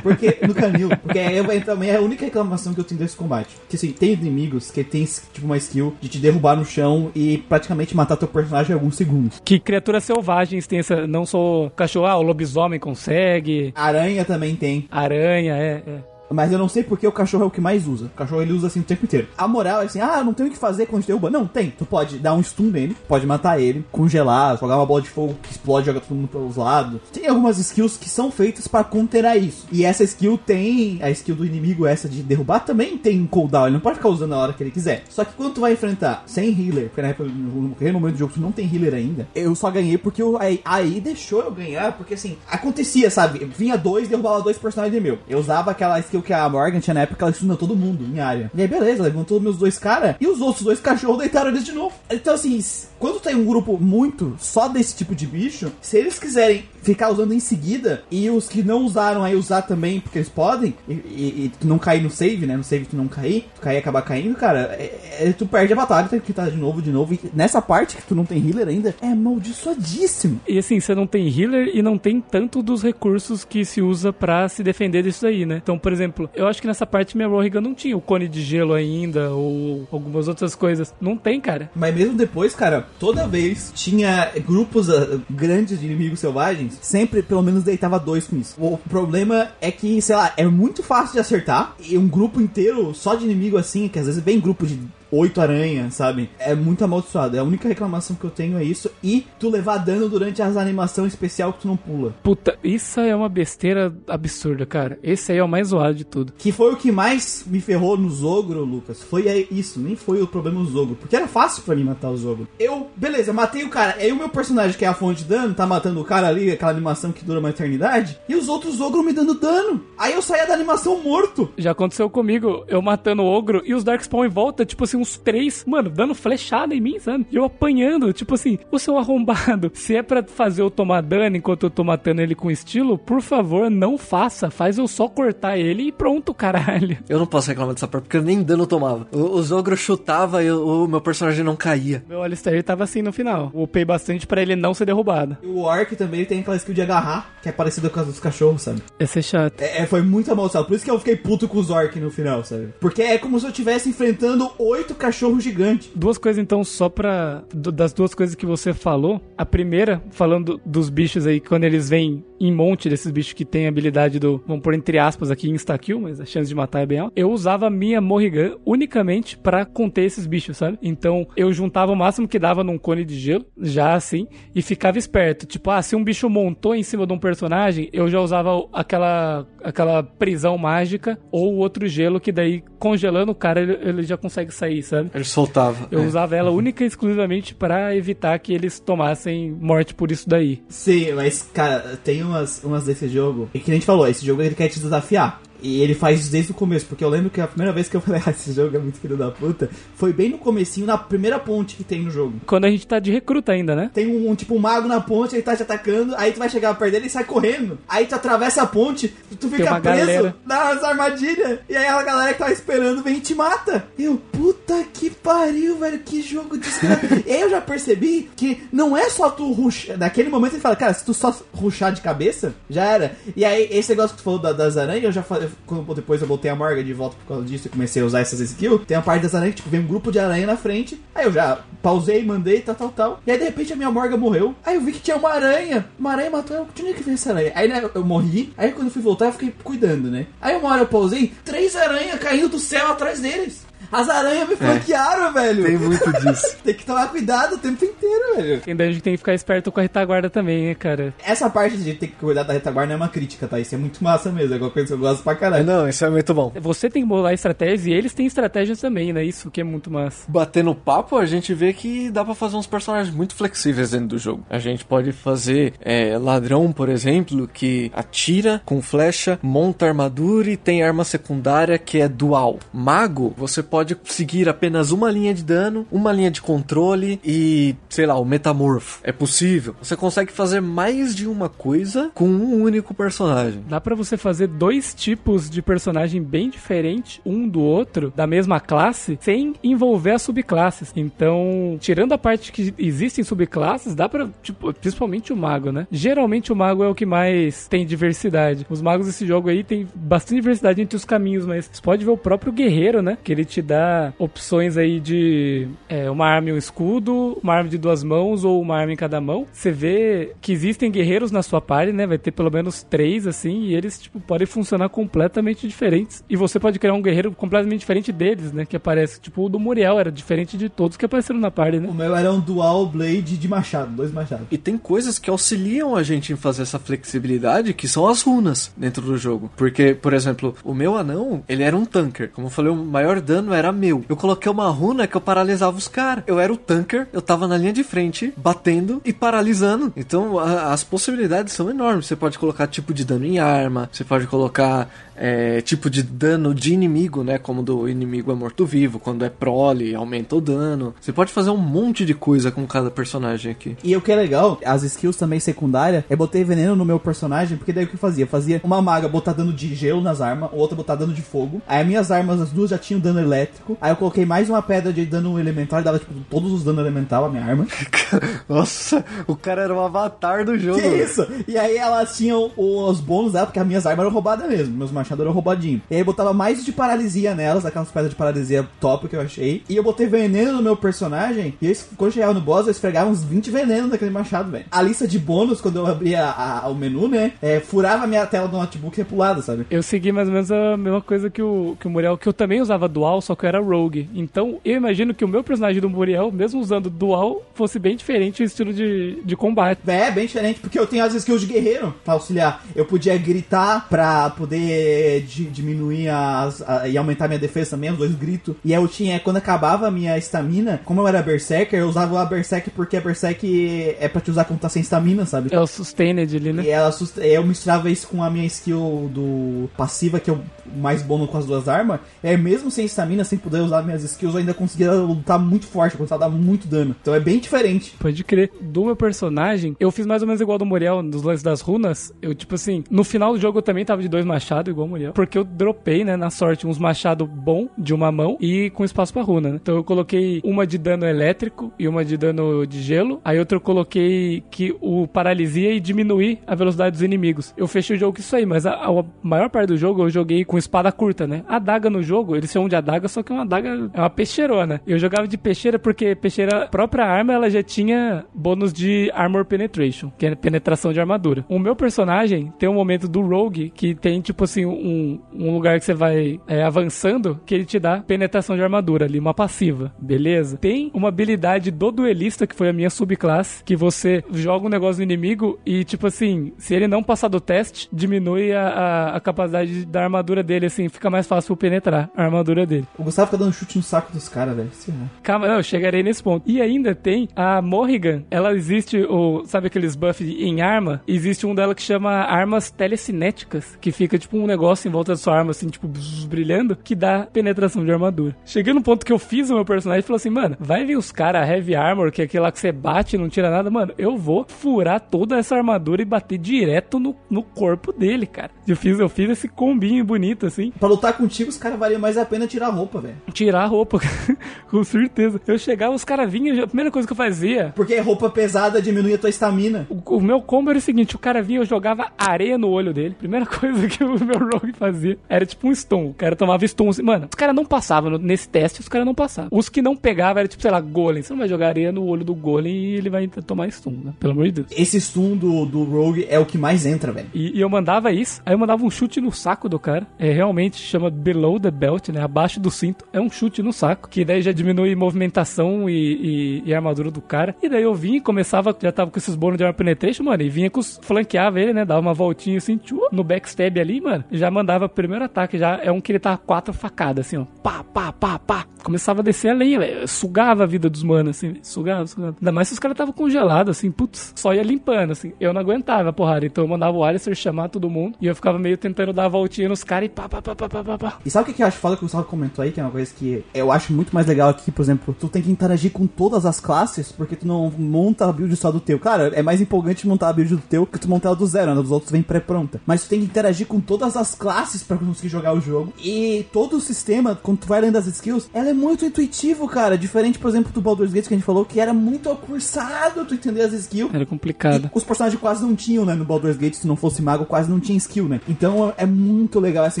Porque no canil, porque é, também é a única reclamação que eu tenho desse combate. Que assim, tem inimigos que tem tipo uma skill de te derrubar no chão e praticamente matar teu personagem em alguns segundos. Que criaturas selvagens tem essa. Não só cachorro, ah, o lobisomem consegue. Aranha também tem. Aranha, é, é. Mas eu não sei porque o cachorro é o que mais usa. O cachorro ele usa assim o tempo inteiro. A moral é assim: ah, não tem o que fazer quando te derruba. Não, tem. Tu pode dar um stun nele, pode matar ele, congelar, jogar uma bola de fogo que explode, joga todo mundo pelos lados. Tem algumas skills que são feitas para conterar isso. E essa skill tem. A skill do inimigo, essa de derrubar, também tem cooldown. Ele não pode ficar usando na hora que ele quiser. Só que quando tu vai enfrentar sem healer, porque na época, no momento do jogo tu não tem healer ainda, eu só ganhei porque eu, aí, aí deixou eu ganhar, porque assim, acontecia, sabe? Vinha dois, derrubava dois personagens meu. Eu usava aquela skill que a Morgan tinha na época ela estudou todo mundo em área. E aí, beleza, levantou meus dois caras e os outros dois cachorros deitaram eles de novo. Então, assim, quando tem um grupo muito só desse tipo de bicho, se eles quiserem ficar usando em seguida e os que não usaram aí usar também, porque eles podem, e, e, e tu não cair no save, né? No save tu não cair, tu cair acabar caindo, cara, é, é, tu perde a batalha, tem que estar de novo, de novo. E nessa parte que tu não tem healer ainda, é amaldiçoadíssimo. E assim, você não tem healer e não tem tanto dos recursos que se usa para se defender disso aí, né? Então, por exemplo, eu acho que nessa parte minha Rohigan não tinha o cone de gelo ainda, ou algumas outras coisas. Não tem, cara. Mas mesmo depois, cara, toda vez tinha grupos uh, grandes de inimigos selvagens, sempre pelo menos deitava dois com isso. O problema é que, sei lá, é muito fácil de acertar e um grupo inteiro só de inimigo assim, que às vezes vem grupo de oito aranhas, sabe? É muito amaldiçoado. É a única reclamação que eu tenho é isso. E tu levar dano durante as animações especial que tu não pula. Puta, isso é uma besteira absurda, cara. Esse aí é o mais zoado de tudo. Que foi o que mais me ferrou no Zogro, Lucas. Foi isso, nem foi o problema no Zogro. Porque era fácil para mim matar o Zogro. Eu, beleza, matei o cara. Aí o meu personagem, que é a fonte de dano, tá matando o cara ali, aquela animação que dura uma eternidade. E os outros Zogro me dando dano. Aí eu saía da animação morto. Já aconteceu comigo, eu matando o ogro e os Darkspawn em volta, tipo assim, uns uns três, mano, dando flechada em mim, sabe? E eu apanhando, tipo assim, o seu arrombado, se é pra fazer eu tomar dano enquanto eu tô matando ele com estilo, por favor, não faça. Faz eu só cortar ele e pronto, caralho. Eu não posso reclamar dessa parte, porque eu nem dano eu tomava. O, o Zogro chutava e o, o meu personagem não caía. Meu Alistair tava assim no final. Upei bastante pra ele não ser derrubado. E o Orc também tem aquela skill de agarrar, que é parecida com a dos cachorros, sabe? Esse é chato. É, é, foi muito amaldiçoado. Por isso que eu fiquei puto com os Orc no final, sabe? Porque é como se eu estivesse enfrentando oito cachorros gigantes. Duas coisas então, só pra. das duas coisas que você falou. A primeira, falando dos bichos aí, quando eles vêm em monte desses bichos que tem a habilidade do. Vamos pôr entre aspas aqui, insta-kill, mas a chance de matar é bem alta. Eu usava a minha Morrigan unicamente pra conter esses bichos, sabe? Então eu juntava o máximo que dava num cone de gelo, já assim, e ficava esperto. Tipo, ah, se um bicho montou em cima de um personagem, eu já usava aquela, aquela prisão mágica ou outro gelo que daí, congelando o cara, ele, ele já consegue sair, sabe? Ele soltava. Eu É. usava ela única e exclusivamente pra evitar que eles tomassem morte por isso daí. Sim, mas, cara, tem umas, umas desse jogo. E que a gente falou, esse jogo ele quer te desafiar. E ele faz isso desde o começo, porque eu lembro que a primeira vez que eu falei, ah, esse jogo é muito filho da puta, foi bem no comecinho, na primeira ponte que tem no jogo. Quando a gente tá de recruta ainda, né? Tem um, um, tipo um mago na ponte, ele tá te atacando, aí tu vai chegar perto dele e sai correndo. Aí tu atravessa a ponte, tu fica preso galera. nas armadilhas. E aí a galera que tava esperando vem e te mata. Eu, puta que pariu, velho, que jogo desgraçado. e aí eu já percebi que não é só tu ruxar. Naquele momento ele fala, cara, se tu só ruxar de cabeça, já era. E aí esse negócio que tu falou da- das aranhas, eu já falei, quando depois eu voltei a Morga de volta por causa disso e comecei a usar essas skills, tem a parte das aranhas que tipo, vem um grupo de aranha na frente. Aí eu já pausei, mandei, tal, tal, tal. E aí de repente a minha Morga morreu. Aí eu vi que tinha uma aranha. Uma aranha matou eu. É que veio essa aranha? Aí né, eu morri. Aí quando eu fui voltar, eu fiquei cuidando, né? Aí uma hora eu pausei, três aranhas caindo do céu atrás deles. As aranhas me flanquearam, velho. Tem muito disso. Tem que tomar cuidado o tempo inteiro, velho. E daí a gente tem que ficar esperto com a retaguarda também, né, cara? Essa parte de ter que cuidar da retaguarda é uma crítica, tá? Isso é muito massa mesmo. É uma coisa que eu gosto pra É, caralho. Não, isso é muito bom. Você tem que bolar estratégias e eles têm estratégias também, né? Isso que é muito massa. Batendo papo, a gente vê que dá pra fazer uns personagens muito flexíveis dentro do jogo. A gente pode fazer é, ladrão, por exemplo, que atira com flecha, monta armadura e tem arma secundária que é dual. Mago, você pode seguir apenas uma linha de dano, uma linha de controle e, sei lá, o metamorfo. É possível. Você consegue fazer mais de uma coisa com um único personagem. Dá pra você fazer dois tipos de personagem bem diferentes um do outro, da mesma classe, sem envolver as subclasses. Então, tirando a parte que existem subclasses, dá pra, tipo, principalmente o mago, né? Geralmente o mago é o que mais tem diversidade. Os magos desse jogo aí tem bastante diversidade entre os caminhos, mas você pode ver o próprio guerreiro, né? Que ele te dá opções aí de é, uma arma e um escudo, uma arma de duas mãos ou uma arma em cada mão. Você vê que existem guerreiros na sua party, né? Vai ter pelo menos três, assim, e eles, tipo, podem funcionar completamente diferentes. E você pode criar um guerreiro completamente diferente deles, né? Que aparece, tipo, o do Muriel era diferente de todos que apareceram na party, né? O meu era um dual blade de machado, dois machados. E tem coisas que auxiliam a gente em fazer essa flexibilidade, que são as runas dentro do jogo. Porque, por exemplo, o meu anão, ele era um tanker. Como eu falei, o maior dano era meu. Eu coloquei uma runa que eu paralisava os caras. Eu era o tanker, eu tava na linha de frente, batendo e paralisando. Então, a- as possibilidades são enormes. Você pode colocar tipo de dano em arma, você pode colocar é, tipo de dano de inimigo, né? Como do inimigo é morto-vivo, quando é prole, aumenta o dano. Você pode fazer um monte de coisa com cada personagem aqui. E o que é legal, as skills também secundárias, eu botei veneno no meu personagem, porque daí o que eu fazia? Eu fazia uma maga botar dano de gelo nas armas, outra botar dano de fogo. Aí as minhas armas, as duas já tinham dano elétrico. Aí eu coloquei mais uma pedra de dano elemental e dava tipo todos os danos elemental a minha arma. Nossa, o cara era o avatar do jogo. Que isso? E aí elas tinham os bônus dela, porque as minhas armas eram roubadas mesmo. Meus eram roubadinhos. E aí eu botava mais de paralisia nelas, aquelas pedras de paralisia top que eu achei. E eu botei veneno no meu personagem. E eu, quando chegava no boss, eu esfregava uns 20 venenos naquele machado, velho. A lista de bônus, quando eu abria a- a- o menu, né? É, furava a minha tela do notebook e lado, sabe? Eu segui mais ou menos a mesma coisa que o, que o Muriel, que eu também usava dual, só que eu era rogue. Então eu imagino que o meu personagem do Muriel, mesmo usando dual, fosse bem diferente o estilo de, de combate. É, bem diferente, porque eu tenho as skills de guerreiro pra auxiliar. Eu podia gritar pra poder poder di- diminuir as, a- e aumentar minha defesa também, os dois gritos. E aí eu tinha, quando acabava a minha estamina, como eu era Berserker, eu usava a Berserk porque a Berserk é pra te usar quando tá sem estamina, sabe? É o Sustained ali, né? E ela eu misturava isso com a minha skill do passiva, que é o mais bom com as duas armas. Aí, mesmo sem estamina, sem poder usar minhas skills, eu ainda conseguia lutar muito forte, conseguia dar muito dano. Então é bem diferente. Pode crer. Do meu personagem, eu fiz mais ou menos igual do Muriel nos lances das runas. Eu, tipo assim, no final do jogo eu também tava de dois machados, igual Muriel. Porque eu dropei, né, na sorte, uns machados bom de uma mão e com espaço pra runa, né? Então eu coloquei uma de dano elétrico e uma de dano de gelo. Aí outra eu coloquei que o paralisia e diminuir a velocidade dos inimigos. Eu fechei o jogo com isso aí, mas a, a maior parte do jogo eu joguei com espada curta, né? A daga no jogo, eles chamam de adaga, só que é uma adaga, é uma peixeirona. Eu jogava de peixeira porque peixeira, a própria arma, ela já tinha bônus de armor penetration, que é penetração de armadura. O meu personagem tem um momento do rogue que tem, tipo assim, um, um lugar que você vai é, avançando que ele te dá penetração de armadura ali, uma passiva, beleza? Tem uma habilidade do duelista, que foi a minha subclasse, que você joga um negócio no inimigo e, tipo assim, se ele não passar do teste, diminui a, a, a capacidade da armadura dele, assim, fica mais fácil penetrar a armadura dele. O Gustavo fica dando chute no saco dos caras, velho. Errar. Calma, não, eu chegarei nesse ponto. E ainda tem a Morrigan. Ela existe, o, sabe aqueles buffs em arma? Existe um dela que chama armas telecinéticas, que fica tipo um negócio em volta da sua arma, assim, tipo, brilhando, que dá penetração de armadura. Cheguei no ponto que eu fiz o meu personagem e falei assim, mano, vai vir os caras Heavy Armor, que é aquele lá que você bate e não tira nada, mano, eu vou furar toda essa armadura e bater direto no, no corpo dele, cara. Eu fiz, eu fiz esse combinho bonito, assim. Pra lutar contigo, os caras valia mais a pena tirar a roupa, velho. Tirar a roupa, com certeza. Eu chegava, os caras vinham, a primeira coisa que eu fazia, Porque roupa pesada diminui a tua estamina. o, o meu combo era o seguinte: o cara vinha, eu jogava areia no olho dele. Primeira coisa que o meu rogue fazia era tipo um stun. O cara tomava stun. Mano, os caras não passavam nesse teste, os caras não passavam. Os que não pegavam era tipo, sei lá, golem. Você não vai jogar areia no olho do golem e ele vai tomar stun, né? Pelo amor de Deus. Esse stun do, do Rogue é o que mais entra, velho. E, e eu mandava isso, aí eu mandava um chute no saco do cara. É realmente chama below the belt, né? Abaixo do cinto. É um chute no saco, que daí já diminui movimentação e, e- e armadura do cara. E daí eu vinha e começava, já tava com esses bônus de armor penetration, mano, e vinha com os, flanqueava ele, né? Dava uma voltinha assim, tchu, no backstab ali, mano. Já mandava o primeiro ataque, já é um que ele tá quatro facadas, assim, ó. Pá, pá, pá, pá. Começava a descer a lenha, velho. Sugava a vida dos manos, assim, sugava, sugava. Ainda mais se os caras estavam congelados, assim, putz, só ia limpando, assim. Eu não aguentava a porrada, então eu mandava o Alistair chamar todo mundo e eu ficava meio tentando dar a voltinha nos caras e pá, pá, pá, pá, pá, pá, pá. E sabe o que eu acho foda que o Gustavo comentou aí? Que é uma coisa que eu acho muito mais legal aqui, por exemplo, tu tem que interagir com todas as classes, porque tu não monta a build só do teu. Cara, é mais empolgante montar a build do teu que tu montar ela do zero, né? Dos outros vem pré-pronta. Mas tu tem que interagir com todas as classes pra conseguir jogar o jogo. E todo o sistema, quando tu vai lendo as skills, ela é muito intuitivo, cara. Diferente, por exemplo, do Baldur's Gate que a gente falou, que era muito cursado tu entender as skills. Era complicado. E os personagens quase não tinham, né? No Baldur's Gate, se não fosse mago, quase não tinha skill, né? Então é muito legal essa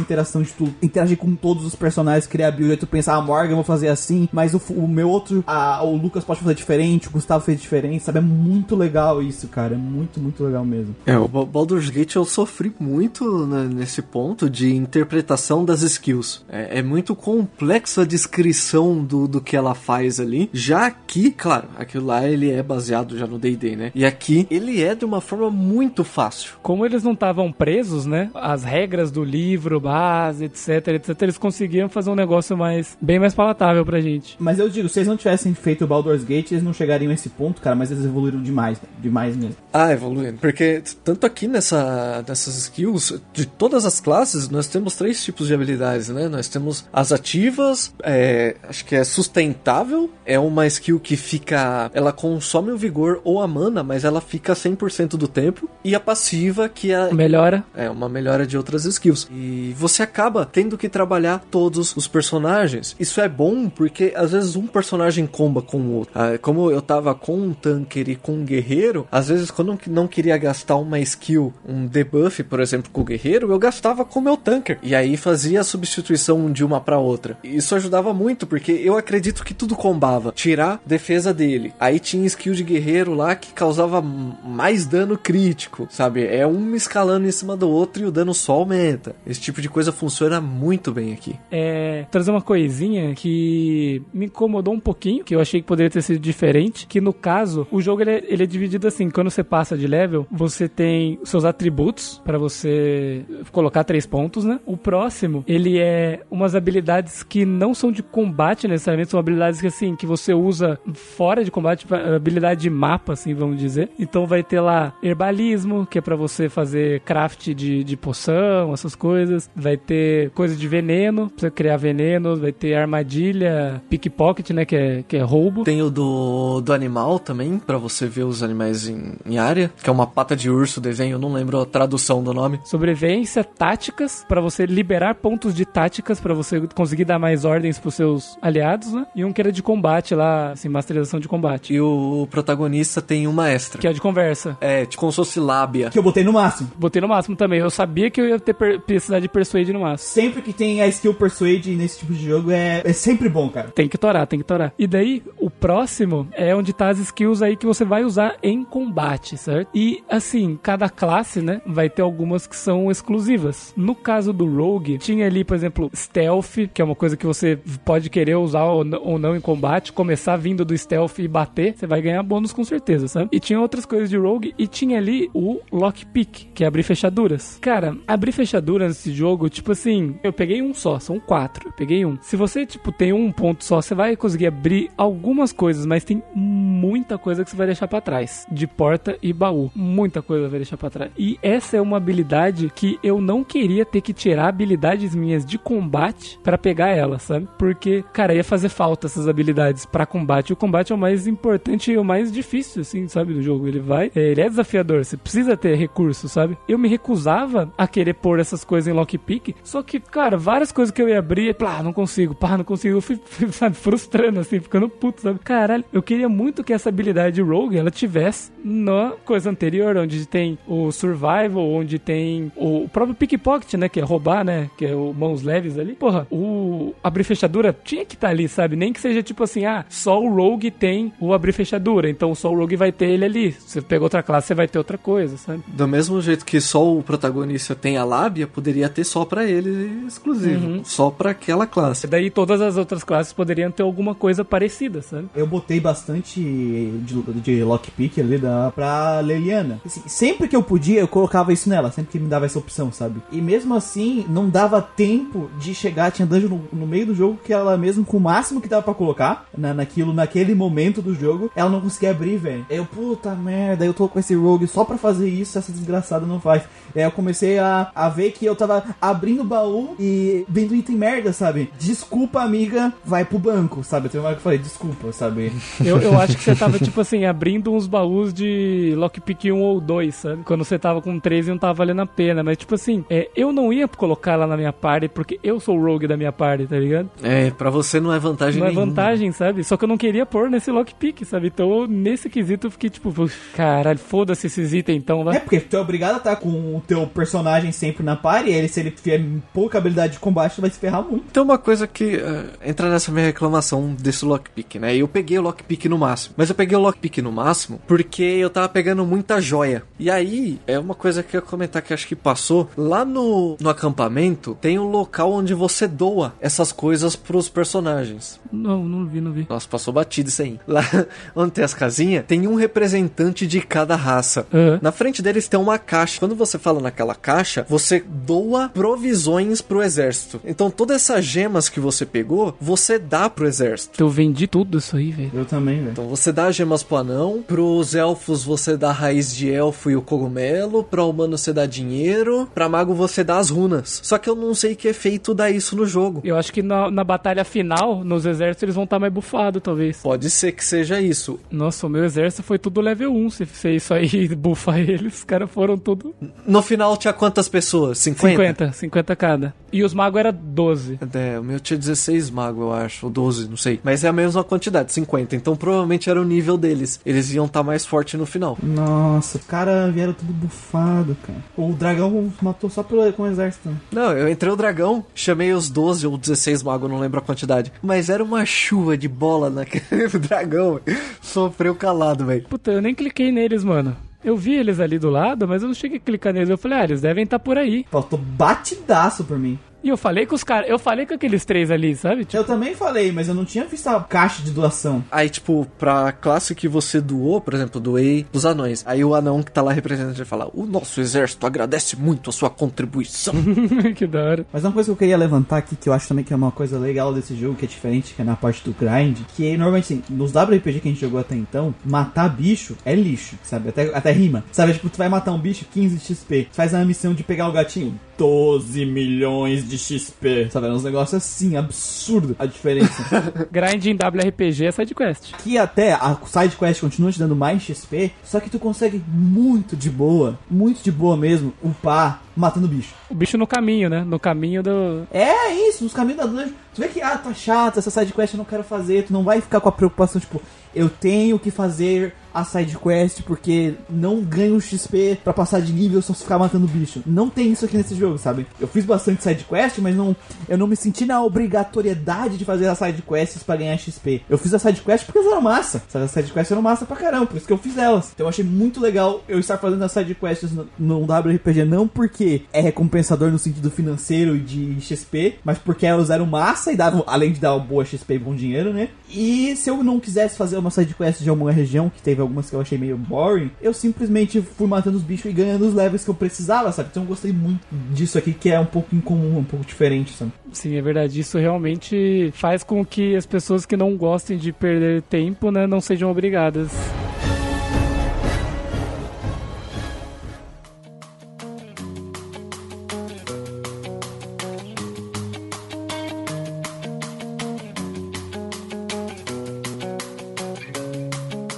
interação de tu interagir com todos os personagens, criar build, aí tu pensar, ah, Morgan, eu vou fazer assim, mas o, o meu outro, ah, o Lucas pode fazer diferente, o Gustavo fez diferente, sabe? É muito legal isso, cara. É muito, muito legal mesmo. É, o Ba- Baldur's Gate eu sofri muito né, nesse ponto de interpretação das skills. É, é muito complexa a descrição do, do que ela faz ali. Já aqui, claro, aquilo lá ele é baseado já no D&D, né? E aqui ele é de uma forma muito fácil. Como eles não estavam presos, né? As regras do livro, base, etc, etc, eles conseguiam fazer um negócio mais bem mais palatável pra gente. Mas eu digo, se eles não tivessem feito o Baldur's Gate, eles não chegariam a esse ponto, cara, mas eles evoluíram demais, né? demais mesmo. Ah, evoluindo. Porque tanto aqui nessa, nessas skills, de todas as classes, nós temos três tipos de habilidades, né? Nós temos as ativas, é, acho que é sustentável, é uma skill que fica. Ela consome o vigor ou a mana, mas ela fica 100% do tempo. E a passiva, que é, Melhora. é uma melhora de outras skills. E você acaba tendo que trabalhar todos os personagens. Isso é bom porque às vezes um personagem comba com o outro. Ah, como eu tava com um tanker e com um guerreiro, às vezes quando eu não queria gastar uma skill, um debuff, por exemplo, com o guerreiro, eu gastava com o meu tanker. E aí fazia a substituição de uma pra outra. Isso ajudava muito porque eu acredito que tudo combava. Tirar defesa dele. Aí tinha skill de guerreiro lá que causava mais dano crítico, sabe? É um escalando em cima do outro e o dano só aumenta. Esse tipo de coisa funciona muito bem aqui. é, trazer uma coisinha que me incomodou um pouquinho, que eu achei que poderia ter sido diferente, que no caso, o jogo ele é, ele é dividido assim, quando você passa de level, você tem seus atributos para você colocar três pontos, né? O próximo, ele é umas habilidades que não são de combate necessariamente, são habilidades que assim, que você usa fora de combate, habilidade de mapa, assim, vamos dizer. Então vai ter lá herbalismo, que é para você fazer craft de, de poção, essas coisas. Vai ter coisa de veneno, pra você criar veneno. Vai ter armadilha, pickpocket, né, que é, que é roubo. Tem o do, do animal também, para você ver os animais em, em área, que é uma pata de urso desenho, não lembro a tradução do nome. Sobrevivência, táticas, para você liberar pontos de táticas, para você conseguir dar mais ordens pros seus aliados, né? E um que era de combate lá, assim, masterização de combate. E o protagonista tem uma extra. Que é de conversa. É, tipo como se fosse lábia. Que eu botei no máximo. Botei no máximo também. Eu sabia que eu ia ter precisar de persuade no máximo. Sempre que tem a skill persuade nesse tipo de jogo é, é sempre bom, cara. Tem que torar, tem que torar. E daí, o próximo é onde tá as skills aí que você vai usar em combate, certo? E assim, cada classe, né, vai ter algumas que são exclusivas. No caso do Rogue, tinha ali, por exemplo, Stealth, que é uma coisa que você pode querer usar ou não em combate, começar vindo do Stealth e bater, você vai ganhar bônus com certeza, sabe? E tinha outras coisas de Rogue e tinha ali o Lockpick, que é abrir fechaduras. Cara, abrir fechaduras nesse jogo, tipo assim, eu peguei um só, são quatro, eu peguei um. Se você, tipo, tem um ponto só, você vai conseguir abrir algumas coisas, mas tem muita coisa que você vai deixar para trás, de porta e baú. Muita coisa vai deixar para trás. E essa é uma habilidade que eu não queria ter que tirar habilidades minhas de combate para pegar ela, sabe? Porque, cara, ia fazer falta essas habilidades para combate. O combate é o mais importante e o mais difícil, assim, sabe, do jogo. Ele vai, é, ele é desafiador, você precisa ter recursos, sabe? Eu me recusava a querer pôr essas coisas em lockpick, só que, cara, várias coisas que eu ia abrir, pá, não consigo, pá, não consigo. Eu fui, fui sabe, frustrando, assim, ficando puto, sabe? Caralho, eu queria muito que essa habilidade de Rogue, ela tivesse na coisa anterior, onde tem o Survival, onde tem o próprio Pickpocket, né? Que é roubar, né? Que é o mãos leves ali. Porra, o abrir fechadura tinha que estar tá ali, sabe? Nem que seja tipo assim, ah, só o Rogue tem o abrir fechadura, então só o Rogue vai ter ele ali. Se você pega outra classe, você vai ter outra coisa, sabe? Do mesmo jeito que só o protagonista tem a lábia, poderia ter só para ele exclusivo, uhum. só para aquela classe. E daí todas as outras classes poderiam ter alguma coisa parecida, sabe? Eu botei bastante de, de lockpick ali da, pra Leliana. Assim, sempre que eu podia, eu colocava isso nela, sempre que me dava essa opção, sabe? E mesmo assim, não dava tempo de chegar, tinha dungeon no, no meio do jogo que ela mesmo, com o máximo que dava para colocar na, naquilo, naquele momento do jogo, ela não conseguia abrir, velho. Eu, puta merda, eu tô com esse rogue só pra fazer isso, essa desgraçada não faz. Aí eu comecei a, a ver que eu tava abrindo o baú e vendo item merda, sabe? Desculpa, amiga, vai pro banco, sabe? Tem uma hora que eu falei, desculpa, sabe? Eu, eu acho que você tava, tipo assim, abrindo uns baús de lockpick 1 ou 2, sabe? Quando você tava com 3 e não tava valendo a pena. Mas, tipo assim, é, eu não ia colocar ela na minha party porque eu sou o rogue da minha party, tá ligado? É, pra você não é vantagem Não nenhuma. é vantagem, sabe? Só que eu não queria pôr nesse lockpick, sabe? Então, nesse quesito, eu fiquei tipo, caralho, foda-se esses itens então, vai. É, porque tu é obrigado a estar com o teu personagem sempre na party, e ele, se ele tiver pouca habilidade de combate, tu vai se ferrar muito. Então, uma coisa que uh, entra nessa minha reclamação desse lockpick, né? Eu peguei o lockpick no máximo. Mas eu peguei o lockpick no máximo porque eu tava pegando muita joia. E aí, é uma coisa que eu ia comentar que acho que passou. Lá no, no acampamento, tem um local onde você doa essas coisas pros personagens. Não, não vi, não vi. Nossa, passou batido isso aí. Lá onde tem as casinhas, tem um representante de cada raça. Uhum. Na frente deles tem uma caixa. Quando você fala naquela caixa, você doa provisões pro exército. Então, todas essas gemas que você pegou, você dá pro exército. Eu vendi tudo isso aí, velho. Eu também, velho. Então, você dá gemas pro anão, pros elfos você dá a raiz de elfo e o cogumelo, pra humano você dá dinheiro, pra mago você dá as runas. Só que eu não sei que efeito dá isso no jogo. Eu acho que na, na batalha final, nos exércitos, eles vão estar tá mais bufados, talvez. Pode ser que seja isso. Nossa, o meu exército foi tudo level 1. Se você isso aí bufa eles, os caras foram tudo. No final tinha quantas pessoas? 50? 50, 50 cada. E os magos era 12. É, o meu tinha 16 magos, eu acho, ou 12, não sei. Mas é a mesma quantidade, 50. Então provavelmente era o nível deles. Eles iam estar tá mais forte no final. Nossa, os caras vieram tudo bufado, cara. O dragão matou só pelo, com o exército. Não, eu entrei o dragão, chamei os 12 ou 16 magos, não lembro a quantidade. Mas era uma chuva de bola naquele dragão. Sofreu calado, velho. Puta, eu nem cliquei neles, mano. Eu vi eles ali do lado, mas eu não cheguei a clicar neles. Eu falei, ah, eles devem estar tá por aí. Faltou batidaço por mim. E eu falei com os caras, eu falei com aqueles três ali, sabe? Tipo, Eu também falei, mas eu não tinha visto a caixa de doação. Aí, tipo, pra classe que você doou, por exemplo, doei dos anões. Aí o anão que tá lá representando vai falar: O nosso exército agradece muito a sua contribuição. que da hora. Mas uma coisa que eu queria levantar aqui, que eu acho também que é uma coisa legal desse jogo, que é diferente, que é na parte do grind, que é, normalmente assim, nos WRPG que a gente jogou até então, matar bicho é lixo, sabe? Até, até rima. Sabe, tipo, tu vai matar um bicho, 15 XP. Tu faz a missão de pegar o gatinho, 12 milhões de XP. Sabe, é uns negócios assim, absurdo a diferença. Grind em WRPG é sidequest. que até a side quest continua te dando mais XP, só que tu consegue muito de boa, muito de boa mesmo, upar matando bicho. O bicho no caminho, né? No caminho do. É isso, nos caminhos da dungeon. Tu vê que, ah, tá chato, essa side quest eu não quero fazer, tu não vai ficar com a preocupação, tipo, eu tenho que fazer a side quest porque não ganho XP pra passar de nível só se ficar matando bicho. Não tem isso aqui nesse jogo, sabe? Eu fiz bastante side quest, mas não, eu não me senti na obrigatoriedade de fazer as side quests pra ganhar XP. Eu fiz a side quest porque elas eram massa. As side quests eram massa pra caramba, por isso que eu fiz elas. Então eu achei muito legal eu estar fazendo as side quests no, no WRPG não porque é recompensador no sentido financeiro de XP, mas porque elas eram massa e davam, além de dar boa XP e bom dinheiro, né? E se eu não quisesse fazer uma side quest de alguma região, que teve algumas que eu achei meio boring, eu simplesmente fui matando os bichos e ganhando os levels que eu precisava, sabe? Então eu gostei muito disso aqui, que é um pouco incomum, um pouco diferente, sabe? Sim, é verdade. Isso realmente faz com que as pessoas que não gostem de perder tempo, né, não sejam obrigadas.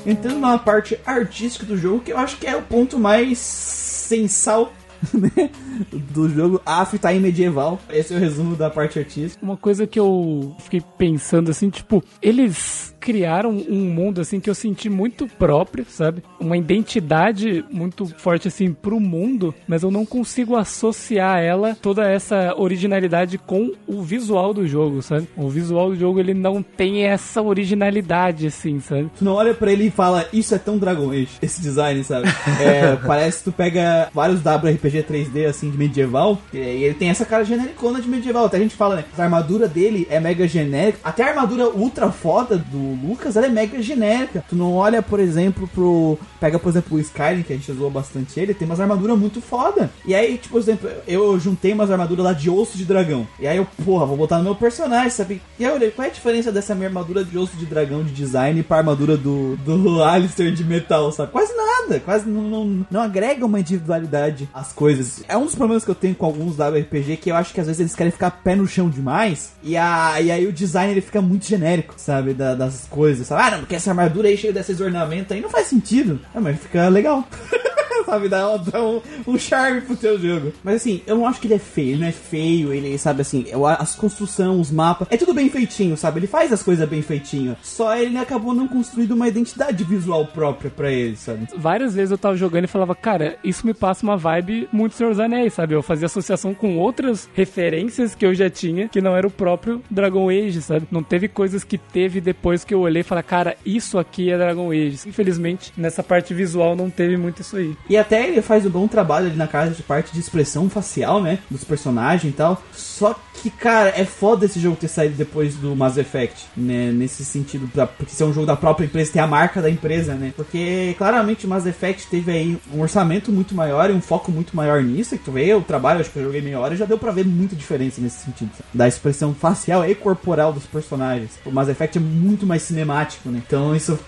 Entrando na parte artística do jogo, que eu acho que é o ponto mais sensal né, do jogo. Af tá medieval. Esse é o resumo da parte artística. Uma coisa que eu fiquei pensando assim, tipo, eles criaram um mundo assim que eu senti muito próprio, sabe? Uma identidade muito forte assim pro mundo, mas eu não consigo associar ela toda essa originalidade com o visual do jogo, sabe? O visual do jogo ele não tem essa originalidade assim, sabe? Tu não olha pra ele e fala, isso é tão Dragon Age, esse design, sabe? É, parece que tu pega vários WRPG 3D assim de medieval, e ele tem essa cara genericona de medieval. Até a gente fala, né? A armadura dele é mega genérica. Até a armadura ultra foda do Lucas, ela é mega genérica. Tu não olha, por exemplo, pro. Pega, por exemplo, o Skyrim, que a gente usou bastante ele, tem umas armaduras muito foda. E aí, tipo, por exemplo, eu juntei umas armaduras lá de osso de dragão. E aí eu, porra, vou botar no meu personagem, sabe? E aí eu olhei, qual é a diferença dessa minha armadura de osso de dragão de design pra armadura do, do Alistair de metal, sabe? Quase nada, quase não, não, não agrega uma individualidade às coisas. É um dos problemas que eu tenho com alguns WRPG que eu acho que às vezes eles querem ficar pé no chão demais. E, a, e aí o design ele fica muito genérico, sabe? Da- das coisas, sabe? Ah, não, porque essa armadura aí cheia desses ornamentos aí não faz sentido. Ah, mas fica legal. sabe, dá, dá um, um charme pro teu jogo. Mas assim, eu não acho que ele é feio, ele não é feio, ele, sabe assim, as construções, os mapas, é tudo bem feitinho, sabe? Ele faz as coisas bem feitinho. Só ele acabou não construindo uma identidade visual própria pra ele, sabe? Várias vezes eu tava jogando e falava, cara, isso me passa uma vibe muito Senhor dos Anéis, sabe? Eu fazia associação com outras referências que eu já tinha, que não era o próprio Dragon Age, sabe? Não teve coisas que teve depois que eu olhei e falei, cara, isso aqui é Dragon Age. Infelizmente, nessa parte visual não teve muito isso aí. E até ele faz um bom trabalho ali na casa de parte de expressão facial, né? Dos personagens e tal. Só que, cara, é foda esse jogo ter saído depois do Mass Effect, né? Nesse sentido, pra, porque ser um jogo da própria empresa, ter a marca da empresa, né? Porque claramente o Mass Effect teve aí um orçamento muito maior e um foco muito maior nisso. E tu vê o trabalho, acho que eu joguei meia hora e já deu pra ver muita diferença nesse sentido. Da expressão facial e corporal dos personagens. O Mass Effect é muito mais cinemático, né? Então isso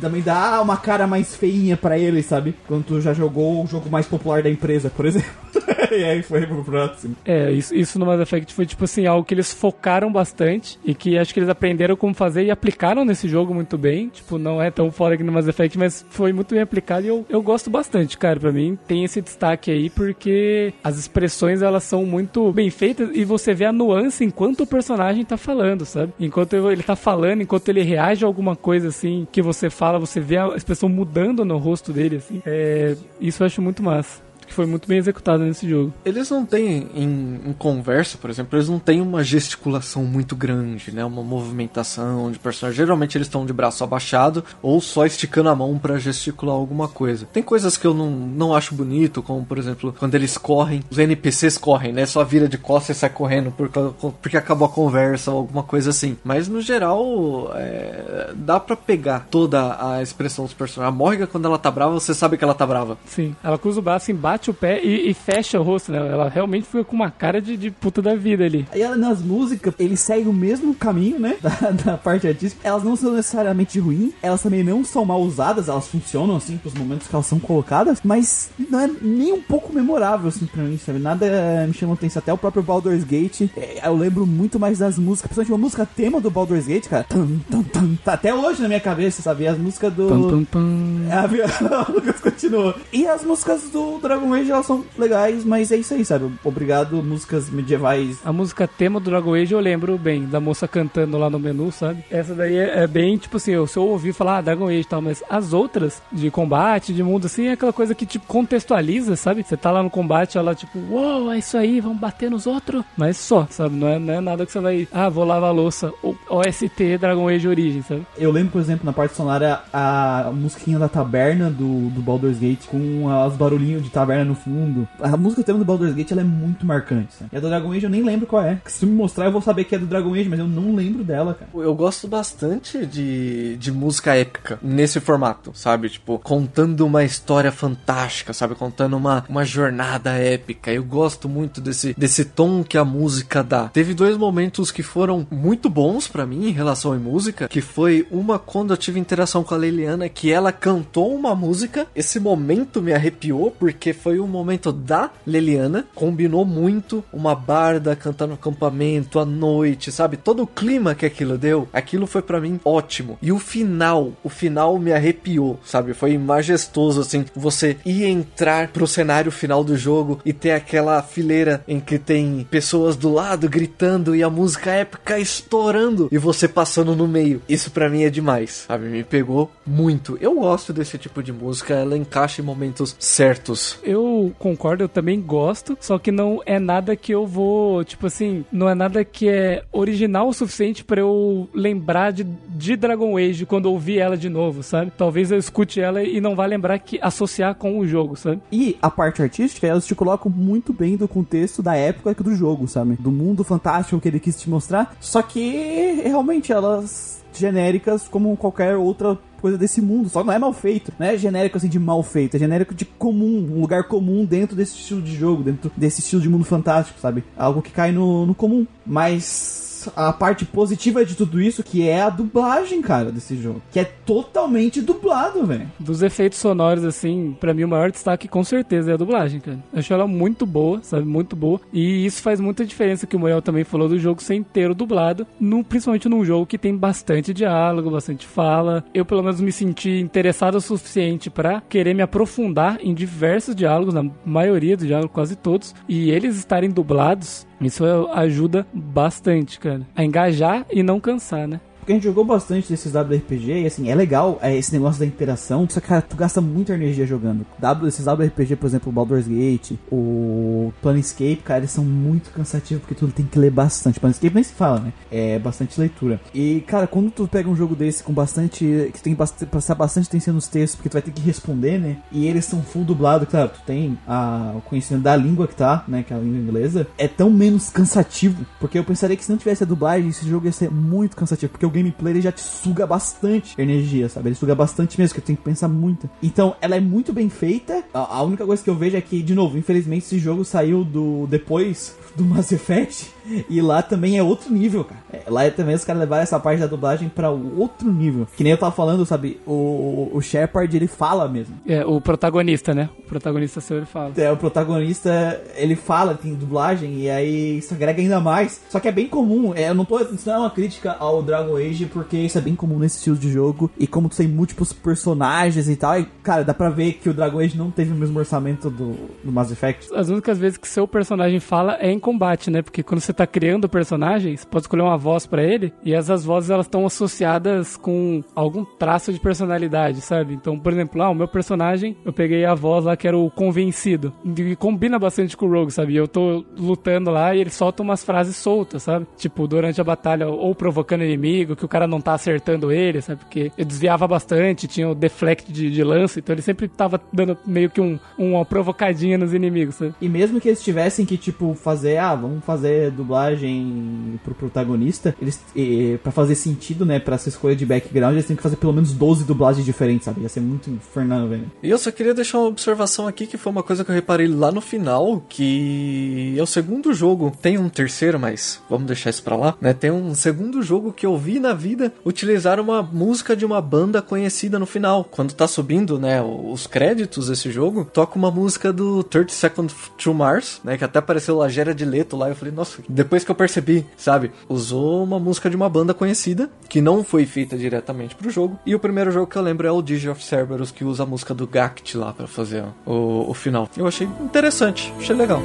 também dá uma cara mais feinha pra ele, sabe? Quando tu já jogou o jogo mais popular da empresa, por exemplo. e aí foi pro próximo. É, isso, isso no Mass Effect foi tipo assim, algo que eles focaram bastante e que acho que eles aprenderam como fazer e aplicaram nesse jogo muito bem. Tipo, não é tão fora que no Mass Effect, mas foi muito bem aplicado e eu, eu gosto bastante, cara. Pra mim tem esse destaque aí porque as expressões elas são muito bem feitas e você vê a nuance enquanto o personagem tá falando, sabe? Enquanto ele tá falando, enquanto ele reage a alguma coisa assim que você fala, você vê a expressão mudando no rosto dele, assim. É, isso eu acho muito massa. Que foi muito bem executado nesse jogo. Eles não têm, em, em conversa, por exemplo, eles não têm uma gesticulação muito grande, né? Uma movimentação de personagem. Geralmente eles estão de braço abaixado ou só esticando a mão para gesticular alguma coisa. Tem coisas que eu não, não acho bonito, como por exemplo, quando eles correm, os NPCs correm, né? Só vira de costas e sai correndo porque, porque acabou a conversa ou alguma coisa assim. Mas no geral, é, dá para pegar toda a expressão dos personagens. A Morrigan, quando ela tá brava, você sabe que ela tá brava. Sim, ela cruza o braço, bate o pé e, e fecha o rosto, né? Ela realmente fica com uma cara de, de puta da vida ali. E ela, nas músicas, eles seguem o mesmo caminho, né? Da, da parte artística. Elas não são necessariamente ruins, elas também não são mal usadas, elas funcionam assim pros momentos que elas são colocadas, mas não é nem um pouco memorável, assim, pra mim, sabe? Nada me chama atenção. Até o próprio Baldur's Gate, eh, eu lembro muito mais das músicas, principalmente uma música tema do Baldur's Gate, cara. Tum, tum, tum, tá até hoje na minha cabeça, sabe? As músicas do. Pam. É, a Lucas continuou. E as músicas do Dragon Age, elas são legais, mas é isso aí, sabe? Obrigado, músicas medievais. A música tema do Dragon Age eu lembro bem, da moça cantando lá no menu, sabe? Essa daí é, é bem, tipo assim, eu, se eu ouvir falar ah, Dragon Age e tal, mas as outras, de combate, de mundo assim, é aquela coisa que, tipo, contextualiza, sabe? Você tá lá no combate, ela, tipo, uou, wow, é isso aí, vamos bater nos outros. Mas só, sabe? Não é, não é nada que você vai, ah, vou lavar a louça, ou OST Dragon Age Origem, sabe? Eu lembro, por exemplo, na parte sonora, a musiquinha da taberna do, do Baldur's Gate, com os barulhinhos de taberna no fundo. A música tema do Baldur's Gate, ela é muito marcante, sabe? E a do Dragon Age eu nem lembro qual é. Se tu me mostrar, eu vou saber que é do Dragon Age, mas eu não lembro dela, cara. Eu gosto bastante de, de música épica nesse formato, sabe? Tipo, contando uma história fantástica, sabe? Contando uma, uma jornada épica. Eu gosto muito desse, desse tom que a música dá. Teve dois momentos que foram muito bons para mim em relação à música, que foi uma quando eu tive interação com a Leiliana, que ela cantou uma música. Esse momento me arrepiou, porque foi um momento da Leliana, combinou muito uma barda cantando no acampamento à noite, sabe? Todo o clima que aquilo deu, aquilo foi para mim ótimo. E o final, o final me arrepiou, sabe? Foi majestoso assim, você ir entrar pro cenário final do jogo e ter aquela fileira em que tem pessoas do lado gritando e a música épica estourando e você passando no meio. Isso para mim é demais, sabe? Me pegou muito. Eu gosto desse tipo de música, ela encaixa em momentos certos. Eu concordo, eu também gosto, só que não é nada que eu vou, tipo assim, não é nada que é original o suficiente para eu lembrar de, de Dragon Age quando ouvir ela de novo, sabe? Talvez eu escute ela e não vá lembrar que associar com o jogo, sabe? E a parte artística, elas te colocam muito bem do contexto da época do jogo, sabe? Do mundo fantástico que ele quis te mostrar, só que realmente elas genéricas como qualquer outra coisa desse mundo, só não é mal feito. Não é genérico assim de mal feito, é genérico de comum, um lugar comum dentro desse estilo de jogo, dentro desse estilo de mundo fantástico, sabe? Algo que cai no, no comum. Mas a parte positiva de tudo isso, que é a dublagem, cara, desse jogo. Que é totalmente dublado, velho. Dos efeitos sonoros, assim, para mim o maior destaque com certeza é a dublagem, cara. Eu acho ela muito boa, sabe? Muito boa. E isso faz muita diferença que o Moel também falou do jogo ser inteiro dublado, no, principalmente num jogo que tem bastante diálogo, bastante fala. Eu, pelo menos, me senti interessado o suficiente para querer me aprofundar em diversos diálogos, na maioria dos diálogos, quase todos. E eles estarem dublados, isso ajuda bastante, cara. A engajar e não cansar, né? Porque a gente jogou bastante desses WRPG e assim, é legal é, esse negócio da interação. Só que, cara, tu gasta muita energia jogando. W, esses WRPG, por exemplo, o Baldur's Gate, o Planescape, cara, eles são muito cansativos porque tu tem que ler bastante. Planescape nem se fala, né? É bastante leitura. E, cara, quando tu pega um jogo desse com bastante. que tem que passar bastante atenção nos textos, porque tu vai ter que responder, né? E eles são full dublado, claro, tu tem a, o conhecimento da língua que tá, né? Que é a língua inglesa. É tão menos cansativo. Porque eu pensaria que se não tivesse a dublagem, esse jogo ia ser muito cansativo. Porque o gameplay ele já te suga bastante energia, sabe? Ele suga bastante mesmo, que tenho que pensar muito. Então, ela é muito bem feita. A, a única coisa que eu vejo é que, de novo, infelizmente esse jogo saiu do depois do Mass Effect. E lá também é outro nível, cara. É, lá é também os caras levaram essa parte da dublagem para outro nível. Que nem eu tava falando, sabe? O, o Shepard, ele fala mesmo. É, o protagonista, né? O protagonista seu, ele fala. É, o protagonista, ele fala, tem dublagem, e aí isso agrega ainda mais. Só que é bem comum. É, eu não tô. Isso não é uma crítica ao Dragon Age, porque isso é bem comum nesse estilo de jogo. E como tu tem múltiplos personagens e tal, e cara, dá pra ver que o Dragon Age não teve o mesmo orçamento do, do Mass Effect. As únicas vezes que seu personagem fala é em combate, né? Porque quando você tá criando você pode escolher uma voz pra ele e essas vozes elas estão associadas com algum traço de personalidade, sabe? Então, por exemplo, ah, o meu personagem, eu peguei a voz lá que era o convencido. E combina bastante com o Rogue, sabe? Eu tô lutando lá e ele solta umas frases soltas, sabe? Tipo, durante a batalha, ou provocando inimigo, que o cara não tá acertando ele, sabe? Porque eu desviava bastante, tinha o deflect de, de lance, então ele sempre tava dando meio que um, uma provocadinha nos inimigos, sabe? E mesmo que eles tivessem que, tipo, fazer, ah, vamos fazer dublagem pro protagonista, eles, e, pra fazer sentido, né, pra essa escolha de background, eles têm que fazer pelo menos 12 dublagens diferentes, sabe? Ia ser muito infernal, velho. E eu só queria deixar uma observação aqui, que foi uma coisa que eu reparei lá no final, que é o segundo jogo, tem um terceiro, mas vamos deixar isso pra lá, né? Tem um segundo jogo que eu vi na vida utilizar uma música de uma banda conhecida no final. Quando tá subindo, né, os créditos desse jogo, toca uma música do 30 Seconds to Mars, né, que até apareceu Lagera de Leto lá, eu falei, nossa, depois que eu percebi, sabe? Usou uma música de uma banda conhecida, que não foi feita diretamente pro jogo, e o primeiro jogo que eu lembro é o Digi of Cerberus, que usa a música do Gact lá para fazer o, o final. Eu achei interessante, achei legal.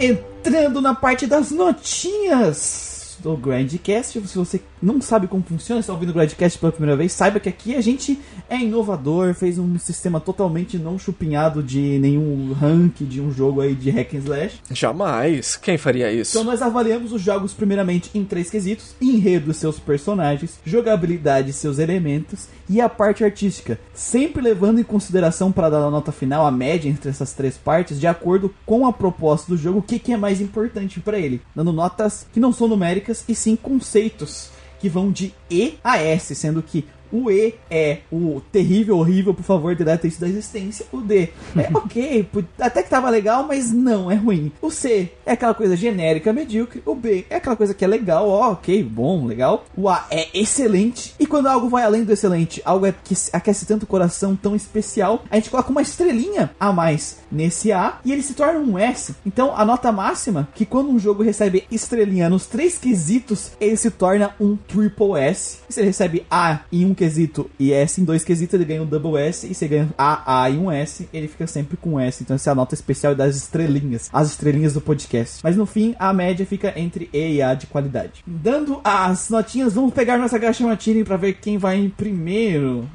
Entrando na parte das notinhas do Grandcast. Se você não sabe como funciona, está ouvindo o Grandcast pela primeira vez, saiba que aqui a gente é inovador, fez um sistema totalmente não chupinhado de nenhum rank de um jogo aí de hack and slash. Jamais. Quem faria isso? Então nós avaliamos os jogos primeiramente em três quesitos: enredo seus personagens, jogabilidade seus elementos e a parte artística, sempre levando em consideração para dar a nota final a média entre essas três partes de acordo com a proposta do jogo, o que, que é mais importante para ele, dando notas que não são numéricas e sim conceitos que vão de E a S, sendo que o E é o terrível, horrível, por favor, deleta isso da existência. O D é ok, até que tava legal, mas não, é ruim. O C é aquela coisa genérica, medíocre. O B é aquela coisa que é legal, ó, ok, bom, legal. O A é excelente. E quando algo vai além do excelente, algo é que aquece tanto o coração, tão especial, a gente coloca uma estrelinha a mais nesse A e ele se torna um S. Então a nota máxima, que quando um jogo recebe estrelinha nos três quesitos, ele se torna um triple S. E se ele recebe A em um quesito e S em dois quesitos, ele ganha um double S. E se ganha A, A e um S, ele fica sempre com S. Então essa é a nota especial das estrelinhas. As estrelinhas do podcast. Mas no fim, a média fica entre E e A de qualidade. Dando as notinhas, vamos pegar nossa gacha matine para ver quem vai em primeiro.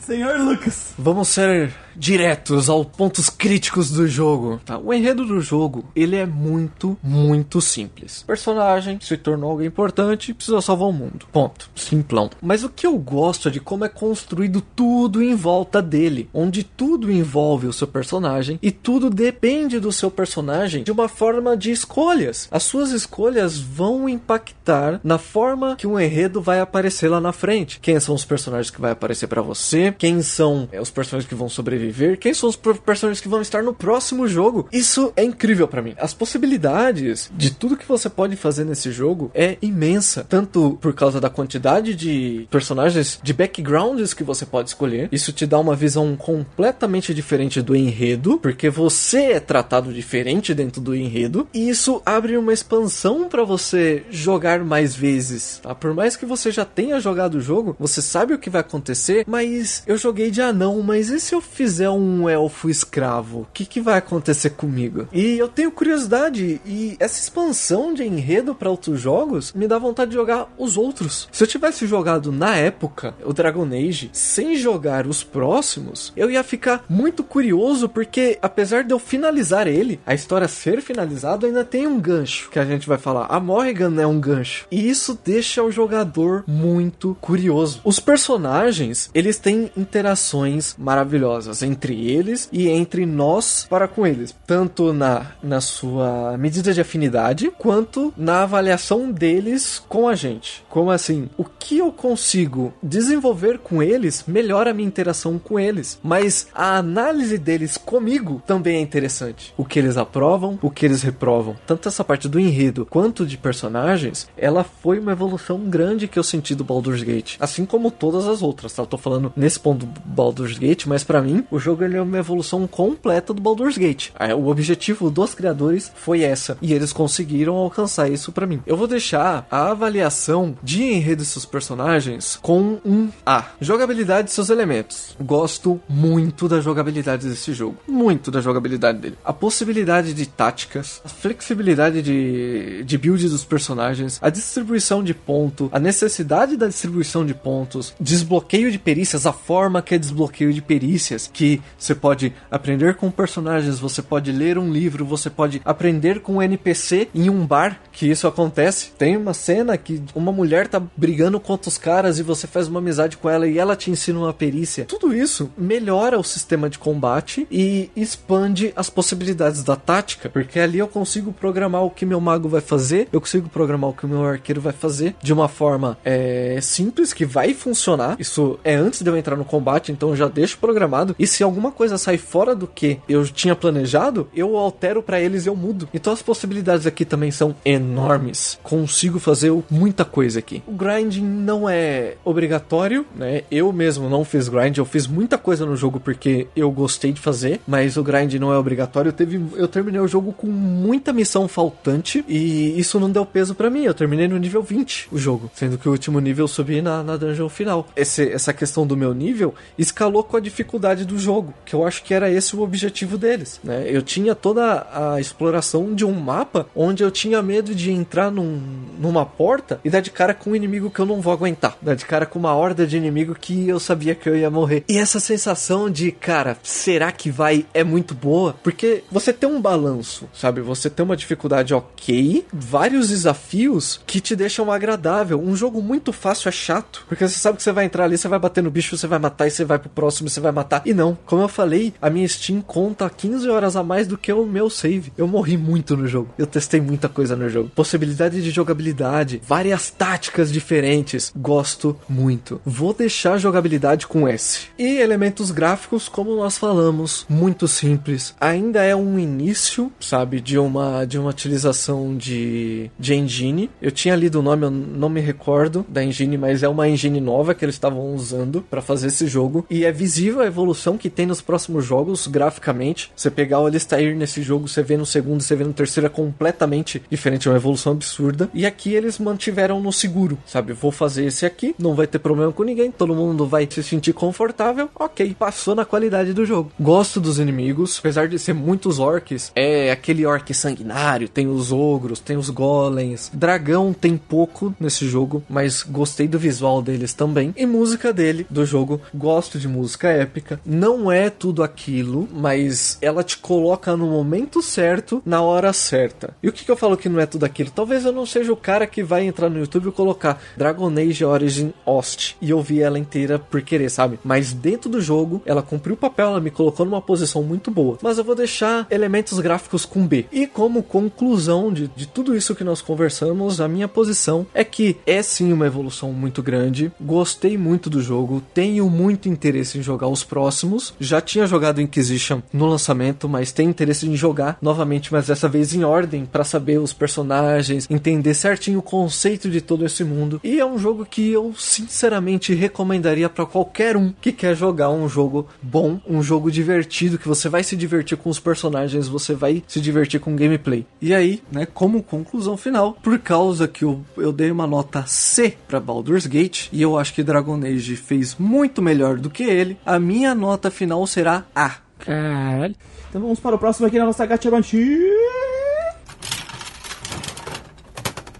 Senhor Lucas. Vamos ser diretos aos pontos críticos do jogo. Tá? O enredo do jogo, ele é muito, muito simples. O personagem se tornou alguém importante, precisa salvar o mundo. Ponto. Simplão. Mas o que eu gosto é de como é construído tudo em volta dele, onde tudo envolve o seu personagem e tudo depende do seu personagem de uma forma de escolhas. As suas escolhas vão impactar na forma que o enredo vai aparecer lá na frente. Quem são os personagens que vai aparecer para você? Quem são é, os personagens que vão sobreviver? Viver, quem são os personagens que vão estar no próximo jogo. Isso é incrível para mim. As possibilidades de tudo que você pode fazer nesse jogo é imensa, tanto por causa da quantidade de personagens, de backgrounds que você pode escolher. Isso te dá uma visão completamente diferente do enredo, porque você é tratado diferente dentro do enredo, e isso abre uma expansão para você jogar mais vezes. Tá? Por mais que você já tenha jogado o jogo, você sabe o que vai acontecer, mas eu joguei de anão, mas e se eu fizer fizer um elfo escravo, o que, que vai acontecer comigo? E eu tenho curiosidade, e essa expansão de enredo para outros jogos me dá vontade de jogar os outros. Se eu tivesse jogado na época o Dragon Age sem jogar os próximos, eu ia ficar muito curioso, porque apesar de eu finalizar ele, a história ser finalizada, ainda tem um gancho que a gente vai falar. A Morrigan é um gancho. E isso deixa o jogador muito curioso. Os personagens, eles têm interações maravilhosas trocas entre eles e entre nós para com eles, tanto na, na sua medida de afinidade quanto na avaliação deles com a gente. Como assim? O que eu consigo desenvolver com eles melhora a minha interação com eles, mas a análise deles comigo também é interessante. O que eles aprovam, o que eles reprovam. Tanto essa parte do enredo quanto de personagens, ela foi uma evolução grande que eu senti do Baldur's Gate, assim como todas as outras, tá? Eu tô falando nesse ponto do Baldur's Gate, mas para mim, o jogo ele é uma evolução completa do Baldur's Gate. O objetivo dos criadores foi essa, e eles conseguiram alcançar isso para mim. Eu vou deixar a avaliação de enredo dos seus personagens com um A. Jogabilidade e seus elementos. Gosto muito da jogabilidade desse jogo. Muito da jogabilidade dele. A possibilidade de táticas, a flexibilidade de, de build dos personagens, a distribuição de ponto, a necessidade da distribuição de pontos, desbloqueio de perícias, a forma que é desbloqueio de perícias, que você pode aprender com personagens, você pode ler um livro, você pode aprender com um NPC em um bar, que isso acontece. Tem uma cena que uma mulher tá brigando contra os caras e você faz uma amizade com ela e ela te ensina uma perícia. Tudo isso melhora o sistema de combate e expande as possibilidades da tática, porque ali eu consigo programar o que meu mago vai fazer, eu consigo programar o que meu arqueiro vai fazer de uma forma é, simples que vai funcionar. Isso é antes de eu entrar no combate, então já deixo programado. E se alguma coisa sai fora do que eu tinha planejado, eu altero para eles e eu mudo. Então as possibilidades aqui também são enormes. Consigo fazer muita coisa aqui. O grinding não é obrigatório, né? Eu mesmo não fiz grind, eu fiz muita coisa no jogo porque eu gostei de fazer, mas o grind não é obrigatório. Eu, teve, eu terminei o jogo com muita missão faltante e isso não deu peso para mim. Eu terminei no nível 20 o jogo, sendo que o último nível eu subi na, na dungeon final. Esse, essa questão do meu nível escalou com a dificuldade do jogo, que eu acho que era esse o objetivo deles, né? Eu tinha toda a exploração de um mapa onde eu tinha medo de entrar num, numa porta e dar de cara com um inimigo que eu não vou aguentar, dar de cara com uma horda de inimigo que eu sabia que eu ia morrer. E essa sensação de, cara, será que vai é muito boa? Porque você tem um balanço, sabe? Você tem uma dificuldade ok, vários desafios que te deixam agradável. Um jogo muito fácil é chato, porque você sabe que você vai entrar ali, você vai bater no bicho, você vai matar e você vai pro próximo, você vai matar. E não, como eu falei, a minha Steam conta 15 horas a mais do que o meu save. Eu morri muito no jogo. Eu testei muita coisa no jogo. Possibilidade de jogabilidade, várias táticas diferentes. Gosto muito. Vou deixar jogabilidade com S. E elementos gráficos, como nós falamos, muito simples. Ainda é um início, sabe, de uma de uma utilização de, de engine. Eu tinha lido o nome, eu não me recordo da engine, mas é uma engine nova que eles estavam usando para fazer esse jogo. E é visível a evolução que tem nos próximos jogos graficamente. Você pegar o Alistair nesse jogo, você vê no segundo, você vê no terceiro, é completamente diferente, é uma evolução absurda. E aqui eles mantiveram no seguro, sabe? Vou fazer esse aqui, não vai ter problema com ninguém, todo mundo vai se sentir confortável. Ok, passou na qualidade do jogo. Gosto dos inimigos, apesar de ser muitos orcs, é aquele orc sanguinário, tem os ogros, tem os golems. Dragão tem pouco nesse jogo, mas gostei do visual deles também. E música dele, do jogo, gosto de música épica. Não é tudo aquilo, mas ela te coloca no momento certo, na hora certa. E o que, que eu falo que não é tudo aquilo? Talvez eu não seja o cara que vai entrar no YouTube e colocar Dragon Age Origin Host e ouvir ela inteira por querer, sabe? Mas dentro do jogo, ela cumpriu o papel, ela me colocou numa posição muito boa. Mas eu vou deixar elementos gráficos com B. E como conclusão de, de tudo isso que nós conversamos, a minha posição é que é sim uma evolução muito grande. Gostei muito do jogo, tenho muito interesse em jogar os próximos. Já tinha jogado Inquisition no lançamento, mas tenho interesse em jogar novamente, mas dessa vez em ordem para saber os personagens, entender certinho o conceito de todo esse mundo. E é um jogo que eu sinceramente recomendaria para qualquer um que quer jogar um jogo bom, um jogo divertido que você vai se divertir com os personagens, você vai se divertir com o gameplay. E aí, né, como conclusão final, por causa que eu, eu dei uma nota C para Baldur's Gate e eu acho que Dragon Age fez muito melhor do que ele, a minha nota final será A. Caralho. Então vamos para o próximo aqui na nossa Gacha Banshee.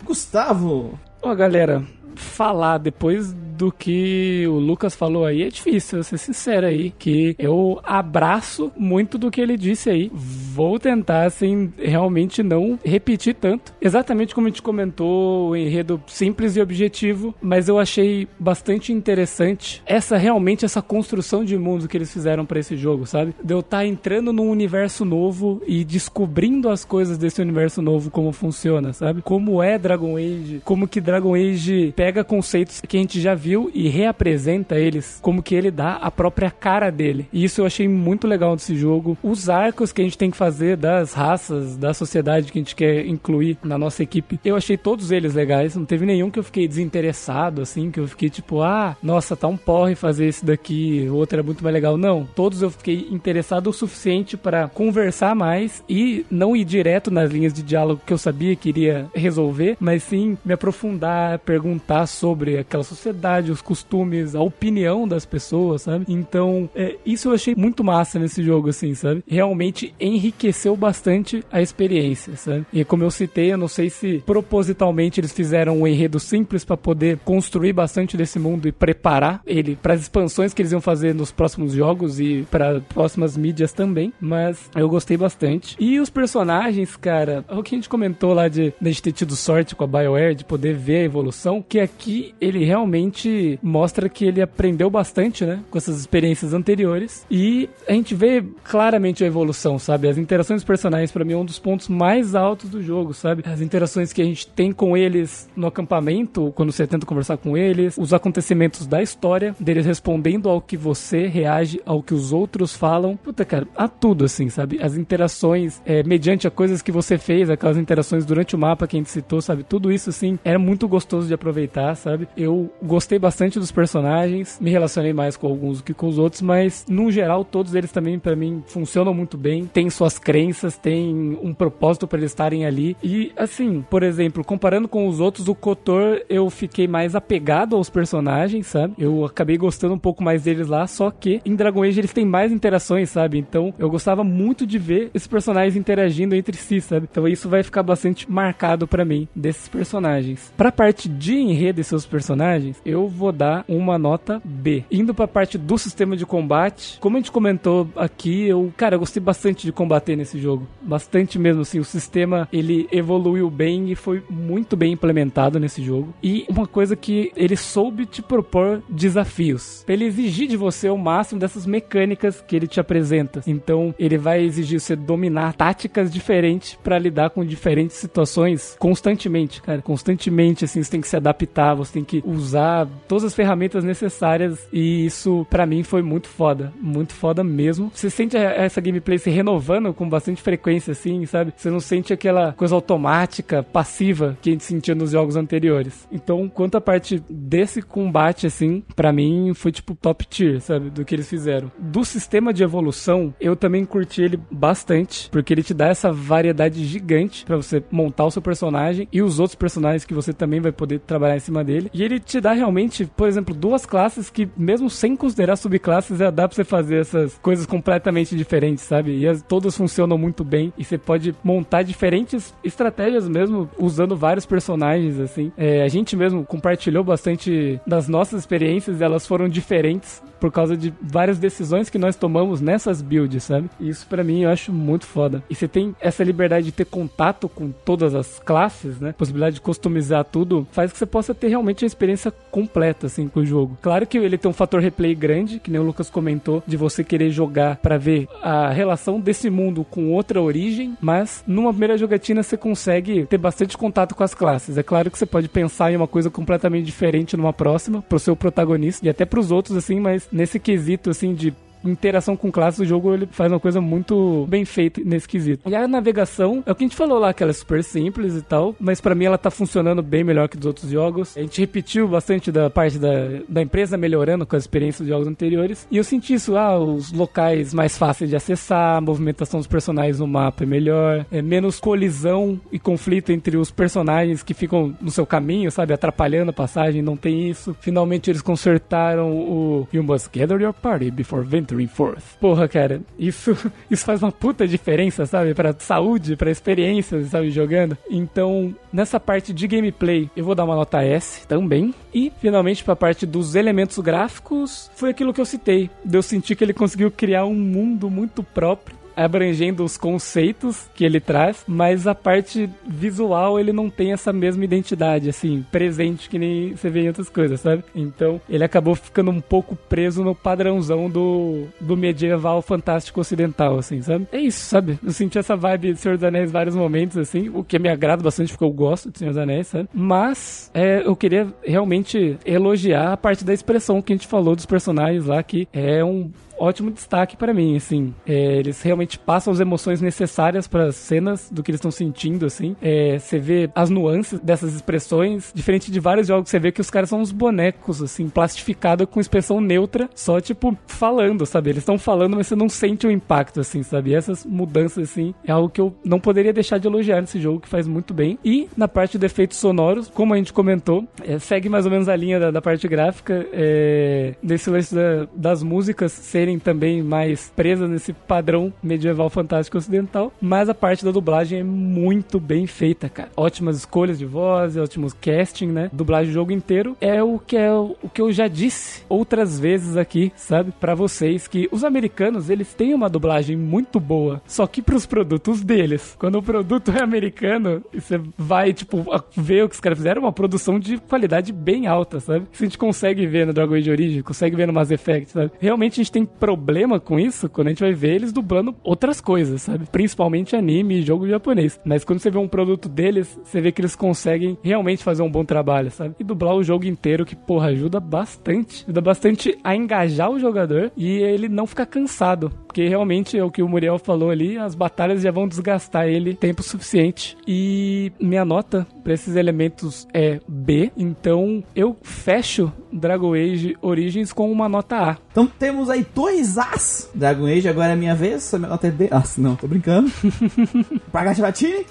Gustavo. Ó, galera, falar depois do que o Lucas falou aí é difícil, eu ser sincero aí, que eu abraço muito do que ele disse aí. Vou tentar, assim, realmente não repetir tanto. Exatamente como a gente comentou, o enredo simples e objetivo, mas eu achei bastante interessante essa realmente essa construção de mundo que eles fizeram para esse jogo, sabe? De eu estar tá entrando num universo novo e descobrindo as coisas desse universo novo, como funciona, sabe? Como é Dragon Age, como que Dragon Age pega conceitos que a gente já viu e reapresenta eles, como que ele dá a própria cara dele. E isso eu achei muito legal desse jogo. Os arcos que a gente tem que fazer das raças, da sociedade que a gente quer incluir na nossa equipe, eu achei todos eles legais. Não teve nenhum que eu fiquei desinteressado, assim, que eu fiquei tipo, ah, nossa, tá um porre fazer esse daqui, o outro é muito mais legal. Não, todos eu fiquei interessado o suficiente para conversar mais e não ir direto nas linhas de diálogo que eu sabia que iria resolver, mas sim me aprofundar, perguntar sobre aquela sociedade, os costumes, a opinião das pessoas, sabe? Então, é, isso eu achei muito massa nesse jogo, assim, sabe? Realmente enriqueceu bastante a experiência, sabe? E como eu citei, eu não sei se propositalmente eles fizeram um enredo simples para poder construir bastante desse mundo e preparar ele para as expansões que eles iam fazer nos próximos jogos e para próximas mídias também, mas eu gostei bastante. E os personagens, cara, o que a gente comentou lá de, de a gente ter tido sorte com a BioWare de poder ver a evolução, que aqui ele realmente mostra que ele aprendeu bastante, né, com essas experiências anteriores e a gente vê claramente a evolução, sabe? As interações dos personagens para mim é um dos pontos mais altos do jogo, sabe? As interações que a gente tem com eles no acampamento, quando você tenta conversar com eles, os acontecimentos da história, deles respondendo ao que você reage, ao que os outros falam. Puta, cara, a tudo assim, sabe? As interações é, mediante a coisas que você fez, aquelas interações durante o mapa que a gente citou, sabe? Tudo isso assim era muito gostoso de aproveitar, sabe? Eu gostei bastante dos personagens, me relacionei mais com alguns do que com os outros, mas no geral todos eles também para mim funcionam muito bem, têm suas crenças, têm um propósito para eles estarem ali. E assim, por exemplo, comparando com os outros, o Kotor eu fiquei mais apegado aos personagens, sabe? Eu acabei gostando um pouco mais deles lá, só que em Dragon Age eles têm mais interações, sabe? Então eu gostava muito de ver esses personagens interagindo entre si, sabe? Então isso vai ficar bastante marcado para mim desses personagens. Pra parte de enredo e seus personagens, eu vou dar uma nota B. Indo pra parte do sistema de combate, como a gente comentou aqui, eu, cara, eu gostei bastante de combater nesse jogo. Bastante mesmo, assim. O sistema, ele evoluiu bem e foi muito bem implementado nesse jogo. E uma coisa que ele soube te propor desafios. Pra ele exigir de você o máximo dessas mecânicas que ele te apresenta. Então, ele vai exigir você dominar táticas diferentes para lidar com diferentes situações constantemente, cara. Constantemente, assim, você tem que se adaptar, você tem que usar todas as ferramentas necessárias. E isso, para mim, foi muito foda. Muito foda mesmo. Você sente essa gameplay se renovando com bastante frequência, assim, sabe? Você não sente aquela coisa automática, passiva que a gente sentia nos jogos anteriores. Então, quanto à parte desse combate, assim, para mim foi tipo top tier, sabe? Do que eles fizeram. Do sistema de evolução, eu também curti ele bastante, porque ele te dá essa variedade gigante para você montar o seu personagem e os outros personagens que você também vai poder trabalhar em cima dele. E ele te dá realmente, por exemplo, duas classes que, mesmo sem considerar subclasses, já dá pra você fazer essas coisas completamente diferentes, sabe? E as, todas funcionam muito bem e você pode montar diferentes estratégias mesmo usando vários personagens, assim. É, a gente mesmo compartilhou bastante das nossas experiências, elas foram diferentes por causa de várias decisões que nós tomamos nessas builds, sabe? E isso para mim eu acho muito foda. E você tem essa liberdade de ter contato com todas as classes, né? Possibilidade de customizar tudo, faz que você possa ter realmente a experiência completa assim com o jogo. Claro que ele tem um fator replay grande, que nem o Lucas comentou, de você querer jogar para ver a relação desse mundo com outra origem, mas numa primeira jogatina você consegue ter bastante contato com as classes. É claro que você pode pensar em uma coisa completamente diferente numa próxima pro seu protagonista e até pros outros assim, mas nesse quesito assim de interação com classes, o jogo ele faz uma coisa muito bem feita nesse quesito. E a navegação, é o que a gente falou lá, que ela é super simples e tal, mas para mim ela tá funcionando bem melhor que dos outros jogos. A gente repetiu bastante da parte da, da empresa melhorando com as experiências dos jogos anteriores. E eu senti isso, ah, os locais mais fáceis de acessar, a movimentação dos personagens no mapa é melhor, é menos colisão e conflito entre os personagens que ficam no seu caminho, sabe, atrapalhando a passagem, não tem isso. Finalmente eles consertaram o You must gather your party before venturing Dreamforce. Porra, cara, isso, isso faz uma puta diferença, sabe? Pra saúde, pra experiência, sabe? Jogando. Então, nessa parte de gameplay, eu vou dar uma nota S também. E, finalmente, pra parte dos elementos gráficos, foi aquilo que eu citei. Eu senti que ele conseguiu criar um mundo muito próprio abrangendo os conceitos que ele traz, mas a parte visual ele não tem essa mesma identidade, assim, presente que nem você vê em outras coisas, sabe? Então ele acabou ficando um pouco preso no padrãozão do, do medieval fantástico ocidental, assim, sabe? É isso, sabe? Eu senti essa vibe de Senhor dos Anéis em vários momentos, assim, o que me agrada bastante porque eu gosto de Senhor dos Anéis, sabe? Mas é, eu queria realmente elogiar a parte da expressão que a gente falou dos personagens lá, que é um ótimo destaque para mim, assim. É, eles realmente passam as emoções necessárias para as cenas do que eles estão sentindo, assim. É, você vê as nuances dessas expressões, diferente de vários jogos, você vê que os caras são uns bonecos, assim, plastificados com expressão neutra, só, tipo, falando, sabe? Eles estão falando, mas você não sente o impacto, assim, sabe? E essas mudanças, assim, é algo que eu não poderia deixar de elogiar nesse jogo, que faz muito bem. E na parte de efeitos sonoros, como a gente comentou, é, segue mais ou menos a linha da, da parte gráfica, é, desse lance da, das músicas serem serem também mais presas nesse padrão medieval fantástico ocidental, mas a parte da dublagem é muito bem feita, cara. Ótimas escolhas de voz, ótimos casting, né? Dublagem do jogo inteiro é o que é o, que eu já disse outras vezes aqui, sabe, para vocês que os americanos, eles têm uma dublagem muito boa, só que pros produtos deles. Quando o produto é americano, você vai tipo ver o que os caras fizeram, uma produção de qualidade bem alta, sabe? Isso a gente consegue ver no Dragon Age Origin, consegue ver no Mass Effect, sabe? Realmente a gente tem problema com isso quando a gente vai ver eles dublando outras coisas, sabe? Principalmente anime e jogo japonês. Mas quando você vê um produto deles, você vê que eles conseguem realmente fazer um bom trabalho, sabe? E dublar o jogo inteiro, que, porra, ajuda bastante. Ajuda bastante a engajar o jogador e ele não ficar cansado. Porque realmente é o que o Muriel falou ali, as batalhas já vão desgastar ele tempo suficiente. E minha nota para esses elementos é B. Então eu fecho Dragon Age Origins com uma nota A. Então temos aí dois As. Dragon Age, agora é minha vez. A minha nota é B. Ah, não, tô brincando. D,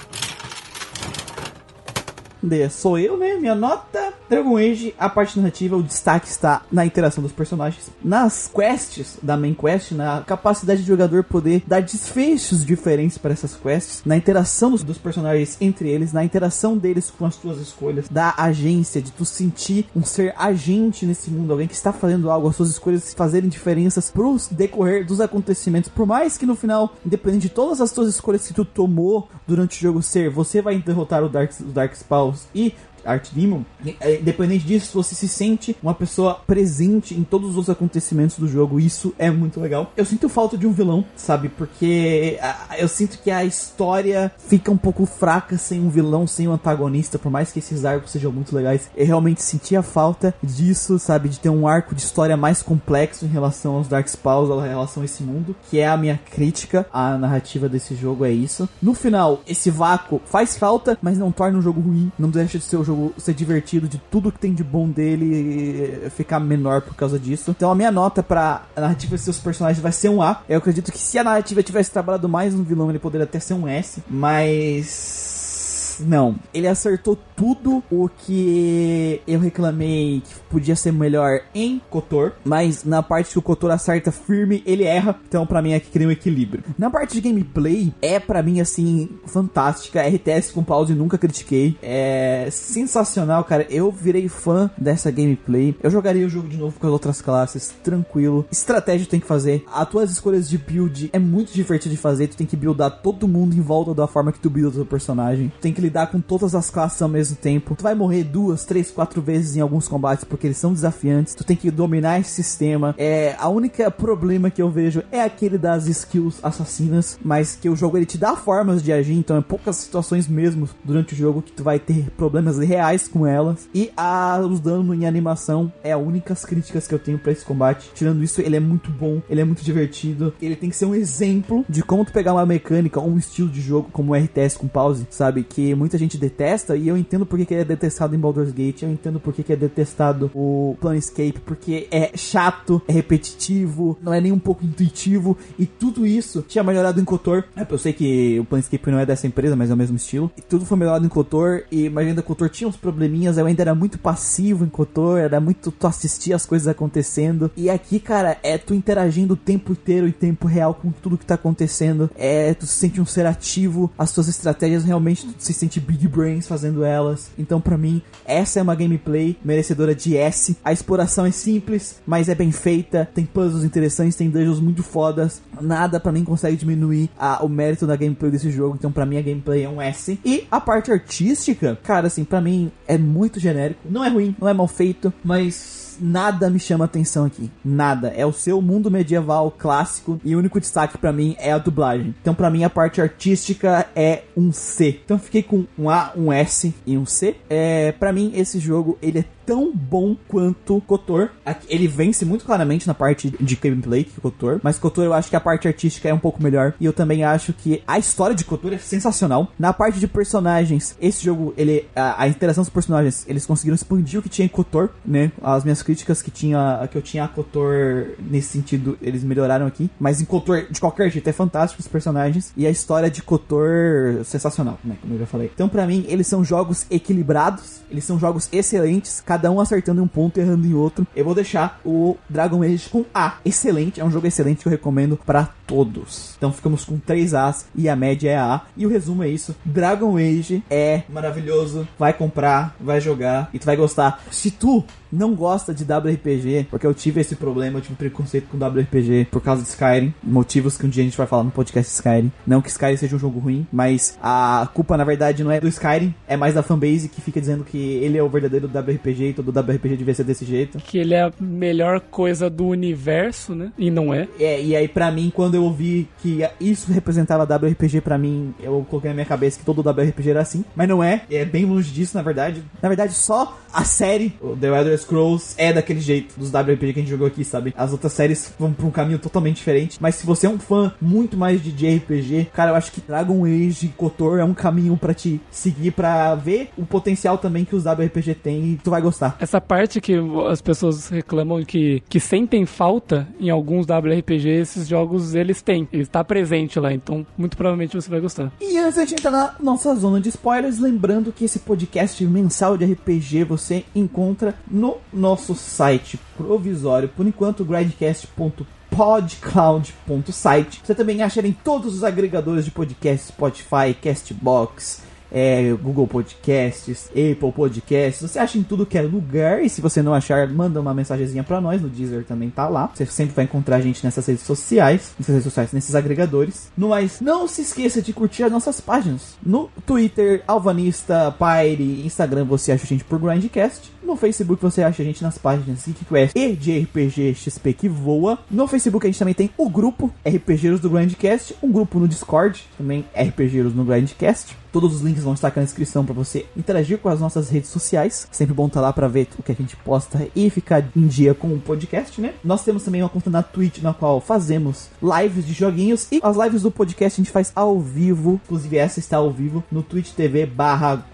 sou eu, né? Minha nota. Dragon Age, a parte narrativa, o destaque está na interação dos personagens, nas quests da main quest, na capacidade de jogador poder dar desfechos diferentes para essas quests, na interação dos, dos, personagens entre eles, na interação deles com as suas escolhas, da agência, de tu sentir um ser agente nesse mundo, alguém que está fazendo algo, as suas escolhas fazerem diferenças pro decorrer dos acontecimentos, por mais que no final, independente de todas as tuas escolhas que tu tomou durante o jogo ser, você vai derrotar o Dark, o Dark Spells e Art Demon, é, independente disso, você se sente uma pessoa presente em todos os acontecimentos do jogo. Isso é muito legal. Eu sinto falta de um vilão, sabe? Porque eu sinto que a história fica um pouco fraca sem um vilão, sem um antagonista, por mais que esses arcos sejam muito legais. Eu realmente sentia falta disso, sabe? De ter um arco de história mais complexo em relação aos Dark Spells, em relação a esse mundo, que é a minha crítica à narrativa desse jogo, é isso. No final, esse vácuo faz falta, mas não torna o jogo ruim, não deixa de ser o jogo ser divertido, de tudo que tem de bom dele ficar menor por causa disso. Então a minha nota pra narrativa de seus personagens vai ser um A. Eu acredito que se a narrativa tivesse trabalhado mais no vilão, ele poderia até ser um S. Mas não. Ele acertou tudo o que eu reclamei que podia ser melhor em Kotor, mas na parte que o Kotor acerta firme, ele erra. Então, para mim, é que cria um equilíbrio. Na parte de gameplay, é para mim assim fantástica. RTS com pause nunca critiquei. É sensacional, cara. Eu virei fã dessa gameplay. Eu jogaria o jogo de novo com as outras classes, tranquilo. Estratégia tem que fazer. As tuas escolhas de build é muito divertido de fazer. Tu tem que buildar todo mundo em volta da forma que tu builda o teu personagem. Tu tem que lidar com todas as classes ao mesmo tempo. Tu vai morrer duas, três, quatro vezes em alguns combates porque eles são desafiantes. Tu tem que dominar esse sistema. É a única problema que eu vejo é aquele das skills assassinas, mas que o jogo ele te dá formas de agir, então é poucas situações mesmo durante o jogo que tu vai ter problemas reais com elas. E a, os danos em animação é a únicas críticas que eu tenho para esse combate. Tirando isso, ele é muito bom, ele é muito divertido. Ele tem que ser um exemplo de como tu pegar uma mecânica ou um estilo de jogo como o RTS com pause, sabe? Que muita gente detesta e eu entendo entendo porque que ele é detestado em Baldur's Gate, eu entendo porque que é detestado o Planescape, porque é chato, é repetitivo, não é nem um pouco intuitivo, e tudo isso tinha melhorado em Kotor. É, eu sei que o Planescape não é dessa empresa, mas é o mesmo estilo. E tudo foi melhorado em Kotor, e mas ainda Kotor tinha uns probleminhas, eu ainda era muito passivo em Kotor, era muito tu assistir as coisas acontecendo. E aqui, cara, é tu interagindo o tempo inteiro em tempo real com tudo que tá acontecendo. É, tu se sente um ser ativo, as tuas estratégias realmente tu se sente big brains fazendo elas. Então, para mim, essa é uma gameplay merecedora de S. A exploração é simples, mas é bem feita. Tem puzzles interessantes, tem dungeons muito fodas. Nada para mim consegue diminuir a, o mérito da gameplay desse jogo. Então, para mim, a gameplay é um S. E a parte artística, cara, assim, para mim é muito genérico. Não é ruim, não é mal feito, mas nada me chama atenção aqui. Nada. É o seu mundo medieval clássico e o único destaque para mim é a dublagem. Então, para mim, a parte artística é um C. Então, fiquei com um A, um S e um C. É, para mim, esse jogo ele é tão bom quanto Kotor. Ele vence muito claramente na parte de gameplay que Kotor, mas Kotor eu acho que a parte artística é um pouco melhor. E eu também acho que a história de Kotor é sensacional. Na parte de personagens, esse jogo, ele a, a interação dos personagens, eles conseguiram expandir o que tinha em Kotor, né? As minhas críticas que tinha que eu tinha a Kotor nesse sentido, eles melhoraram aqui, mas em Kotor de qualquer jeito é fantástico os personagens e a história de Kotor sensacional, né, como eu já falei. Então para mim, eles são jogos equilibrados, eles são jogos excelentes, cada um acertando em um ponto e errando em outro. Eu vou deixar o Dragon Age com A. Excelente, é um jogo excelente que eu recomendo para todos. Então ficamos com 3 As e a média é A. E o resumo é isso: Dragon Age é maravilhoso. Vai comprar, vai jogar e tu vai gostar. Se tu não gosta de WRPG, porque eu tive esse problema, eu tive preconceito com WRPG por causa de Skyrim, motivos que um dia a gente vai falar no podcast Skyrim. Não que Skyrim seja um jogo ruim, mas a culpa na verdade não é do Skyrim, é mais da fanbase que fica dizendo que ele é o verdadeiro WRPG e todo WRPG devia ser desse jeito. Que ele é a melhor coisa do universo, né? E não é. É, e aí para mim, quando eu ouvi que isso representava WRPG para mim, eu coloquei na minha cabeça que todo WRPG era assim, mas não é, é bem longe disso na verdade. Na verdade, só a série, The Elder Scrolls, é daquele jeito dos WRPG que a gente jogou aqui, sabe? As outras séries vão pra um caminho totalmente diferente, mas se você é um fã muito mais de JRPG, cara, eu acho que Dragon Age Kotor é um caminho para te seguir para ver o potencial também que os WRPG têm e tu vai gostar. Essa parte que as pessoas reclamam que, que sentem falta em alguns WRPG, esses jogos eles têm. Ele está presente lá, então muito provavelmente você vai gostar. E antes de entrar na nossa zona de spoilers, lembrando que esse podcast mensal de RPG você encontra no nosso site provisório, por enquanto, grindcast.podcloud.site. Você também acha em todos os agregadores de podcast, Spotify, Castbox, é, Google Podcasts, Apple Podcasts. Você acha em tudo que é lugar. E se você não achar, manda uma mensagenzinha para nós. No Deezer também tá lá. Você sempre vai encontrar a gente nessas redes sociais, nessas redes sociais, nesses agregadores. No mais, não se esqueça de curtir as nossas páginas. No Twitter, Alvanista, Pyre, Instagram, você acha a gente por Grindcast. No Facebook você acha a gente nas páginas GeekQuest e de RPG XP que voa. No Facebook a gente também tem o grupo RPGeiros do Grindcast, um grupo no Discord, também RPGeiros no Grindcast. Todos os links vão estar aqui na descrição para você interagir com as nossas redes sociais. Sempre bom estar tá lá para ver o que a gente posta e ficar em dia com o podcast, né? Nós temos também uma conta na Twitch na qual fazemos lives de joguinhos e as lives do podcast a gente faz ao vivo. Inclusive essa está ao vivo no Twitch TV barra.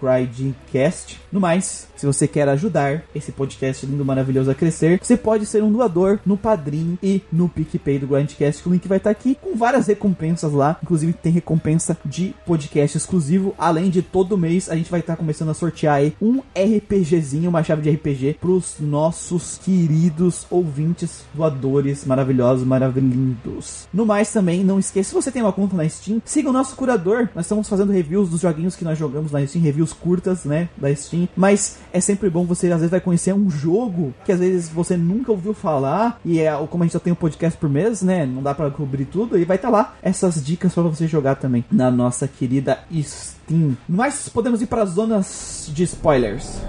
No mais, se você quer ajudar esse podcast lindo, maravilhoso a crescer, você pode ser um doador no Padrim e no PicPay do Grindcast. O link vai estar aqui com várias recompensas lá. Inclusive tem recompensa de podcast exclusivo. Além de todo mês a gente vai estar começando a sortear aí um RPGzinho, uma chave de RPG pros nossos queridos ouvintes doadores maravilhosos, maravilhindos. No mais também, não esqueça, se você tem uma conta na Steam, siga o nosso curador. Nós estamos fazendo reviews dos joguinhos que nós jogamos na Steam, reviews curtas, né, da Steam mas é sempre bom você às vezes vai conhecer um jogo que às vezes você nunca ouviu falar e é como a gente só tem um podcast por mês, né? Não dá para cobrir tudo e vai estar tá lá essas dicas para você jogar também na nossa querida Steam. Mas podemos ir para as zonas de spoilers.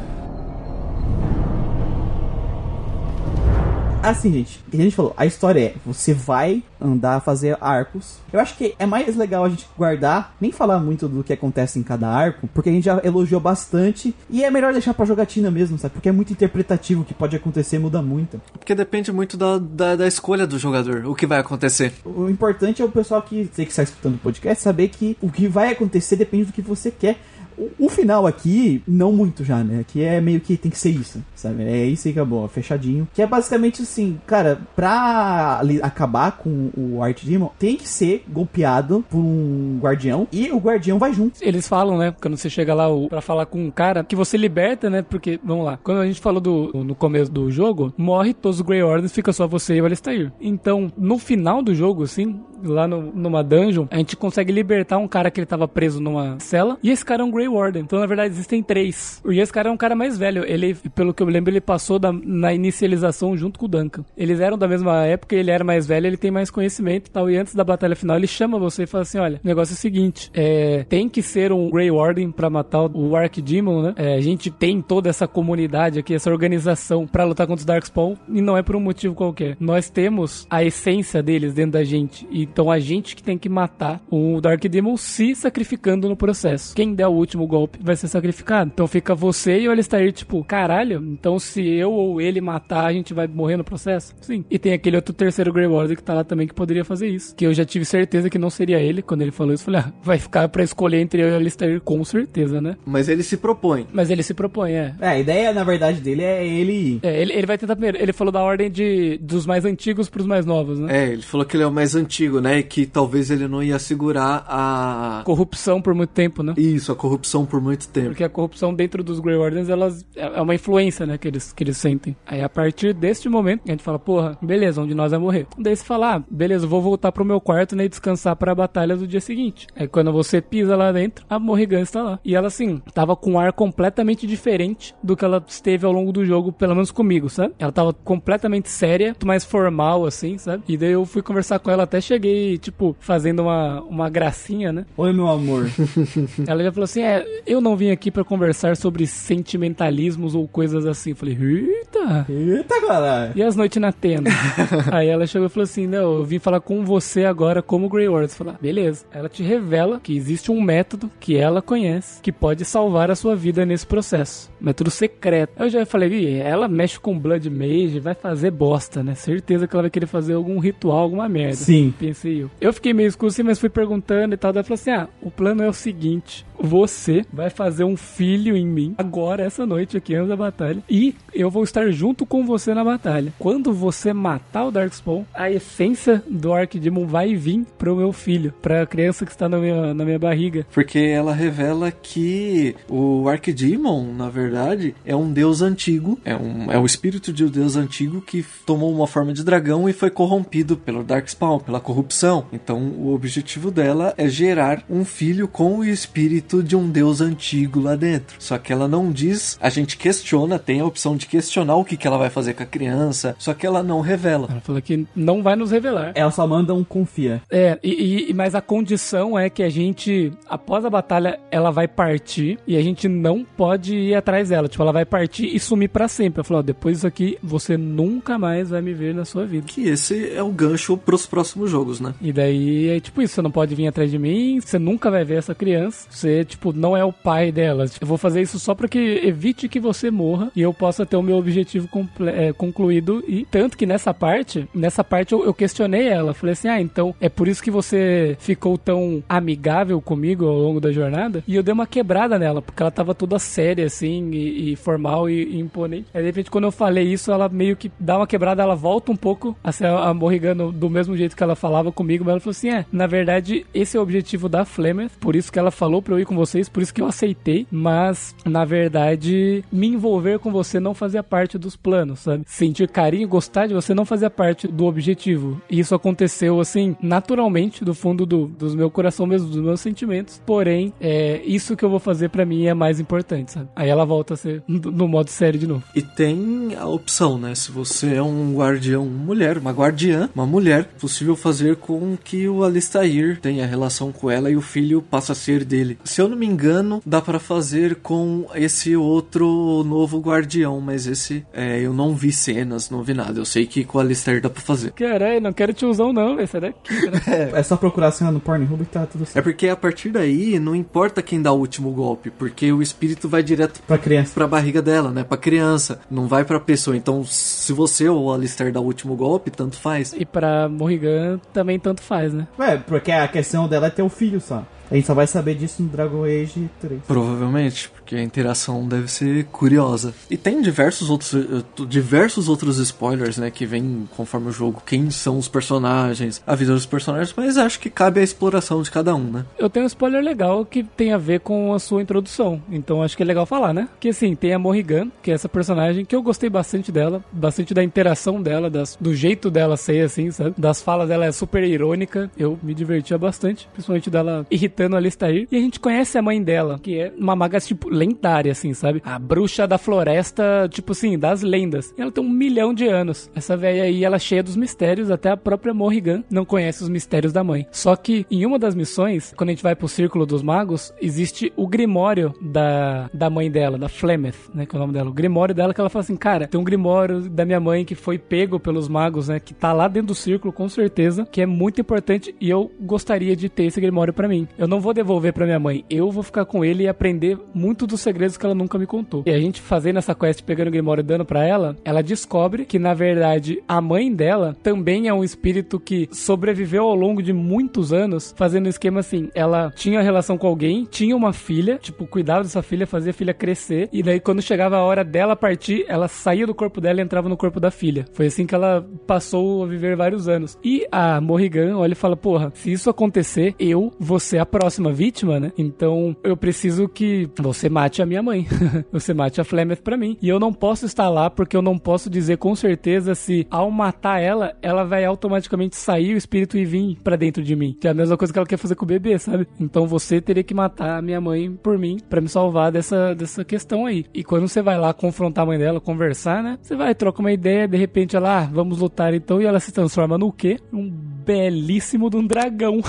Assim, gente, que a gente falou, a história é, você vai andar, fazer arcos. Eu acho que é mais legal a gente guardar, nem falar muito do que acontece em cada arco, porque a gente já elogiou bastante e é melhor deixar pra jogatina mesmo, sabe? Porque é muito interpretativo, o que pode acontecer muda muito. Porque depende muito da, da, da escolha do jogador, o que vai acontecer. O importante é o pessoal que, que está escutando o podcast, saber que o que vai acontecer depende do que você quer O, o final aqui, não muito já, né? Aqui é meio que tem que ser isso, sabe? É isso aí que acabou, fechadinho. Que é basicamente assim, cara, pra acabar com o Art Demon, tem que ser golpeado por um guardião e o guardião vai junto. Eles falam, né, quando você chega lá o, pra falar com um cara, que você liberta, né, porque, vamos lá, quando a gente falou do, no começo do jogo, morre todos os Grey Ordens, fica só você e o Alistair. Então, no final do jogo, assim, lá no, numa dungeon, a gente consegue libertar um cara que ele tava preso numa cela, e esse cara é um Grey Warden. Então, na verdade, existem três. Esse cara é um cara mais velho. Ele, pelo que eu me lembro, ele passou da, na inicialização junto com o Duncan. Eles eram da mesma época, ele era mais velho, ele tem mais conhecimento e tal. E antes da batalha final, ele chama você e fala assim: olha, o negócio é o seguinte: é, tem que ser um Grey Warden pra matar o Archdemon, né? É, a gente tem toda essa comunidade aqui, essa organização pra lutar contra os Darkspawn, e não é por um motivo qualquer. Nós temos a essência deles dentro da gente. Então a gente que tem que matar o Dark Demon se sacrificando no processo. Quem der o último golpe vai ser sacrificado. Então fica você e o Alistair, tipo, caralho, então se eu ou ele matar, a gente vai morrer no processo? Sim. E tem aquele outro terceiro Grey Warden que tá lá também que poderia fazer isso. Que eu já tive certeza que não seria ele. Quando ele falou isso, eu falei, ah, vai ficar pra escolher entre eu e o Alistair com certeza, né? Mas ele se propõe. Mas ele se propõe, é. É, a ideia, na verdade, dele é ele. É, ele, ele vai tentar primeiro. Ele falou da ordem de dos mais antigos pros mais novos, né? É, ele falou que ele é o mais antigo, né? E que talvez ele não ia segurar a. Corrupção por muito tempo, né? Isso, a corrupção por muito tempo. Porque a corrupção dentro dos Grey Wardens, elas é uma influência, né, que eles, que eles sentem. Aí a partir deste momento, a gente fala, porra, beleza, um de nós vai morrer. Daí você fala, ah, beleza, vou voltar pro meu quarto, né, e descansar para a batalha do dia seguinte. Aí quando você pisa lá dentro, a Morrigan está lá. E ela, assim, tava com um ar completamente diferente do que ela esteve ao longo do jogo, pelo menos comigo, sabe? Ela tava completamente séria, muito mais formal, assim, sabe? E daí eu fui conversar com ela, até cheguei, tipo, fazendo uma, uma gracinha, né? Oi, meu amor. ela já falou assim: é, eu não vim aqui para conversar sobre sentimentalismos ou coisas assim. Eu falei, eita! Eita, galera! E as noites na tenda? Aí ela chegou e falou assim: não, eu vim falar com você agora como Grey Ward. Eu falei, ah, beleza. Ela te revela que existe um método que ela conhece que pode salvar a sua vida nesse processo. Método secreto. Eu já falei, ela mexe com Blood Mage, vai fazer bosta, né? Certeza que ela vai querer fazer algum ritual, alguma merda. Sim. Pensei eu. Eu fiquei meio escuro assim, mas fui perguntando e tal. Daí ela falou assim: ah, o plano é o seguinte: você vai fazer um filho em mim agora, essa noite aqui, antes da batalha. E eu vou estar junto com você na batalha. Quando você matar o Darkspawn, a essência do Archdemon vai vir pro meu filho, pra criança que está na minha, na minha barriga. Porque ela revela que o Archdemon, na verdade, é um deus antigo, é um, é o espírito de um deus antigo que tomou uma forma de dragão e foi corrompido pelo Darkspawn, pela corrupção. Então o objetivo dela é gerar um filho com o espírito de um deus antigo lá dentro. Só que ela não diz, a gente questiona, tem a opção de questionar o que, que ela vai fazer com a criança, só que ela não revela. Ela falou que não vai nos revelar. Ela só manda um confia. É, e, e, mas a condição é que a gente, após a batalha, ela vai partir e a gente não pode ir atrás dela. Tipo, ela vai partir e sumir para sempre. Ela falou: depois disso aqui, você nunca mais vai me ver na sua vida. Que esse é o gancho pros próximos jogos, né? E daí é tipo isso: você não pode vir atrás de mim, você nunca vai ver essa criança. Você, tipo, não é o pai dela. Eu vou fazer isso só para que evite que você morra e eu possa ter o meu objetivo é, concluído. E tanto que nessa parte, nessa parte eu, eu questionei ela. Falei assim: ah, então é por isso que você ficou tão amigável comigo ao longo da jornada? E eu dei uma quebrada nela, porque ela tava toda séria, assim, e, e formal e, e, imponente. Aí, de repente, quando eu falei isso, ela meio que dá uma quebrada, ela volta um pouco a ser a Morrigan do mesmo jeito que ela falava comigo, mas ela falou assim: é, na verdade, esse é o objetivo da Flemeth, por isso que ela falou pra eu ir com vocês, por isso que eu aceitei, mas na verdade, me envolver com você não fazia parte dos planos, sabe? Sentir carinho, gostar de você não fazia parte do objetivo. E isso aconteceu assim, naturalmente, do fundo do, do meu coração mesmo, dos meus sentimentos. Porém, é, isso que eu vou fazer para mim é mais importante, sabe? Aí ela volta a ser no modo sério de novo. E tem a opção, né? Se você é um guardião mulher, uma guardiã, uma mulher, possível fazer com que o Alistair tenha relação com ela e o filho passa a ser dele. Se eu não me engano, dá para fazer com esse outro novo guardião, mas esse é, eu não vi cenas, não vi nada. Eu sei que com o Alistair dá pra fazer. Caralho, não quero tiozão não, velho. Sai daqui, é, é só procurar a cena no Pornhub e tá tudo certo. É porque a partir daí não importa quem dá o último golpe, porque o espírito vai direto pra criança, pra barriga dela, né? Pra criança, não vai pra pessoa. Então, se você ou o Alistair dá o último golpe, tanto faz. E pra Morrigan também tanto faz, né? É, porque a questão dela é ter o filho só. A gente só vai saber disso no Dragon Age 3. Provavelmente, porque a interação deve ser curiosa. E tem diversos outros, eh, diversos outros spoilers, né, que vêm conforme o jogo, quem são os personagens, a vida dos personagens, mas acho que cabe a exploração de cada um, né? Eu tenho um spoiler legal que tem a ver com a sua introdução, então acho que é legal falar, né? Que assim, tem a Morrigan, que é essa personagem que eu gostei bastante dela, bastante da interação dela, das, do jeito dela ser assim, sabe? Das falas dela é super irônica, eu me divertia bastante, principalmente dela irritando a Listair. E a gente conhece a mãe dela, que é uma maga, tipo, lendária, assim, sabe? A bruxa da floresta, tipo assim, das lendas. E ela tem um milhão de anos. Essa velha aí, ela é cheia dos mistérios, até a própria Morrigan não conhece os mistérios da mãe. Só que em uma das missões, quando a gente vai pro Círculo dos Magos, existe o Grimório da, da mãe dela, da Flemeth, né? Que é o nome dela. O Grimório dela que ela fala assim, cara, tem um Grimório da minha mãe que foi pego pelos magos, né? Que tá lá dentro do círculo, com certeza, que é muito importante e eu gostaria de ter esse Grimório para mim. Eu não vou devolver para minha mãe, eu vou ficar com ele e aprender muito dos segredos que ela nunca me contou. E a gente fazendo essa quest, pegando o Grimório e dando para ela, ela descobre que na verdade a mãe dela também é um espírito que sobreviveu ao longo de muitos anos, fazendo um esquema assim, ela tinha relação com alguém, tinha uma filha, tipo, cuidava dessa filha, fazia a filha crescer, e daí quando chegava a hora dela partir, ela saía do corpo dela e entrava no corpo da filha. Foi assim que ela passou a viver vários anos. E a Morrigan olha e fala: Porra, se isso acontecer, eu vou ser a próxima vítima, né? Então eu preciso que você mate a minha mãe. você mate a Flemeth pra mim. E eu não posso estar lá porque eu não posso dizer com certeza se ao matar ela, ela vai automaticamente sair o espírito e vir pra dentro de mim. Que é a mesma coisa que ela quer fazer com o bebê, sabe? Então você teria que matar a minha mãe por mim para me salvar dessa, dessa questão aí. E quando você vai lá confrontar a mãe dela, conversar, né? Você vai, troca uma ideia, de repente ela, ah, vamos lutar então, e ela se transforma no quê? Um belíssimo de um dragão.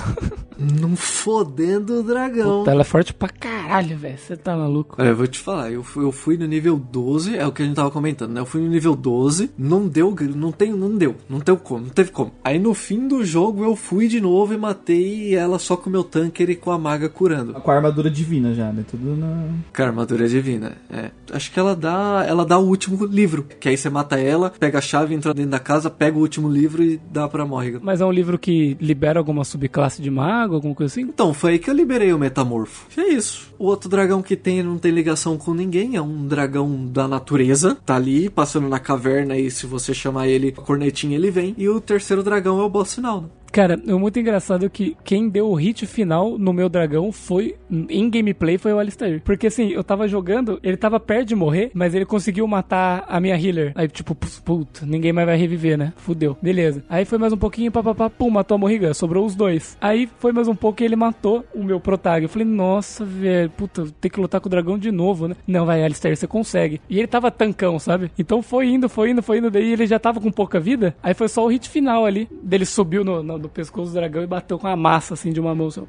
Num fodendo dragão. Puta, ela é forte pra caralho, velho. Você tá maluco. É, eu vou te falar, eu fui, eu fui no nível 12, é o que a gente tava comentando, né? Eu fui no nível 12, não deu, não tem, não deu, não deu como, não teve como. Aí no fim do jogo eu fui de novo e matei ela só com o meu tanker e com a maga curando. Com a armadura divina já, né? Tudo na. Com a armadura divina, é. Acho que ela dá, ela dá o último livro, que aí você mata ela, pega a chave, entra dentro da casa, pega o último livro e dá pra Morrigan. Mas é um livro que libera alguma subclasse de mago, alguma coisa assim? Então, foi aí que eu liberei o Metamorfo. É isso. O outro dragão que tem não tem ligação com ninguém, é um dragão da natureza. Tá ali, passando na caverna e se você chamar ele, cornetinha ele vem. E o terceiro dragão é o boss final, né? Cara, é muito engraçado que quem deu o hit final no meu dragão foi, em gameplay, foi o Alistair. Porque assim, eu tava jogando, ele tava perto de morrer, mas ele conseguiu matar a minha healer. Aí, tipo, puta, ninguém mais vai reviver, né? Fudeu. Beleza. Aí foi mais um pouquinho, papapá, pum, matou a Morrigan. Sobrou os dois. Aí foi mais um pouco e ele matou o meu protag. Eu falei, nossa, velho, puta, tem que lutar com o dragão de novo, né? Não, vai, Alistair, você consegue. E ele tava tancão, sabe? Então foi indo, foi indo, foi indo. Daí ele já tava com pouca vida. Aí foi só o hit final ali. Dele subiu no, no, no pescoço do dragão e bateu com a massa assim de uma mão. Assim.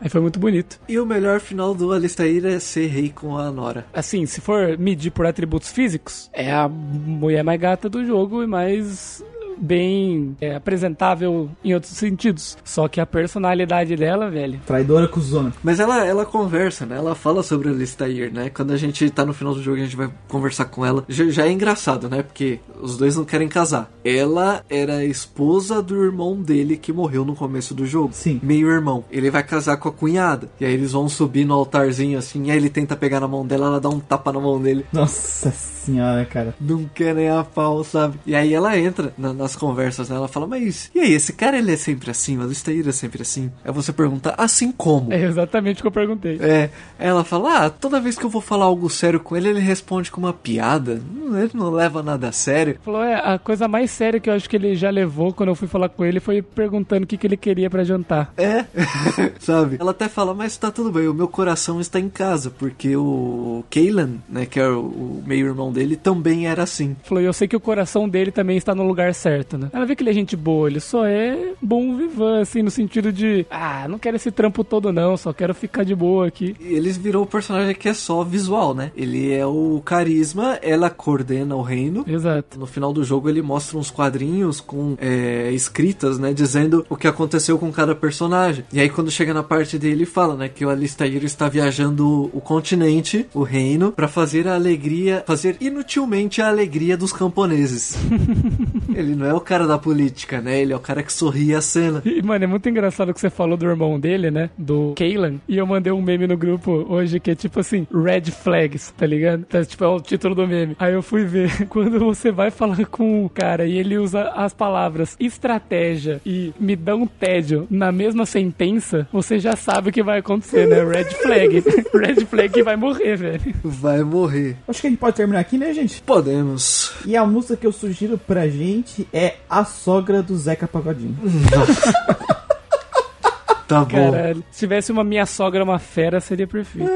Aí foi muito bonito. E o melhor final do Alistair é ser rei com a Nora. Assim, se for medir por atributos físicos, é a mulher mais gata do jogo e mais bem é, apresentável em outros sentidos. Só que a personalidade dela, velho. Traidora cuzona. Mas ela, ela conversa, né? Ela fala sobre a Listair, né? Quando a gente tá no final do jogo e a gente vai conversar com ela. Já, já, é engraçado, né? Porque os dois não querem casar. Ela era a esposa do irmão dele que morreu no começo do jogo. Sim. Meio irmão. Ele vai casar com a cunhada. E aí eles vão subir no altarzinho assim. E aí ele tenta pegar na mão dela, ela dá um tapa na mão dele. Nossa senhora, cara. Não quer nem a pau, sabe? E aí ela entra na, nas conversas, né? Ela fala, mas e aí, esse cara ele é sempre assim, o Alistair é sempre assim. Aí você pergunta, assim como? É exatamente o que eu perguntei. É. Ela fala, ah, toda vez que eu vou falar algo sério com ele, ele responde com uma piada. Ele não leva nada a sério. Falou, é, a coisa mais séria que eu acho que ele já levou quando eu fui falar com ele foi perguntando o que, que ele queria para jantar. É, sabe? Ela até fala, mas tá tudo bem, o meu coração está em casa, porque o Kaylan, né, que é o meio-irmão dele, também era assim. Falou, eu sei que o coração dele também está no lugar certo, né? Ela vê que ele é gente boa, ele só é bom vivan, assim, no sentido de, ah, não quero esse trampo todo não, só quero ficar de boa aqui. E eles virou o personagem que é só visual, né? Ele é o carisma, ela coordena o reino. Exato. No final do jogo ele mostra uns quadrinhos com é, escritas, né, dizendo o que aconteceu com cada personagem. E aí quando chega na parte dele, ele fala, né, que o Alistair está viajando o continente, o reino, para fazer a alegria, fazer inutilmente a alegria dos camponeses. Ele não é o cara da política, né? Ele é o cara que sorri a cena. E, mano, é muito engraçado que você falou do irmão dele, né? Do Kaylan. E eu mandei um meme no grupo hoje que é tipo assim, Red Flags, tá ligado? Tá, tipo, é o título do meme. Aí eu fui ver, quando você vai falar com o cara e ele usa as palavras estratégia e me dá um tédio na mesma sentença, você já sabe o que vai acontecer, né? Red Flag. Red Flag vai morrer, velho. Vai morrer. Acho que a gente pode terminar aqui, né, gente? Podemos. E a música que eu sugiro pra gente é A Sogra do Zeca Pagodinho. Tá bom. Caralho. Se tivesse uma minha sogra, uma fera, seria perfeito.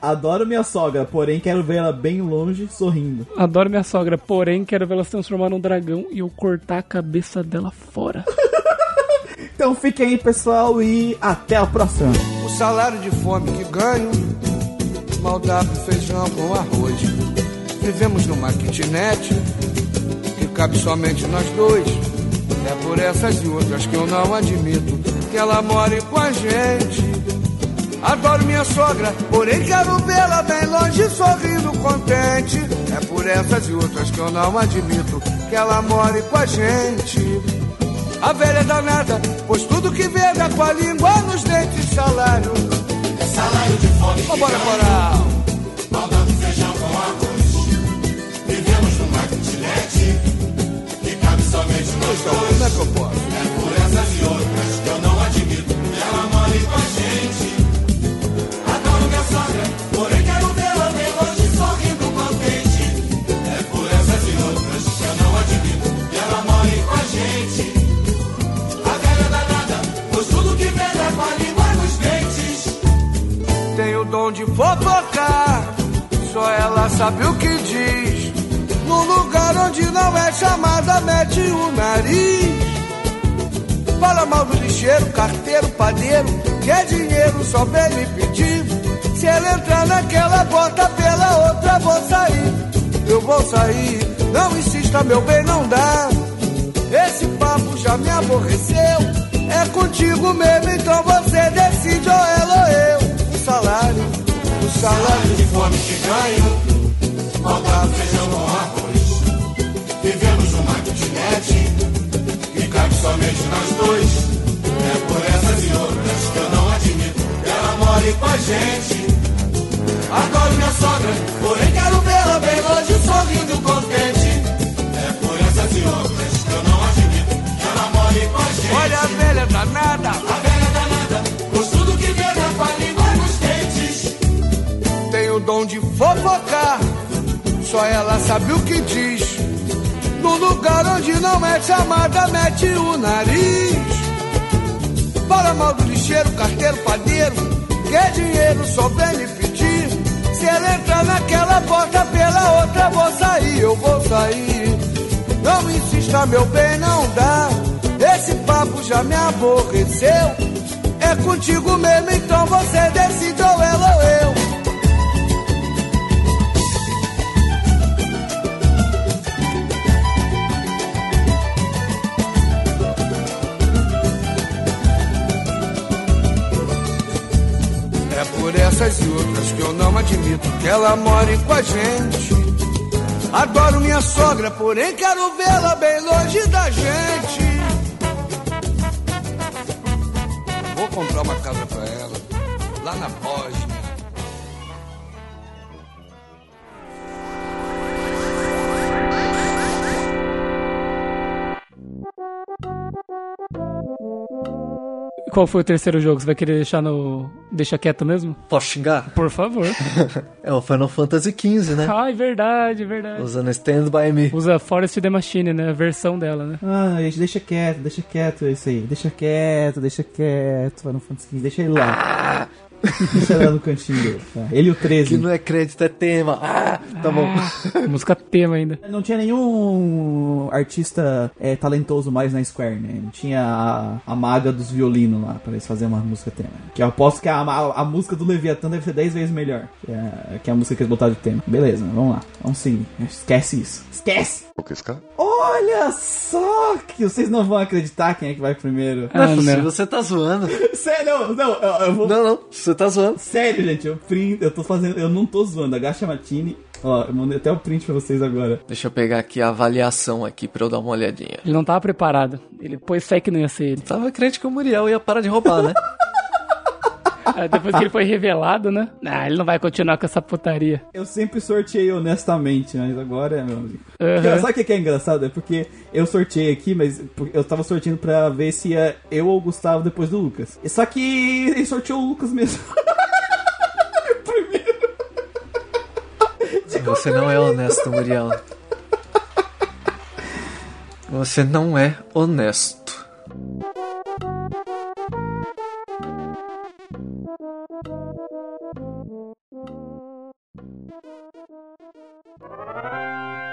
Adoro minha sogra, porém quero ver ela bem longe, sorrindo. Adoro minha sogra, porém quero vê-la se transformar num dragão e eu cortar a cabeça dela fora. Então fiquem aí, pessoal, e até a próxima. O salário de fome que ganho mal dá pro feijão com arroz. Vivemos numa kitnet que cabe somente nós dois. É por essas e outras que eu não admito que ela more com a gente. Adoro minha sogra, porém quero vê-la bem longe, sorrindo contente. É por essas e outras que eu não admito que ela more com a gente. A velha é danada, pois tudo que vê dá com a língua nos dentes salário. É salário de fome. Vambora, coral. Dois. Como é que eu posso? É por essas e outras que eu não admito que ela more com a gente. Adoro minha sogra, porém quero vê-la bem longe, sorrindo contente. É por essas e outras que eu não admito que ela more com a gente. A velha danada, pois tudo que vê dá com a língua nos dentes. Tem o dom de fofocar, só ela sabe o que diz. No lugar onde não é chamada, mete o nariz. Fala mal do lixeiro, carteiro, padeiro, que é dinheiro, só vem me pedir. Se ela entrar naquela porta pela outra, vou sair. Eu vou sair, não insista, meu bem, não dá. Esse papo já me aborreceu. É contigo mesmo, então você decide ou ela ou eu. O salário, o salário de fome que ganho, falta feijão com arroz. Que cabe somente nós dois. É por essas e outras que eu não admito que ela more com a gente. Adoro minha sogra, porém quero vê-la bem longe, sorrindo contente. É por essas e outras que eu não admito que ela more com a gente. Olha a velha danada, a velha danada, pois tudo que vê dá com a língua nos dentes. Tem o dom de fofocar, só ela sabe o que diz. No lugar onde não é chamada, mete o nariz. Fala mal do lixeiro, carteiro, padeiro, que é dinheiro só vem me pedir. Se ela entrar naquela porta pela outra, vou sair, eu vou sair. Não insista, meu bem, não dá. Esse papo já me aborreceu. É contigo mesmo, então você decide ou ela ou eu. Essas e outras que eu não admito que ela more com a gente. Adoro minha sogra, porém quero vê-la bem longe da gente. Vou comprar uma casa pra ela, lá na Bósnia. Qual foi o terceiro jogo? Você vai querer deixar no. Deixa quieto mesmo? Posso xingar? Por favor. É o Final Fantasy XV, né? Ai, verdade, verdade. Usando Stand By Me. Usa Forest the Machine, né? A versão dela, né? Ah, gente, deixa quieto, deixa quieto isso aí. Deixa quieto, deixa quieto. Final Fantasy XV, deixa ele lá. deixa ele lá no cantinho dele. Ele e o Que 13. não é crédito, é tema. Ah, tá bom. Música tema ainda. Não tinha nenhum artista é, talentoso mais na Square, né? Não tinha a, a maga dos violinos lá pra eles fazerem uma música tema. Que eu aposto que a, a, a música do Leviathan deve ser 10 vezes melhor que a, que a música que eles botaram de tema. Beleza, vamos lá. Vamos seguir. Esquece isso. Esquece! O que esse cara? Ô, Olha só que vocês não vão acreditar quem é que vai primeiro. Não é Ah, não. você tá zoando. Sério, não, não, eu, eu vou. Não, não, você tá zoando. Sério, gente, eu print, eu tô fazendo, eu não tô zoando. Agacha Matini. Ó, eu mandei até o print pra vocês agora. Deixa eu pegar aqui a avaliação aqui pra eu dar uma olhadinha. Ele não tava preparado. Ele pôs fé que não ia ser ele. Tava crente que o Muriel ia parar de roubar, né? Aí depois que ele foi revelado, né? Ah, ele não vai continuar com essa putaria. Eu sempre sorteei honestamente, mas agora, meu amigo. Aham. Sabe o que é engraçado? É porque eu sorteei aqui, mas eu tava sorteando pra ver se ia eu ou o Gustavo depois do Lucas. Só que ele sorteou o Lucas mesmo. Você não é honesto, Muriel. Você não é honesto. Thank you.